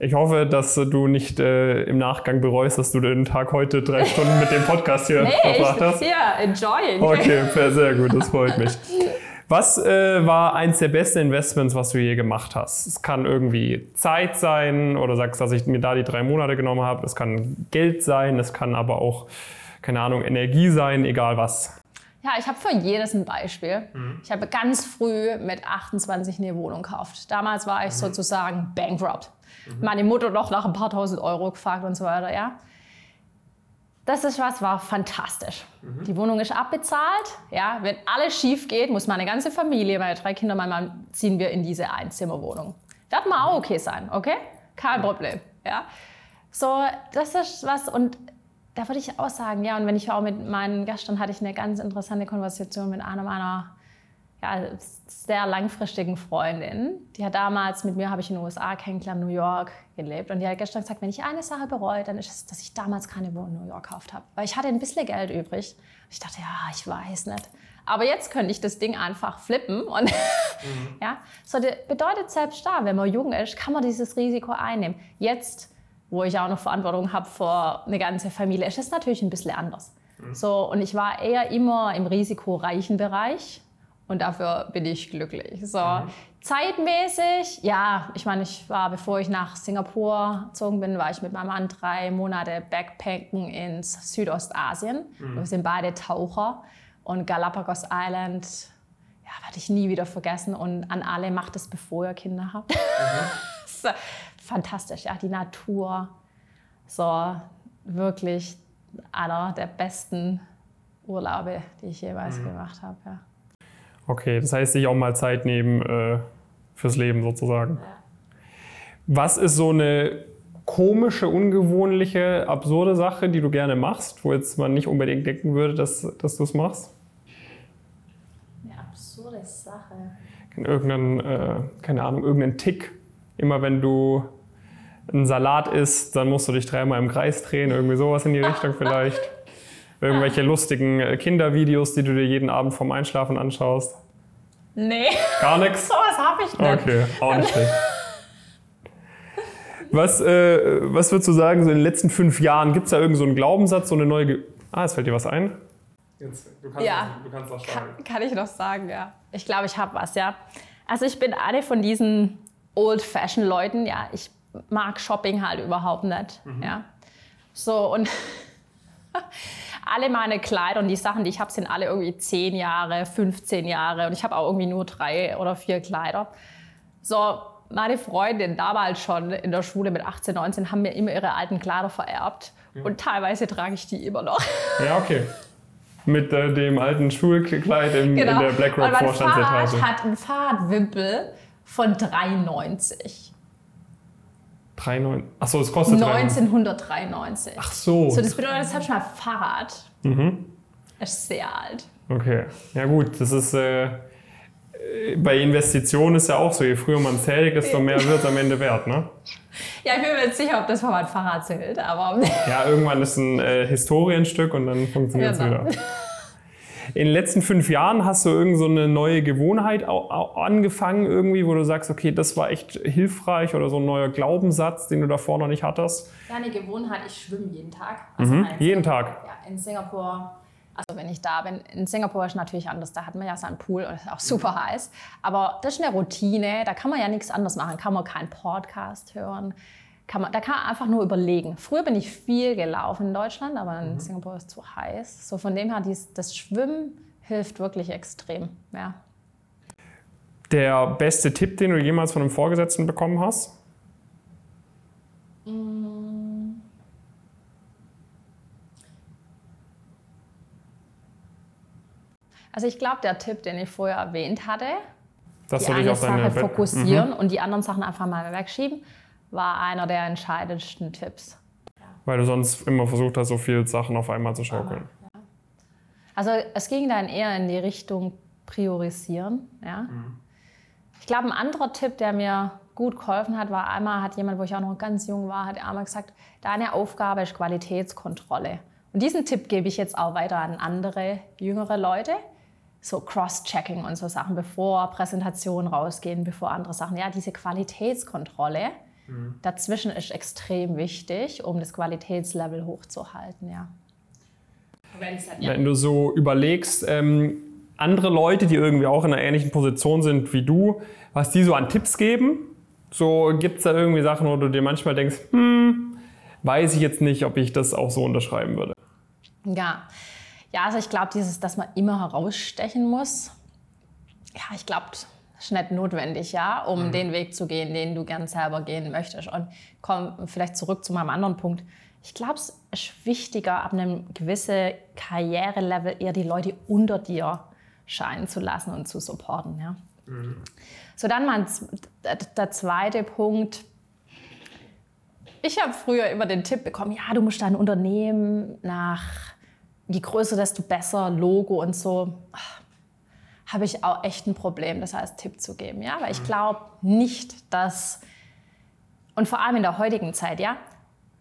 Ich hoffe, dass du nicht äh, im Nachgang bereust, dass du den Tag heute drei Stunden mit dem Podcast hier *laughs* nee, verbracht hast. Nee, enjoying. Okay, sehr gut, das freut mich. Was äh, war eins der besten Investments, was du je gemacht hast? Es kann irgendwie Zeit sein oder sagst, dass ich mir da die drei Monate genommen habe. Es kann Geld sein, es kann aber auch, keine Ahnung, Energie sein, egal was. Ja, ich habe für jedes ein Beispiel. Mhm. Ich habe ganz früh mit 28 eine Wohnung gekauft. Damals war ich mhm. sozusagen bankrupt. Mhm. Meine Mutter noch nach ein paar tausend Euro gefragt und so weiter, ja. Das ist was, war fantastisch. Mhm. Die Wohnung ist abbezahlt. Ja, wenn alles schief geht, muss meine ganze Familie, meine drei Kinder, mein Mann, ziehen wir in diese Einzimmerwohnung. Das mal auch okay sein, okay? Kein Problem. Ja. So, das ist was und da würde ich auch sagen, ja, und wenn ich auch mit meinen Gästen hatte ich eine ganz interessante Konversation mit einer meiner ja, sehr langfristigen Freundin. Die hat damals mit mir, habe ich in den USA kennengelernt, New York gelebt. Und die hat gestern gesagt, wenn ich eine Sache bereue, dann ist es, dass ich damals keine Wohnung in New York gekauft habe. Weil ich hatte ein bisschen Geld übrig. Ich dachte, ja, ich weiß nicht. Aber jetzt könnte ich das Ding einfach flippen. Und *laughs* mhm. ja, so bedeutet selbst da, wenn man jung ist, kann man dieses Risiko einnehmen. Jetzt wo ich auch noch Verantwortung habe für eine ganze Familie, ist es natürlich ein bisschen anders. Mhm. So, und ich war eher immer im risikoreichen Bereich und dafür bin ich glücklich. So, mhm. zeitmäßig, ja, ich meine, ich war, bevor ich nach Singapur gezogen bin, war ich mit meinem Mann drei Monate Backpacken ins Südostasien. Mhm. Wir sind beide Taucher und Galapagos Island, ja, werde ich nie wieder vergessen. Und an alle macht es, bevor ihr Kinder habt. Mhm. *laughs* fantastisch, ja, die Natur. So, wirklich einer der besten Urlaube, die ich jeweils mhm. gemacht habe. Ja. Okay, das heißt, sich auch mal Zeit nehmen äh, fürs Leben sozusagen. Was ist so eine komische, ungewöhnliche, absurde Sache, die du gerne machst, wo jetzt man nicht unbedingt denken würde, dass, dass du es machst? Eine absurde Sache. Irgendeinen, äh, keine Ahnung, irgendeinen Tick. Immer wenn du einen Salat isst, dann musst du dich dreimal im Kreis drehen, irgendwie sowas in die Richtung *laughs* vielleicht. Irgendwelche lustigen äh, Kindervideos, die du dir jeden Abend vorm Einschlafen anschaust? Nee. Gar nichts? *laughs* Sowas habe ich nicht. Okay, auch nicht schlecht. Was, äh, was würdest du sagen, so in den letzten fünf Jahren, gibt es da irgendeinen so Glaubenssatz, so eine neue. Ge ah, es fällt dir was ein? Jetzt, du kannst, ja. das, du kannst das sagen. Kann, kann ich noch sagen, ja. Ich glaube, ich habe was, ja. Also ich bin eine von diesen Old-Fashion-Leuten, ja. Ich mag Shopping halt überhaupt nicht, mhm. ja. So, und *laughs* *laughs* alle meine Kleider und die Sachen, die ich habe, sind alle irgendwie 10 Jahre, 15 Jahre und ich habe auch irgendwie nur drei oder vier Kleider. So, meine Freundin damals schon in der Schule mit 18, 19 haben mir immer ihre alten Kleider vererbt ja. und teilweise trage ich die immer noch. *laughs* Ja, okay. Mit äh, dem alten Schulkleid im, genau. in der BlackRock Vorstandsetage. Mein Fahrrad hat einen Fahrradwimpel von 3,90. 93. Achso, es kostet 1993. Ach so. So, das bedeutet, das habe ich mal Fahrrad. Mhm. Das ist sehr alt. Okay. Ja, gut, das ist. Äh, bei Investitionen ist ja auch so, je früher man zählt, desto mehr wird es am Ende wert, ne? *laughs* Ja, ich bin mir nicht sicher, ob das von meinem Fahrrad zählt, aber. Ja, irgendwann ist ein äh, Historienstück und dann funktioniert es genau. wieder *laughs* in den letzten fünf Jahren hast du irgend so eine neue Gewohnheit angefangen irgendwie, wo du sagst, okay, das war echt hilfreich oder so ein neuer Glaubenssatz, den du davor noch nicht hattest? Ja, eine Gewohnheit, ich schwimme jeden Tag. Also mhm, jeden Tag? Ja, in Singapur also wenn ich da bin, in Singapur ist natürlich anders, da hat man ja seinen Pool und ist auch super heiß. Aber das ist eine Routine, da kann man ja nichts anderes machen, kann man keinen Podcast hören, kann man, da kann man einfach nur überlegen. Früher bin ich viel gelaufen in Deutschland, aber in mhm. Singapur ist es zu heiß. So von dem her, dies, das Schwimmen hilft wirklich extrem. Ja. Der beste Tipp, den du jemals von einem Vorgesetzten bekommen hast? Mm. Also ich glaube, der Tipp, den ich vorher erwähnt hatte, Dass die eine Sache fokussieren mhm. und die anderen Sachen einfach mal wegschieben, war einer der entscheidendsten Tipps. Weil du sonst immer versucht hast, so viele Sachen auf einmal zu schaukeln. Ja. Also es ging dann eher in die Richtung priorisieren. Ja? Mhm. Ich glaube, ein anderer Tipp, der mir gut geholfen hat, war einmal hat jemand, wo ich auch noch ganz jung war, hat einmal gesagt, deine Aufgabe ist Qualitätskontrolle. Und diesen Tipp gebe ich jetzt auch weiter an andere jüngere Leute. So Cross-Checking und so Sachen, bevor Präsentationen rausgehen, bevor andere Sachen. Ja, diese Qualitätskontrolle Mhm. Dazwischen ist extrem wichtig, um das Qualitätslevel hochzuhalten. Ja. Wenn du so überlegst, ähm, andere Leute, die irgendwie auch in einer ähnlichen Position sind wie du, was die so an Tipps geben, so gibt es da irgendwie Sachen, wo du dir manchmal denkst, hm, weiß ich jetzt nicht, ob ich das auch so unterschreiben würde. Ja, ja also ich glaube, dieses, dass man immer herausstechen muss, ja, ich glaube, ist nicht notwendig, ja, um mhm. den Weg zu gehen, den du gern selber gehen möchtest. Und komm vielleicht zurück zu meinem anderen Punkt. Ich glaube, es ist wichtiger, ab einem gewissen Karrierelevel eher die Leute unter dir scheinen zu lassen und zu supporten. Ja. Mhm. So, dann mein, der zweite Punkt. Ich habe früher immer den Tipp bekommen, ja, du musst dein Unternehmen nach, je größer, desto besser, Logo und so. Ach, habe ich auch echt ein Problem, das als Tipp zu geben. Ja? Weil ich glaube nicht, dass, und vor allem in der heutigen Zeit, ja,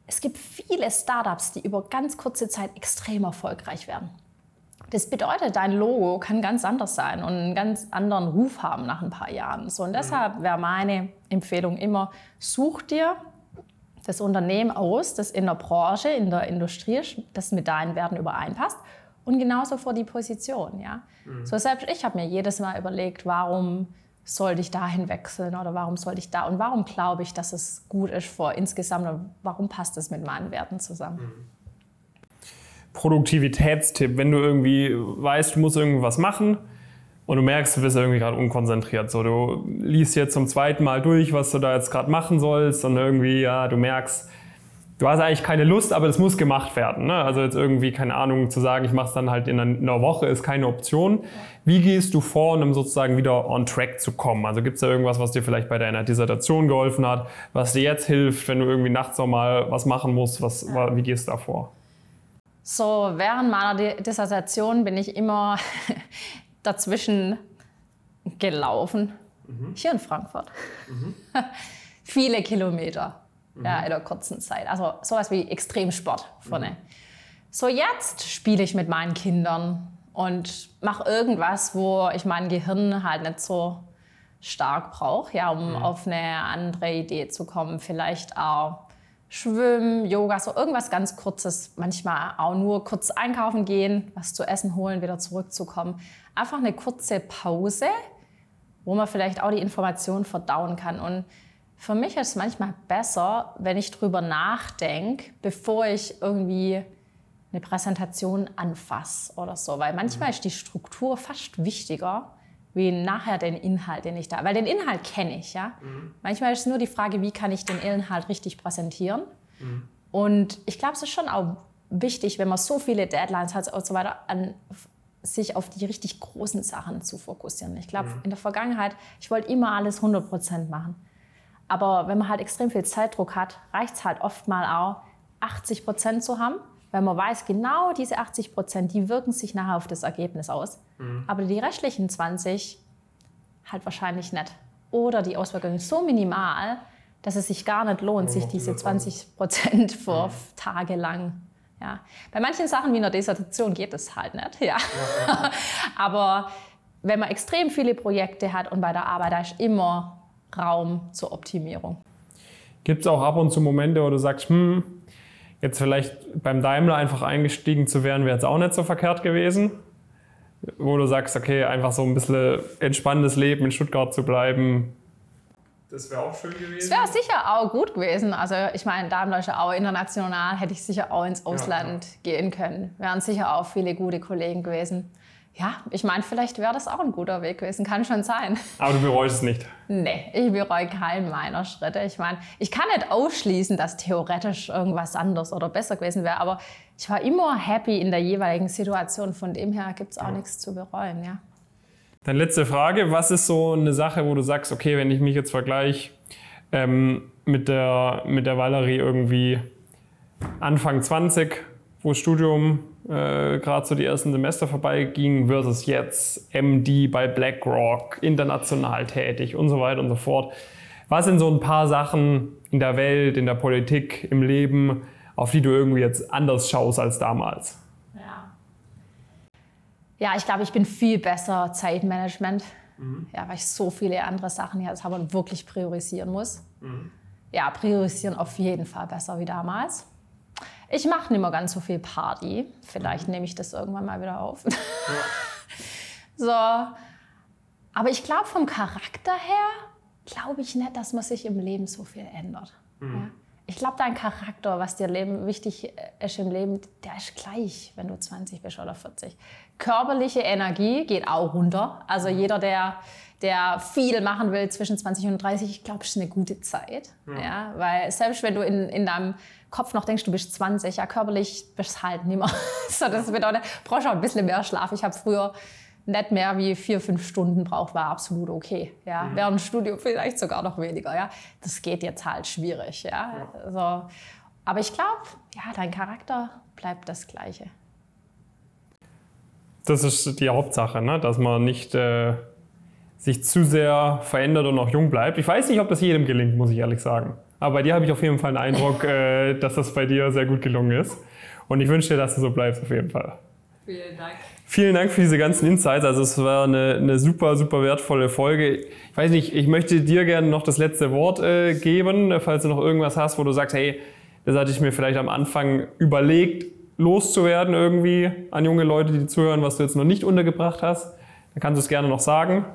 es gibt viele Startups, die über ganz kurze Zeit extrem erfolgreich werden. Das bedeutet, dein Logo kann ganz anders sein und einen ganz anderen Ruf haben nach ein paar Jahren. So, und mhm. deshalb wäre meine Empfehlung immer, such dir das Unternehmen aus, das in der Branche, in der Industrie, das mit deinen Werten übereinpasst. Und genauso für die Position. Ja? Mhm. So selbst ich habe mir jedes Mal überlegt, warum sollte ich dahin wechseln oder warum sollte ich da und warum glaube ich, dass es gut ist für insgesamt und warum passt es mit meinen Werten zusammen. Mhm. Produktivitätstipp, wenn du irgendwie weißt, du musst irgendwas machen und du merkst, du bist irgendwie gerade unkonzentriert. So, du liest jetzt zum zweiten Mal durch, was du da jetzt gerade machen sollst und irgendwie, ja, du merkst, du hast eigentlich keine Lust, aber das muss gemacht werden. Ne? Also jetzt irgendwie, keine Ahnung, zu sagen, ich mache es dann halt in einer Woche, ist keine Option. Wie gehst du vor, um sozusagen wieder on track zu kommen? Also gibt es da irgendwas, was dir vielleicht bei deiner Dissertation geholfen hat, was dir jetzt hilft, wenn du irgendwie nachts nochmal was machen musst? Was, wie gehst du da vor? So, während meiner Dissertation bin ich immer *laughs* dazwischen gelaufen. Mhm. Hier in Frankfurt. Mhm. *laughs* Viele Kilometer mhm. ja, in einer kurzen Zeit. Also sowas wie Extremsport vorne. Mhm. So, jetzt spiele ich mit meinen Kindern und mache irgendwas, wo ich mein Gehirn halt nicht so stark brauche, ja, um mhm. auf eine andere Idee zu kommen. Vielleicht auch Schwimmen, Yoga, so irgendwas ganz Kurzes. Manchmal auch nur kurz einkaufen gehen, was zu essen holen, wieder zurückzukommen. Einfach eine kurze Pause, wo man vielleicht auch die Information verdauen kann. Und für mich ist es manchmal besser, wenn ich drüber nachdenke, bevor ich irgendwie eine Präsentation anfasse oder so. Weil manchmal mhm. ist die Struktur fast wichtiger wie nachher den Inhalt, den ich da, weil den Inhalt kenne ich, ja. Mhm. Manchmal ist es nur die Frage, wie kann ich den Inhalt richtig präsentieren. Mhm. Und ich glaube, es ist schon auch wichtig, wenn man so viele Deadlines hat und so weiter, an, sich auf die richtig großen Sachen zu fokussieren. Ich glaube, mhm. in der Vergangenheit, ich wollte immer alles 100 Prozent machen. Aber wenn man halt extrem viel Zeitdruck hat, reicht es halt oft mal auch, 80 Prozent zu haben weil man weiß, genau diese 80 Prozent, die wirken sich nachher auf das Ergebnis aus. Mhm. Aber die restlichen 20 halt wahrscheinlich nicht. Oder die Auswirkungen so minimal, dass es sich gar nicht lohnt, sich diese 20 Prozent vor mhm. Tage lang. Ja. Bei manchen Sachen wie in der Dissertation geht es halt nicht. Ja. ja. *laughs* Aber wenn man extrem viele Projekte hat und bei der Arbeit, da ist immer Raum zur Optimierung. Gibt es auch ab und zu Momente, wo du sagst, hm, Jetzt vielleicht beim Daimler einfach eingestiegen zu werden, wäre jetzt auch nicht so verkehrt gewesen. Wo du sagst, okay, einfach so ein bisschen entspannendes Leben in Stuttgart zu bleiben. Das wäre auch schön gewesen. Das wäre sicher auch gut gewesen. Also ich meine, Daimler ist ja auch international, hätte ich sicher auch ins Ausland ja, gehen können. Wären sicher auch viele gute Kollegen gewesen. Ja, ich meine, vielleicht wäre das auch ein guter Weg gewesen. Kann schon sein. Aber du bereust es nicht? Nee, ich bereue keinen meiner Schritte. Ich meine, ich kann nicht ausschließen, dass theoretisch irgendwas anders oder besser gewesen wäre. Aber ich war immer happy in der jeweiligen Situation. Von dem her gibt es auch ja. nichts zu bereuen. Ja. Dann letzte Frage. Was ist so eine Sache, wo du sagst, okay, wenn ich mich jetzt vergleiche ähm, mit, der, mit der Valerie irgendwie Anfang 20, wo Studium äh, gerade so die ersten Semester vorbeiging, versus jetzt MD bei BlackRock, international tätig und so weiter und so fort. Was sind so ein paar Sachen in der Welt, in der Politik, im Leben, auf die du irgendwie jetzt anders schaust als damals? Ja, ja ich glaube, ich bin viel besser Zeitmanagement. Mhm. Ja, weil ich so viele andere Sachen jetzt habe und wirklich priorisieren muss. Mhm. Ja, priorisieren auf jeden Fall besser wie damals. Ich mache nicht mehr ganz so viel Party. Vielleicht nehme ich das irgendwann mal wieder auf. Ja. *laughs* so. Aber ich glaube, vom Charakter her, glaube ich nicht, dass man sich im Leben so viel ändert. Mhm. Ja? Ich glaube, dein Charakter, was dir Leben, wichtig ist im Leben, der ist gleich, wenn du 20 bist oder 40. Körperliche Energie geht auch runter. Also mhm. jeder, der, der viel machen will zwischen 20 und 30, ich glaube, ist eine gute Zeit. Ja. ja. weil selbst wenn du in, in deinem Kopf noch denkst, du bist 20, ja, körperlich bist du halt nicht mehr. *laughs* so, das bedeutet, brauchst auch ein bisschen mehr Schlaf. Ich habe früher nicht mehr wie vier, fünf Stunden braucht, war absolut okay. Ja. Mhm. Während dem Studium vielleicht sogar noch weniger. Ja. Das geht jetzt halt schwierig. Ja. ja. Also, aber ich glaube, ja, dein Charakter bleibt das Gleiche. Das ist die Hauptsache, ne? dass man nicht äh, sich zu sehr verändert und noch jung bleibt. Ich weiß nicht, ob das jedem gelingt, muss ich ehrlich sagen. Aber bei dir habe ich auf jeden Fall einen Eindruck, äh, dass das bei dir sehr gut gelungen ist. Und ich wünsche dir, dass du so bleibst, auf jeden Fall. Vielen Dank. Vielen Dank für diese ganzen Insights. Also es war eine, eine super, super wertvolle Folge. Ich weiß nicht, ich möchte dir gerne noch das letzte Wort äh, geben, falls du noch irgendwas hast, wo du sagst, hey, das hatte ich mir vielleicht am Anfang überlegt, loszuwerden irgendwie an junge Leute, die zuhören, was du jetzt noch nicht untergebracht hast. Dann kannst du es gerne noch sagen.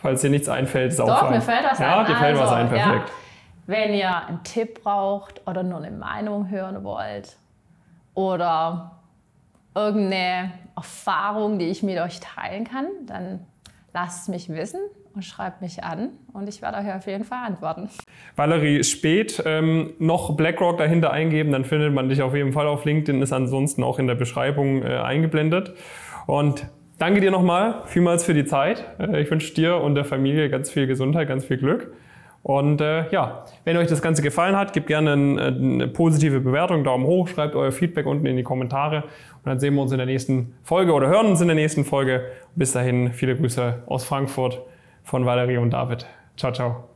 Falls dir nichts einfällt, auch Doch, mir fällt was ja, ein. dir fällt also, was ein, perfekt. Ja, wenn ihr einen Tipp braucht oder nur eine Meinung hören wollt oder irgendeine Erfahrung, die ich mit euch teilen kann, dann lasst es mich wissen und schreibt mich an und ich werde euch auf jeden Fall antworten. Valerie Spät, ähm, noch BlackRock dahinter eingeben, dann findet man dich auf jeden Fall auf LinkedIn, ist ansonsten auch in der Beschreibung äh, eingeblendet. Und danke dir nochmal vielmals für die Zeit. Äh, ich wünsche dir und der Familie ganz viel Gesundheit, ganz viel Glück. Und äh, ja, wenn euch das Ganze gefallen hat, gebt gerne eine, eine positive Bewertung, Daumen hoch, schreibt euer Feedback unten in die Kommentare und dann sehen wir uns in der nächsten Folge oder hören uns in der nächsten Folge. Bis dahin, viele Grüße aus Frankfurt von Valerie und David. Ciao, ciao.